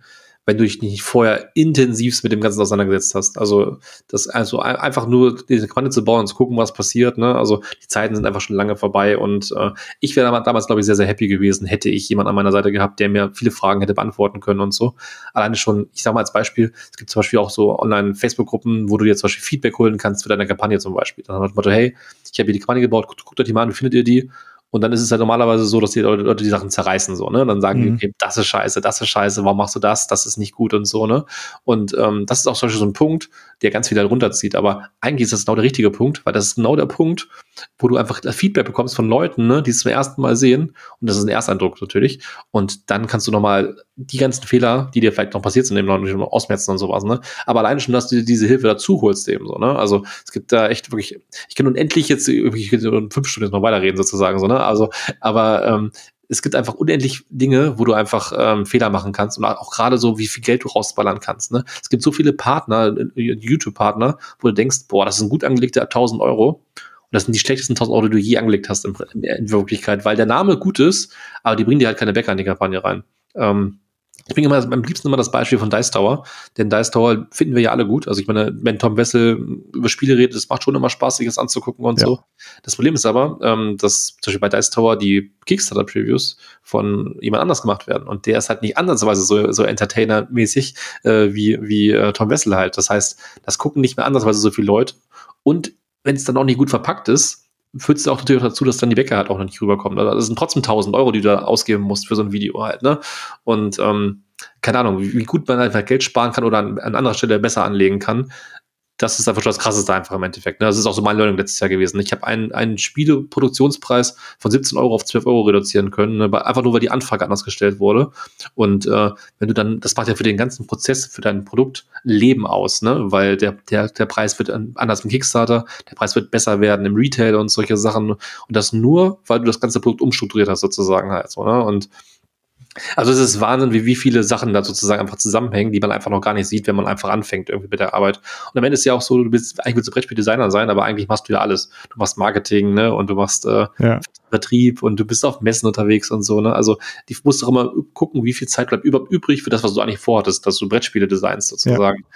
wenn du dich nicht vorher intensivst mit dem Ganzen auseinandergesetzt hast. Also das also einfach nur diese Kampagne zu bauen und zu gucken, was passiert. Ne? Also die Zeiten sind einfach schon lange vorbei und äh, ich wäre damals, glaube ich, sehr, sehr happy gewesen, hätte ich jemand an meiner Seite gehabt, der mir viele Fragen hätte beantworten können und so. Alleine schon, ich sage mal als Beispiel, es gibt zum Beispiel auch so Online-Facebook-Gruppen, wo du dir zum Beispiel Feedback holen kannst für deine Kampagne zum Beispiel. Dann hat man Motto, hey, ich habe hier die Kampagne gebaut, guckt, euch die mal an, wie findet ihr die? Und dann ist es halt normalerweise so, dass die Leute die Sachen zerreißen, so, ne? Und dann sagen mhm. die, okay, das ist scheiße, das ist scheiße, warum machst du das? Das ist nicht gut und so, ne? Und ähm, das ist auch zum Beispiel so ein Punkt, der ganz viel runterzieht. Aber eigentlich ist das genau der richtige Punkt, weil das ist genau der Punkt, wo du einfach Feedback bekommst von Leuten, ne, die es zum ersten Mal sehen. Und das ist ein Ersteindruck natürlich. Und dann kannst du nochmal die ganzen Fehler, die dir vielleicht noch passiert sind, eben noch ausmerzen und sowas, ne? Aber alleine schon, dass du dir diese Hilfe dazu holst, eben so, ne? Also es gibt da echt wirklich, ich kann unendlich jetzt wirklich in fünf Stunden jetzt noch weiterreden, sozusagen, so, ne? Also, aber ähm, es gibt einfach unendlich Dinge, wo du einfach ähm, Fehler machen kannst und auch gerade so, wie viel Geld du rausballern kannst. Ne? Es gibt so viele Partner, äh, YouTube-Partner, wo du denkst, boah, das ist ein gut angelegter 1000 Euro. Und das sind die schlechtesten 1000 Euro, die du je angelegt hast in, in Wirklichkeit, weil der Name gut ist, aber die bringen dir halt keine Bäcker in die Kampagne rein. Ähm, ich bringe immer am liebsten immer das Beispiel von Dice Tower, denn Dice Tower finden wir ja alle gut. Also ich meine, wenn Tom Wessel über Spiele redet, das macht schon immer Spaß, sich das anzugucken und ja. so. Das Problem ist aber, ähm, dass zum Beispiel bei Dice Tower die Kickstarter-Previews von jemand anders gemacht werden und der ist halt nicht andersweise so, so Entertainer-mäßig äh, wie, wie äh, Tom Wessel halt. Das heißt, das gucken nicht mehr andersweise so viele Leute und wenn es dann auch nicht gut verpackt ist, führt es auch natürlich dazu, dass dann die Bäcker halt auch noch nicht rüberkommen. Also das sind trotzdem 1000 Euro, die du da ausgeben musst für so ein Video halt, ne? Und ähm, keine Ahnung, wie, wie gut man einfach Geld sparen kann oder an, an anderer Stelle besser anlegen kann, das ist einfach schon das Krasseste einfach im Endeffekt. Ne? Das ist auch so mein Learning letztes Jahr gewesen. Ich habe einen, einen Spieleproduktionspreis von 17 Euro auf 12 Euro reduzieren können, ne? einfach nur, weil die Anfrage anders gestellt wurde. Und äh, wenn du dann, das macht ja für den ganzen Prozess, für dein Produkt Leben aus, ne? weil der, der, der Preis wird anders im Kickstarter, der Preis wird besser werden im Retail und solche Sachen. Und das nur, weil du das ganze Produkt umstrukturiert hast sozusagen halt so. Ne? Und also es ist Wahnsinn, wie, wie viele Sachen da sozusagen einfach zusammenhängen, die man einfach noch gar nicht sieht, wenn man einfach anfängt irgendwie mit der Arbeit. Und am Ende ist ja auch so, du bist, eigentlich willst du Brettspieldesigner sein, aber eigentlich machst du ja alles. Du machst Marketing, ne, und du machst äh, ja. Vertrieb und du bist auf Messen unterwegs und so, ne. Also die musst doch immer gucken, wie viel Zeit bleibt überhaupt übrig für das, was du eigentlich vorhattest, dass du Brettspiele designst sozusagen. Ja.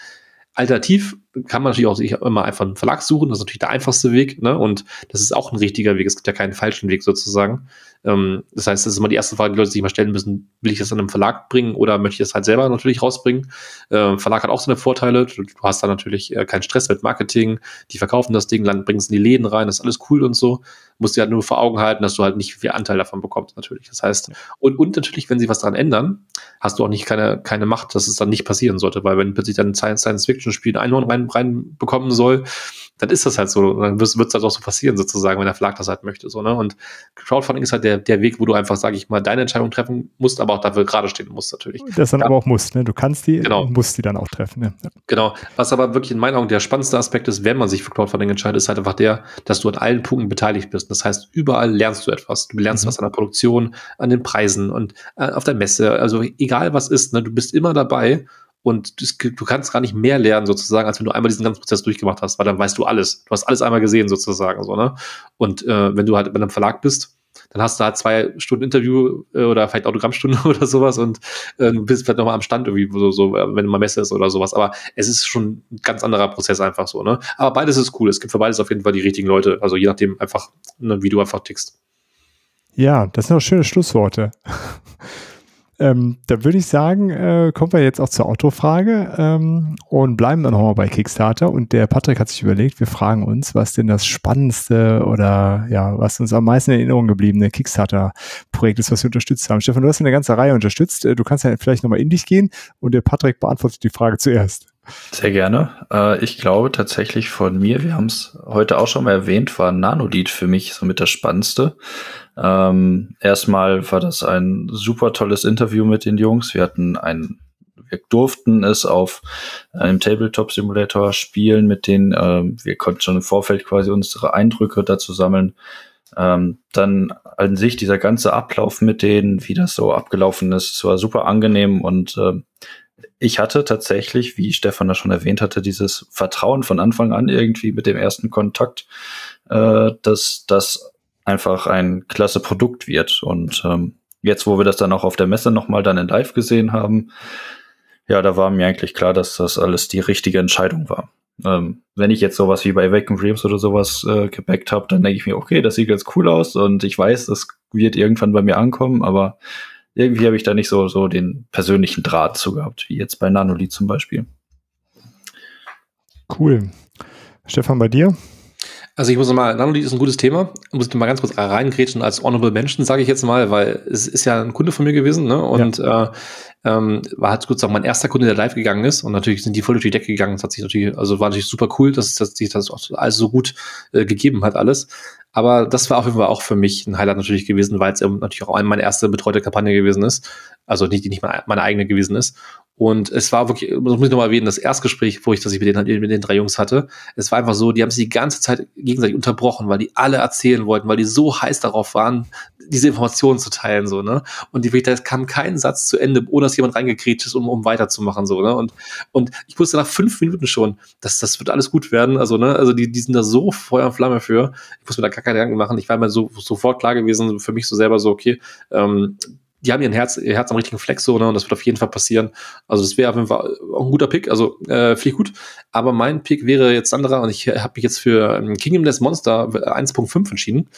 Alternativ kann man natürlich auch sich immer einfach einen Verlag suchen, das ist natürlich der einfachste Weg, ne? Und das ist auch ein richtiger Weg. Es gibt ja keinen falschen Weg sozusagen. Ähm, das heißt, das ist immer die erste Frage, die Leute sich mal stellen müssen, will ich das an einem Verlag bringen oder möchte ich das halt selber natürlich rausbringen? Ähm, Verlag hat auch seine Vorteile. Du, du hast da natürlich äh, keinen Stress mit Marketing, die verkaufen das Ding, bringen es in die Läden rein, das ist alles cool und so. Musst dir halt nur vor Augen halten, dass du halt nicht viel Anteil davon bekommst, natürlich. Das heißt, und, und natürlich, wenn sie was daran ändern, hast du auch nicht keine, keine Macht, dass es dann nicht passieren sollte, weil wenn plötzlich dann Science-Fiction-Spiel ein Einhorn rein, reinbekommen soll, dann ist das halt so. dann wird es halt auch so passieren, sozusagen, wenn der Verlag das halt möchte. So, ne? Und Crowdfunding ist halt der, der Weg, wo du einfach, sage ich mal, deine Entscheidung treffen musst, aber auch dafür gerade stehen musst, natürlich. Das dann ja. aber auch musst, ne? Du kannst die, genau. musst die dann auch treffen. Ne? Genau. Was aber wirklich in meinen Augen der spannendste Aspekt ist, wenn man sich für Crowdfunding entscheidet, ist halt einfach der, dass du an allen Punkten beteiligt bist. Das heißt, überall lernst du etwas. Du lernst mhm. was an der Produktion, an den Preisen und äh, auf der Messe. Also egal was ist, ne? du bist immer dabei und du kannst gar nicht mehr lernen sozusagen, als wenn du einmal diesen ganzen Prozess durchgemacht hast, weil dann weißt du alles. Du hast alles einmal gesehen sozusagen, so, ne? Und äh, wenn du halt bei einem Verlag bist, dann hast du halt zwei Stunden Interview äh, oder vielleicht Autogrammstunde *laughs* oder sowas und äh, bist vielleicht nochmal am Stand irgendwie, so, so, wenn du mal Messe ist oder sowas. Aber es ist schon ein ganz anderer Prozess einfach so, ne? Aber beides ist cool. Es gibt für beides auf jeden Fall die richtigen Leute. Also je nachdem einfach, ne, wie du einfach tickst. Ja, das sind auch schöne Schlussworte. *laughs* Ähm, da würde ich sagen, äh, kommen wir jetzt auch zur Autofrage ähm, und bleiben dann nochmal bei Kickstarter. Und der Patrick hat sich überlegt, wir fragen uns, was denn das spannendste oder ja, was uns am meisten in Erinnerung gebliebene Kickstarter-Projekt ist, was wir unterstützt haben. Stefan, du hast eine ganze Reihe unterstützt. Äh, du kannst ja vielleicht nochmal in dich gehen und der Patrick beantwortet die Frage zuerst. Sehr gerne. Äh, ich glaube tatsächlich von mir, wir haben es heute auch schon mal erwähnt, war Nanolith für mich somit das Spannendste. Ähm, erstmal war das ein super tolles Interview mit den Jungs. Wir hatten ein, wir durften es auf einem Tabletop Simulator spielen mit denen. Ähm, wir konnten schon im Vorfeld quasi unsere Eindrücke dazu sammeln. Ähm, dann an sich dieser ganze Ablauf mit denen, wie das so abgelaufen ist, es war super angenehm und äh, ich hatte tatsächlich, wie Stefan das schon erwähnt hatte, dieses Vertrauen von Anfang an irgendwie mit dem ersten Kontakt, äh, dass das einfach ein klasse Produkt wird. Und ähm, jetzt, wo wir das dann auch auf der Messe nochmal dann in Live gesehen haben, ja, da war mir eigentlich klar, dass das alles die richtige Entscheidung war. Ähm, wenn ich jetzt sowas wie bei Awaken Dreams oder sowas äh, gebackt habe, dann denke ich mir, okay, das sieht ganz cool aus und ich weiß, das wird irgendwann bei mir ankommen, aber irgendwie habe ich da nicht so, so den persönlichen Draht zu gehabt, wie jetzt bei Nanolith zum Beispiel. Cool. Stefan, bei dir? Also ich muss mal, Nanolith ist ein gutes Thema. Ich muss mal ganz kurz reingrätschen als Honorable Mention, sage ich jetzt mal, weil es ist ja ein Kunde von mir gewesen, ne? Und ja. äh, ähm, war halt sozusagen mein erster Kunde, der live gegangen ist. Und natürlich sind die voll durch die Decke gegangen. Das hat sich natürlich, also war natürlich super cool, dass, dass sich das auch alles so gut äh, gegeben hat, alles. Aber das war auf jeden Fall auch für mich ein Highlight natürlich gewesen, weil es natürlich auch meine erste betreute Kampagne gewesen ist. Also nicht, die nicht meine, meine eigene gewesen ist. Und es war wirklich, das muss ich nochmal erwähnen, das Erstgespräch, wo ich das ich mit den, mit den drei Jungs hatte, es war einfach so, die haben sich die ganze Zeit gegenseitig unterbrochen, weil die alle erzählen wollten, weil die so heiß darauf waren, diese Informationen zu teilen, so, ne? Und die, da kam kein Satz zu Ende, ohne dass jemand reingekriegt ist, um, um weiterzumachen, so, ne? Und, und ich wusste nach fünf Minuten schon, dass das wird alles gut werden, also, ne? Also, die, die sind da so Feuer und Flamme für. Ich muss mir da gar keine Gedanken machen. Ich war mir so, sofort klar gewesen, für mich so selber so, okay, ähm, die haben ihr Herz, ihr Herz am richtigen Flex so, ne? Und das wird auf jeden Fall passieren. Also das wäre auf jeden Fall auch ein guter Pick. Also äh, finde gut. Aber mein Pick wäre jetzt anderer und ich habe mich jetzt für ähm, Kingdomless Monster 1.5 entschieden.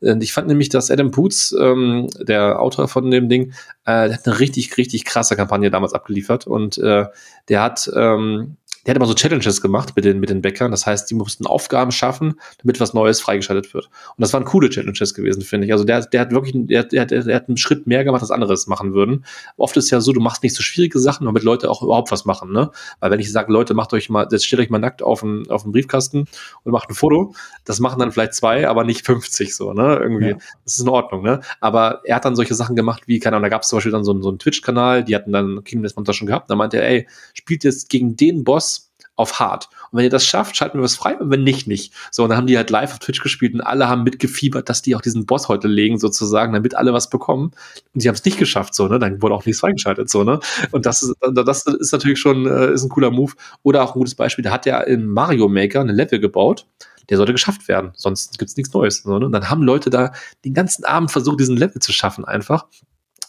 Und ich fand nämlich, dass Adam Poots, ähm, der Autor von dem Ding, äh, der hat eine richtig, richtig krasse Kampagne damals abgeliefert. Und äh, der hat ähm, der hat immer so Challenges gemacht mit den, mit den Bäckern. Das heißt, die mussten Aufgaben schaffen, damit was Neues freigeschaltet wird. Und das waren coole Challenges gewesen, finde ich. Also der, der hat wirklich, der, der, der, hat einen Schritt mehr gemacht, als anderes machen würden. Oft ist ja so, du machst nicht so schwierige Sachen, damit Leute auch überhaupt was machen, ne? Weil wenn ich sage, Leute, macht euch mal, jetzt stellt euch mal nackt auf den, auf den Briefkasten und macht ein Foto, das machen dann vielleicht zwei, aber nicht 50 so, ne? Irgendwie. Ja. Das ist in Ordnung, ne? Aber er hat dann solche Sachen gemacht, wie, keine Ahnung, da gab es zum Beispiel dann so, so einen Twitch-Kanal, die hatten dann Kingdom Death Monster schon gehabt, da meinte er, ey, spielt jetzt gegen den Boss auf hart. Und wenn ihr das schafft, schalten wir was frei und wenn nicht, nicht. So, und dann haben die halt live auf Twitch gespielt und alle haben mitgefiebert, dass die auch diesen Boss heute legen, sozusagen, damit alle was bekommen. Und sie haben es nicht geschafft, so, ne? Dann wurde auch nichts freigeschaltet, so, ne? Und das ist, das ist natürlich schon, äh, ist ein cooler Move. Oder auch ein gutes Beispiel, da hat er in Mario Maker eine Level gebaut, der sollte geschafft werden, sonst gibt's nichts Neues. Ne? Und dann haben Leute da den ganzen Abend versucht, diesen Level zu schaffen, einfach.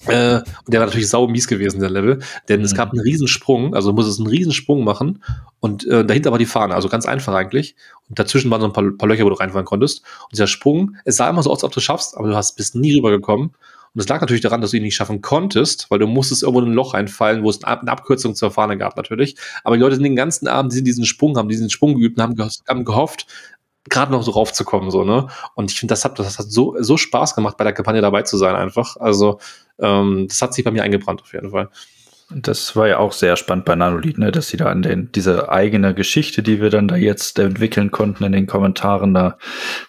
Äh, und der war natürlich sau mies gewesen, der Level, denn mhm. es gab einen Riesensprung, also muss es einen Riesensprung machen und äh, dahinter war die Fahne, also ganz einfach eigentlich. Und dazwischen waren so ein paar, paar Löcher, wo du reinfahren konntest. Und dieser Sprung, es sah immer so aus, als ob du es schaffst, aber du hast bist nie rübergekommen. Und es lag natürlich daran, dass du ihn nicht schaffen konntest, weil du musstest irgendwo in ein Loch reinfallen, wo es eine Abkürzung zur Fahne gab natürlich. Aber die Leute sind den ganzen Abend, die diesen Sprung, haben diesen Sprung geübt und haben gehofft, gerade noch so raufzukommen, so, ne? Und ich finde, das hat, das hat so, so Spaß gemacht, bei der Kampagne dabei zu sein, einfach. Also, ähm, das hat sich bei mir eingebrannt, auf jeden Fall. Das war ja auch sehr spannend bei Nanolith, ne, dass sie da an den, diese eigene Geschichte, die wir dann da jetzt entwickeln konnten in den Kommentaren, da,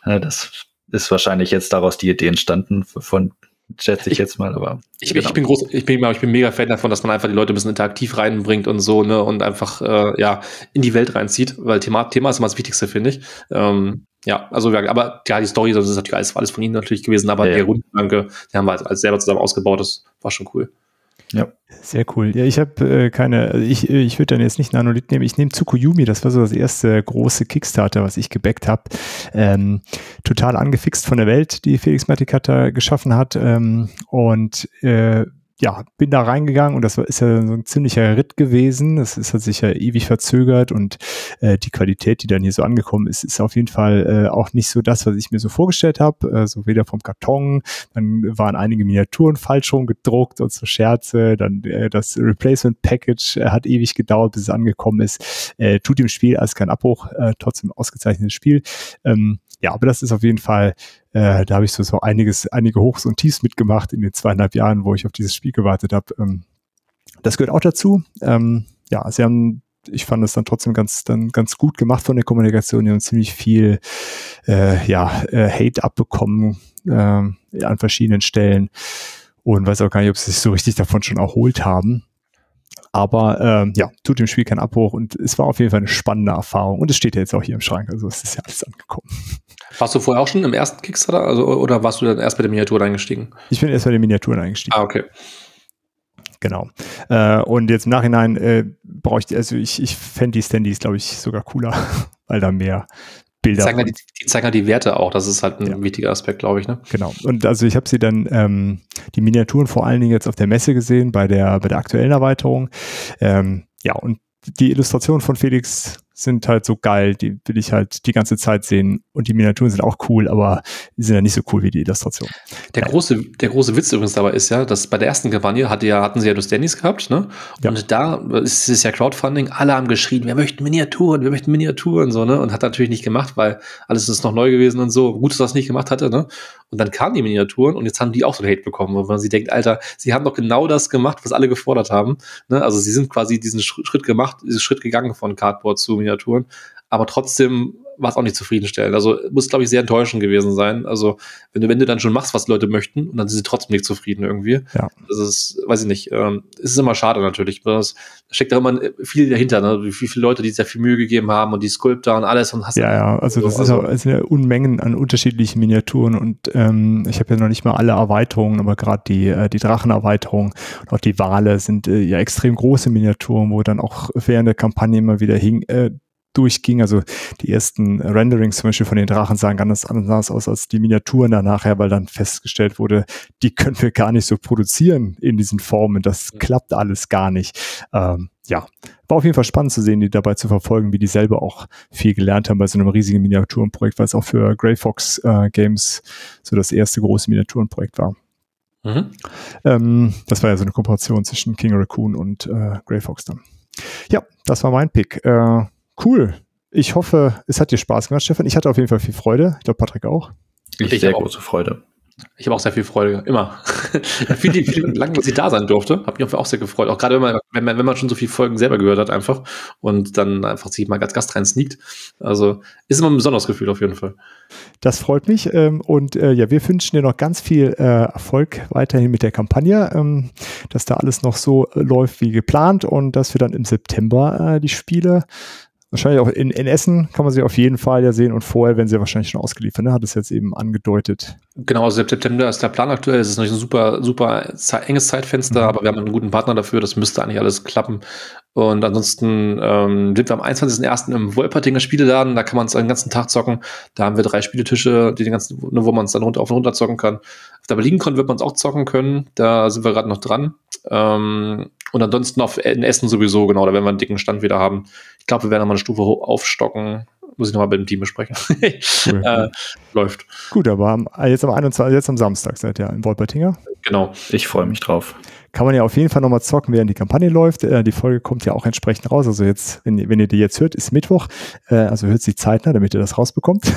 äh, das ist wahrscheinlich jetzt daraus die Idee entstanden von schätze ich, ich, jetzt mal, aber. Ich, genau. ich bin groß, ich bin, ich bin mega Fan davon, dass man einfach die Leute ein bisschen interaktiv reinbringt und so, ne, und einfach, äh, ja, in die Welt reinzieht, weil Thema, Thema ist immer das Wichtigste, finde ich. Ähm, ja, also, aber ja, die Story, das ist natürlich alles, alles von ihnen natürlich gewesen, aber ja, der ja. Grundgedanke, die haben wir als, als selber zusammen ausgebaut, das war schon cool. Ja. Sehr cool. Ja, ich habe äh, keine, also ich, ich würde dann jetzt nicht Nanolith nehmen, ich nehme Tsukuyomi, das war so das erste große Kickstarter, was ich gebackt habe. Ähm, total angefixt von der Welt, die Felix Matikatta geschaffen hat. Ähm, und äh, ja, bin da reingegangen und das ist ja so ein ziemlicher Ritt gewesen. Das ist, hat sich ja ewig verzögert und äh, die Qualität, die dann hier so angekommen ist, ist auf jeden Fall äh, auch nicht so das, was ich mir so vorgestellt habe. Äh, so weder vom Karton, dann waren einige Miniaturen falsch rum gedruckt und so Scherze. Dann äh, das Replacement Package äh, hat ewig gedauert, bis es angekommen ist. Äh, tut dem Spiel als kein Abbruch, äh, trotzdem ausgezeichnetes Spiel. Ähm, ja, aber das ist auf jeden Fall, äh, da habe ich so, so einiges, einige Hochs und Tiefs mitgemacht in den zweieinhalb Jahren, wo ich auf dieses Spiel gewartet habe. Ähm, das gehört auch dazu. Ähm, ja, sie haben ich fand es dann trotzdem ganz, dann ganz gut gemacht von der Kommunikation. Die haben ziemlich viel äh, ja, äh, Hate abbekommen äh, an verschiedenen Stellen und weiß auch gar nicht, ob sie sich so richtig davon schon erholt haben. Aber ähm, ja, tut dem Spiel keinen Abbruch und es war auf jeden Fall eine spannende Erfahrung. Und es steht ja jetzt auch hier im Schrank, also es ist ja alles angekommen. Warst du vorher auch schon im ersten Kickstarter also, oder warst du dann erst bei der Miniatur eingestiegen? Ich bin erst bei den Miniaturen eingestiegen. Ah, okay. Genau. Äh, und jetzt im Nachhinein äh, brauche ich, also ich, ich fände die Standys, glaube ich, sogar cooler, *laughs* weil da mehr, Bilder. Die zeigen, halt die, die zeigen halt die Werte auch. Das ist halt ein ja. wichtiger Aspekt, glaube ich. Ne? Genau. Und also ich habe sie dann ähm, die Miniaturen vor allen Dingen jetzt auf der Messe gesehen bei der bei der aktuellen Erweiterung. Ähm, ja und die Illustration von Felix sind halt so geil, die will ich halt die ganze Zeit sehen. Und die Miniaturen sind auch cool, aber die sind ja nicht so cool wie die Illustration. Der, ja. große, der große Witz übrigens dabei ist ja, dass bei der ersten Kampagne hatte ja, hatten sie ja nur Standys gehabt, ne? Ja. Und da ist es ja Crowdfunding, alle haben geschrien, wir möchten Miniaturen, wir möchten Miniaturen, so, ne? Und hat natürlich nicht gemacht, weil alles ist noch neu gewesen und so. Gut, dass er das nicht gemacht hatte, ne? Und dann kamen die Miniaturen und jetzt haben die auch so ein Hate bekommen, wo man sich denkt, Alter, sie haben doch genau das gemacht, was alle gefordert haben. Ne? Also sie sind quasi diesen Schritt gemacht, diesen Schritt gegangen von Cardboard zu Miniaturen aber trotzdem war es auch nicht zufriedenstellend. Also muss, glaube ich, sehr enttäuschend gewesen sein. Also wenn du, wenn du dann schon machst, was Leute möchten, und dann sind sie trotzdem nicht zufrieden irgendwie. Ja. Das ist, weiß ich nicht, ähm, es ist immer schade natürlich. Das steckt da immer viel dahinter, ne? wie viele Leute, die sehr viel Mühe gegeben haben und die Sculptor und alles und hast Ja, ja, also das so. ist auch es sind ja Unmengen an unterschiedlichen Miniaturen und ähm, ich habe ja noch nicht mal alle Erweiterungen, aber gerade die, äh, die Drachenerweiterung und auch die Wale sind äh, ja extrem große Miniaturen, wo dann auch während der Kampagne immer wieder hing, äh, durchging. Also die ersten Renderings zum Beispiel von den Drachen sahen ganz anders aus als die Miniaturen da nachher, weil dann festgestellt wurde, die können wir gar nicht so produzieren in diesen Formen. Das klappt alles gar nicht. Ähm, ja, war auf jeden Fall spannend zu sehen, die dabei zu verfolgen, wie die selber auch viel gelernt haben bei so einem riesigen Miniaturenprojekt, weil es auch für Grey Fox äh, Games so das erste große Miniaturenprojekt war. Mhm. Ähm, das war ja so eine Kooperation zwischen King Raccoon und äh, Grey Fox dann. Ja, das war mein Pick. Äh, cool. Ich hoffe, es hat dir Spaß gemacht, Stefan. Ich hatte auf jeden Fall viel Freude. Ich glaube, Patrick auch. Ich, ich sehr große Freude. Ich habe auch sehr viel Freude, immer. *laughs* viele, viele lange, dass ich da sein durfte, habe mich auch sehr gefreut. Auch gerade wenn man, wenn man, wenn man schon so viele Folgen selber gehört hat, einfach und dann einfach sich mal als Gast rein sneakt. Also ist immer ein besonderes Gefühl auf jeden Fall. Das freut mich. Ähm, und äh, ja, wir wünschen dir noch ganz viel äh, Erfolg weiterhin mit der Kampagne, ähm, dass da alles noch so äh, läuft wie geplant und dass wir dann im September die Spiele wahrscheinlich auch in, in Essen kann man sie auf jeden Fall ja sehen und vorher werden sie wahrscheinlich schon ausgeliefert, ne? Hat es jetzt eben angedeutet. Genau, also September ist der Plan aktuell. Es ist noch ein super, super enges Zeitfenster, mhm. aber wir haben einen guten Partner dafür. Das müsste eigentlich alles klappen. Und ansonsten ähm, sind wir am 21.01. im Wolpertinger Spieleladen. Da kann man es den ganzen Tag zocken. Da haben wir drei Spieletische, die den ganzen, wo man es dann runter auf und runter zocken kann. Auf der BerlinCon wird man es auch zocken können. Da sind wir gerade noch dran. Ähm, und ansonsten auf in Essen sowieso, genau, da werden wir einen dicken Stand wieder haben. Ich glaube, wir werden nochmal eine Stufe aufstocken. Muss ich nochmal mit dem Team besprechen. *laughs* Cool. äh, läuft. Gut, aber jetzt am 21, jetzt am Samstag seid ihr in Wolpertinger. Genau. Ich freue mich drauf kann man ja auf jeden Fall nochmal zocken, während die Kampagne läuft. Äh, die Folge kommt ja auch entsprechend raus. Also jetzt, wenn, wenn ihr die jetzt hört, ist Mittwoch. Äh, also hört sie zeitnah, damit ihr das rausbekommt. *laughs*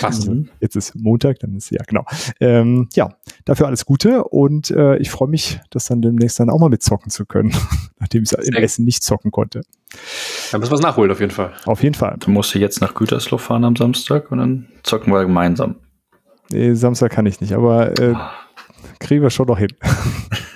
Passt. also, jetzt ist Montag, dann ist ja genau. Ähm, ja, dafür alles Gute und äh, ich freue mich, das dann demnächst dann auch mal mitzocken zu können, *laughs* nachdem ich im Essen nicht zocken konnte. Da müssen wir es nachholen, auf jeden Fall. Auf jeden Fall. Du musst jetzt nach Gütersloh fahren am Samstag und dann zocken wir gemeinsam. Nee, Samstag kann ich nicht, aber äh, ah. kriegen wir schon noch hin. *laughs*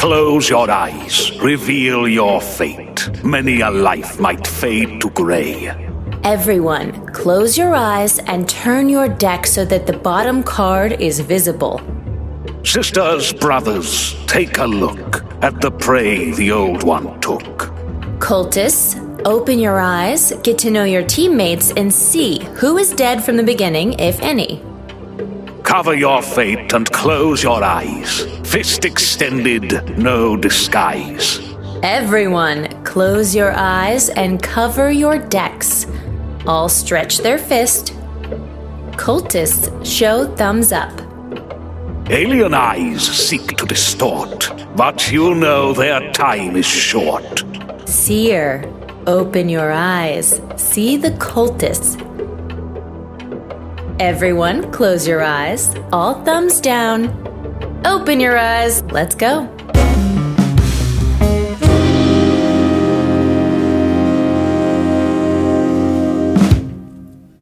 Close your eyes, reveal your fate. Many a life might fade to gray. Everyone, close your eyes and turn your deck so that the bottom card is visible. Sisters, brothers, take a look at the prey the old one took. Cultists, open your eyes, get to know your teammates, and see who is dead from the beginning, if any. Cover your fate and close your eyes. Fist extended, no disguise. Everyone, close your eyes and cover your decks. All stretch their fist. Cultists show thumbs up. Alien eyes seek to distort, but you know their time is short. Seer, open your eyes. See the cultists Everyone, close your eyes. All thumbs down. Open your eyes. Let's go.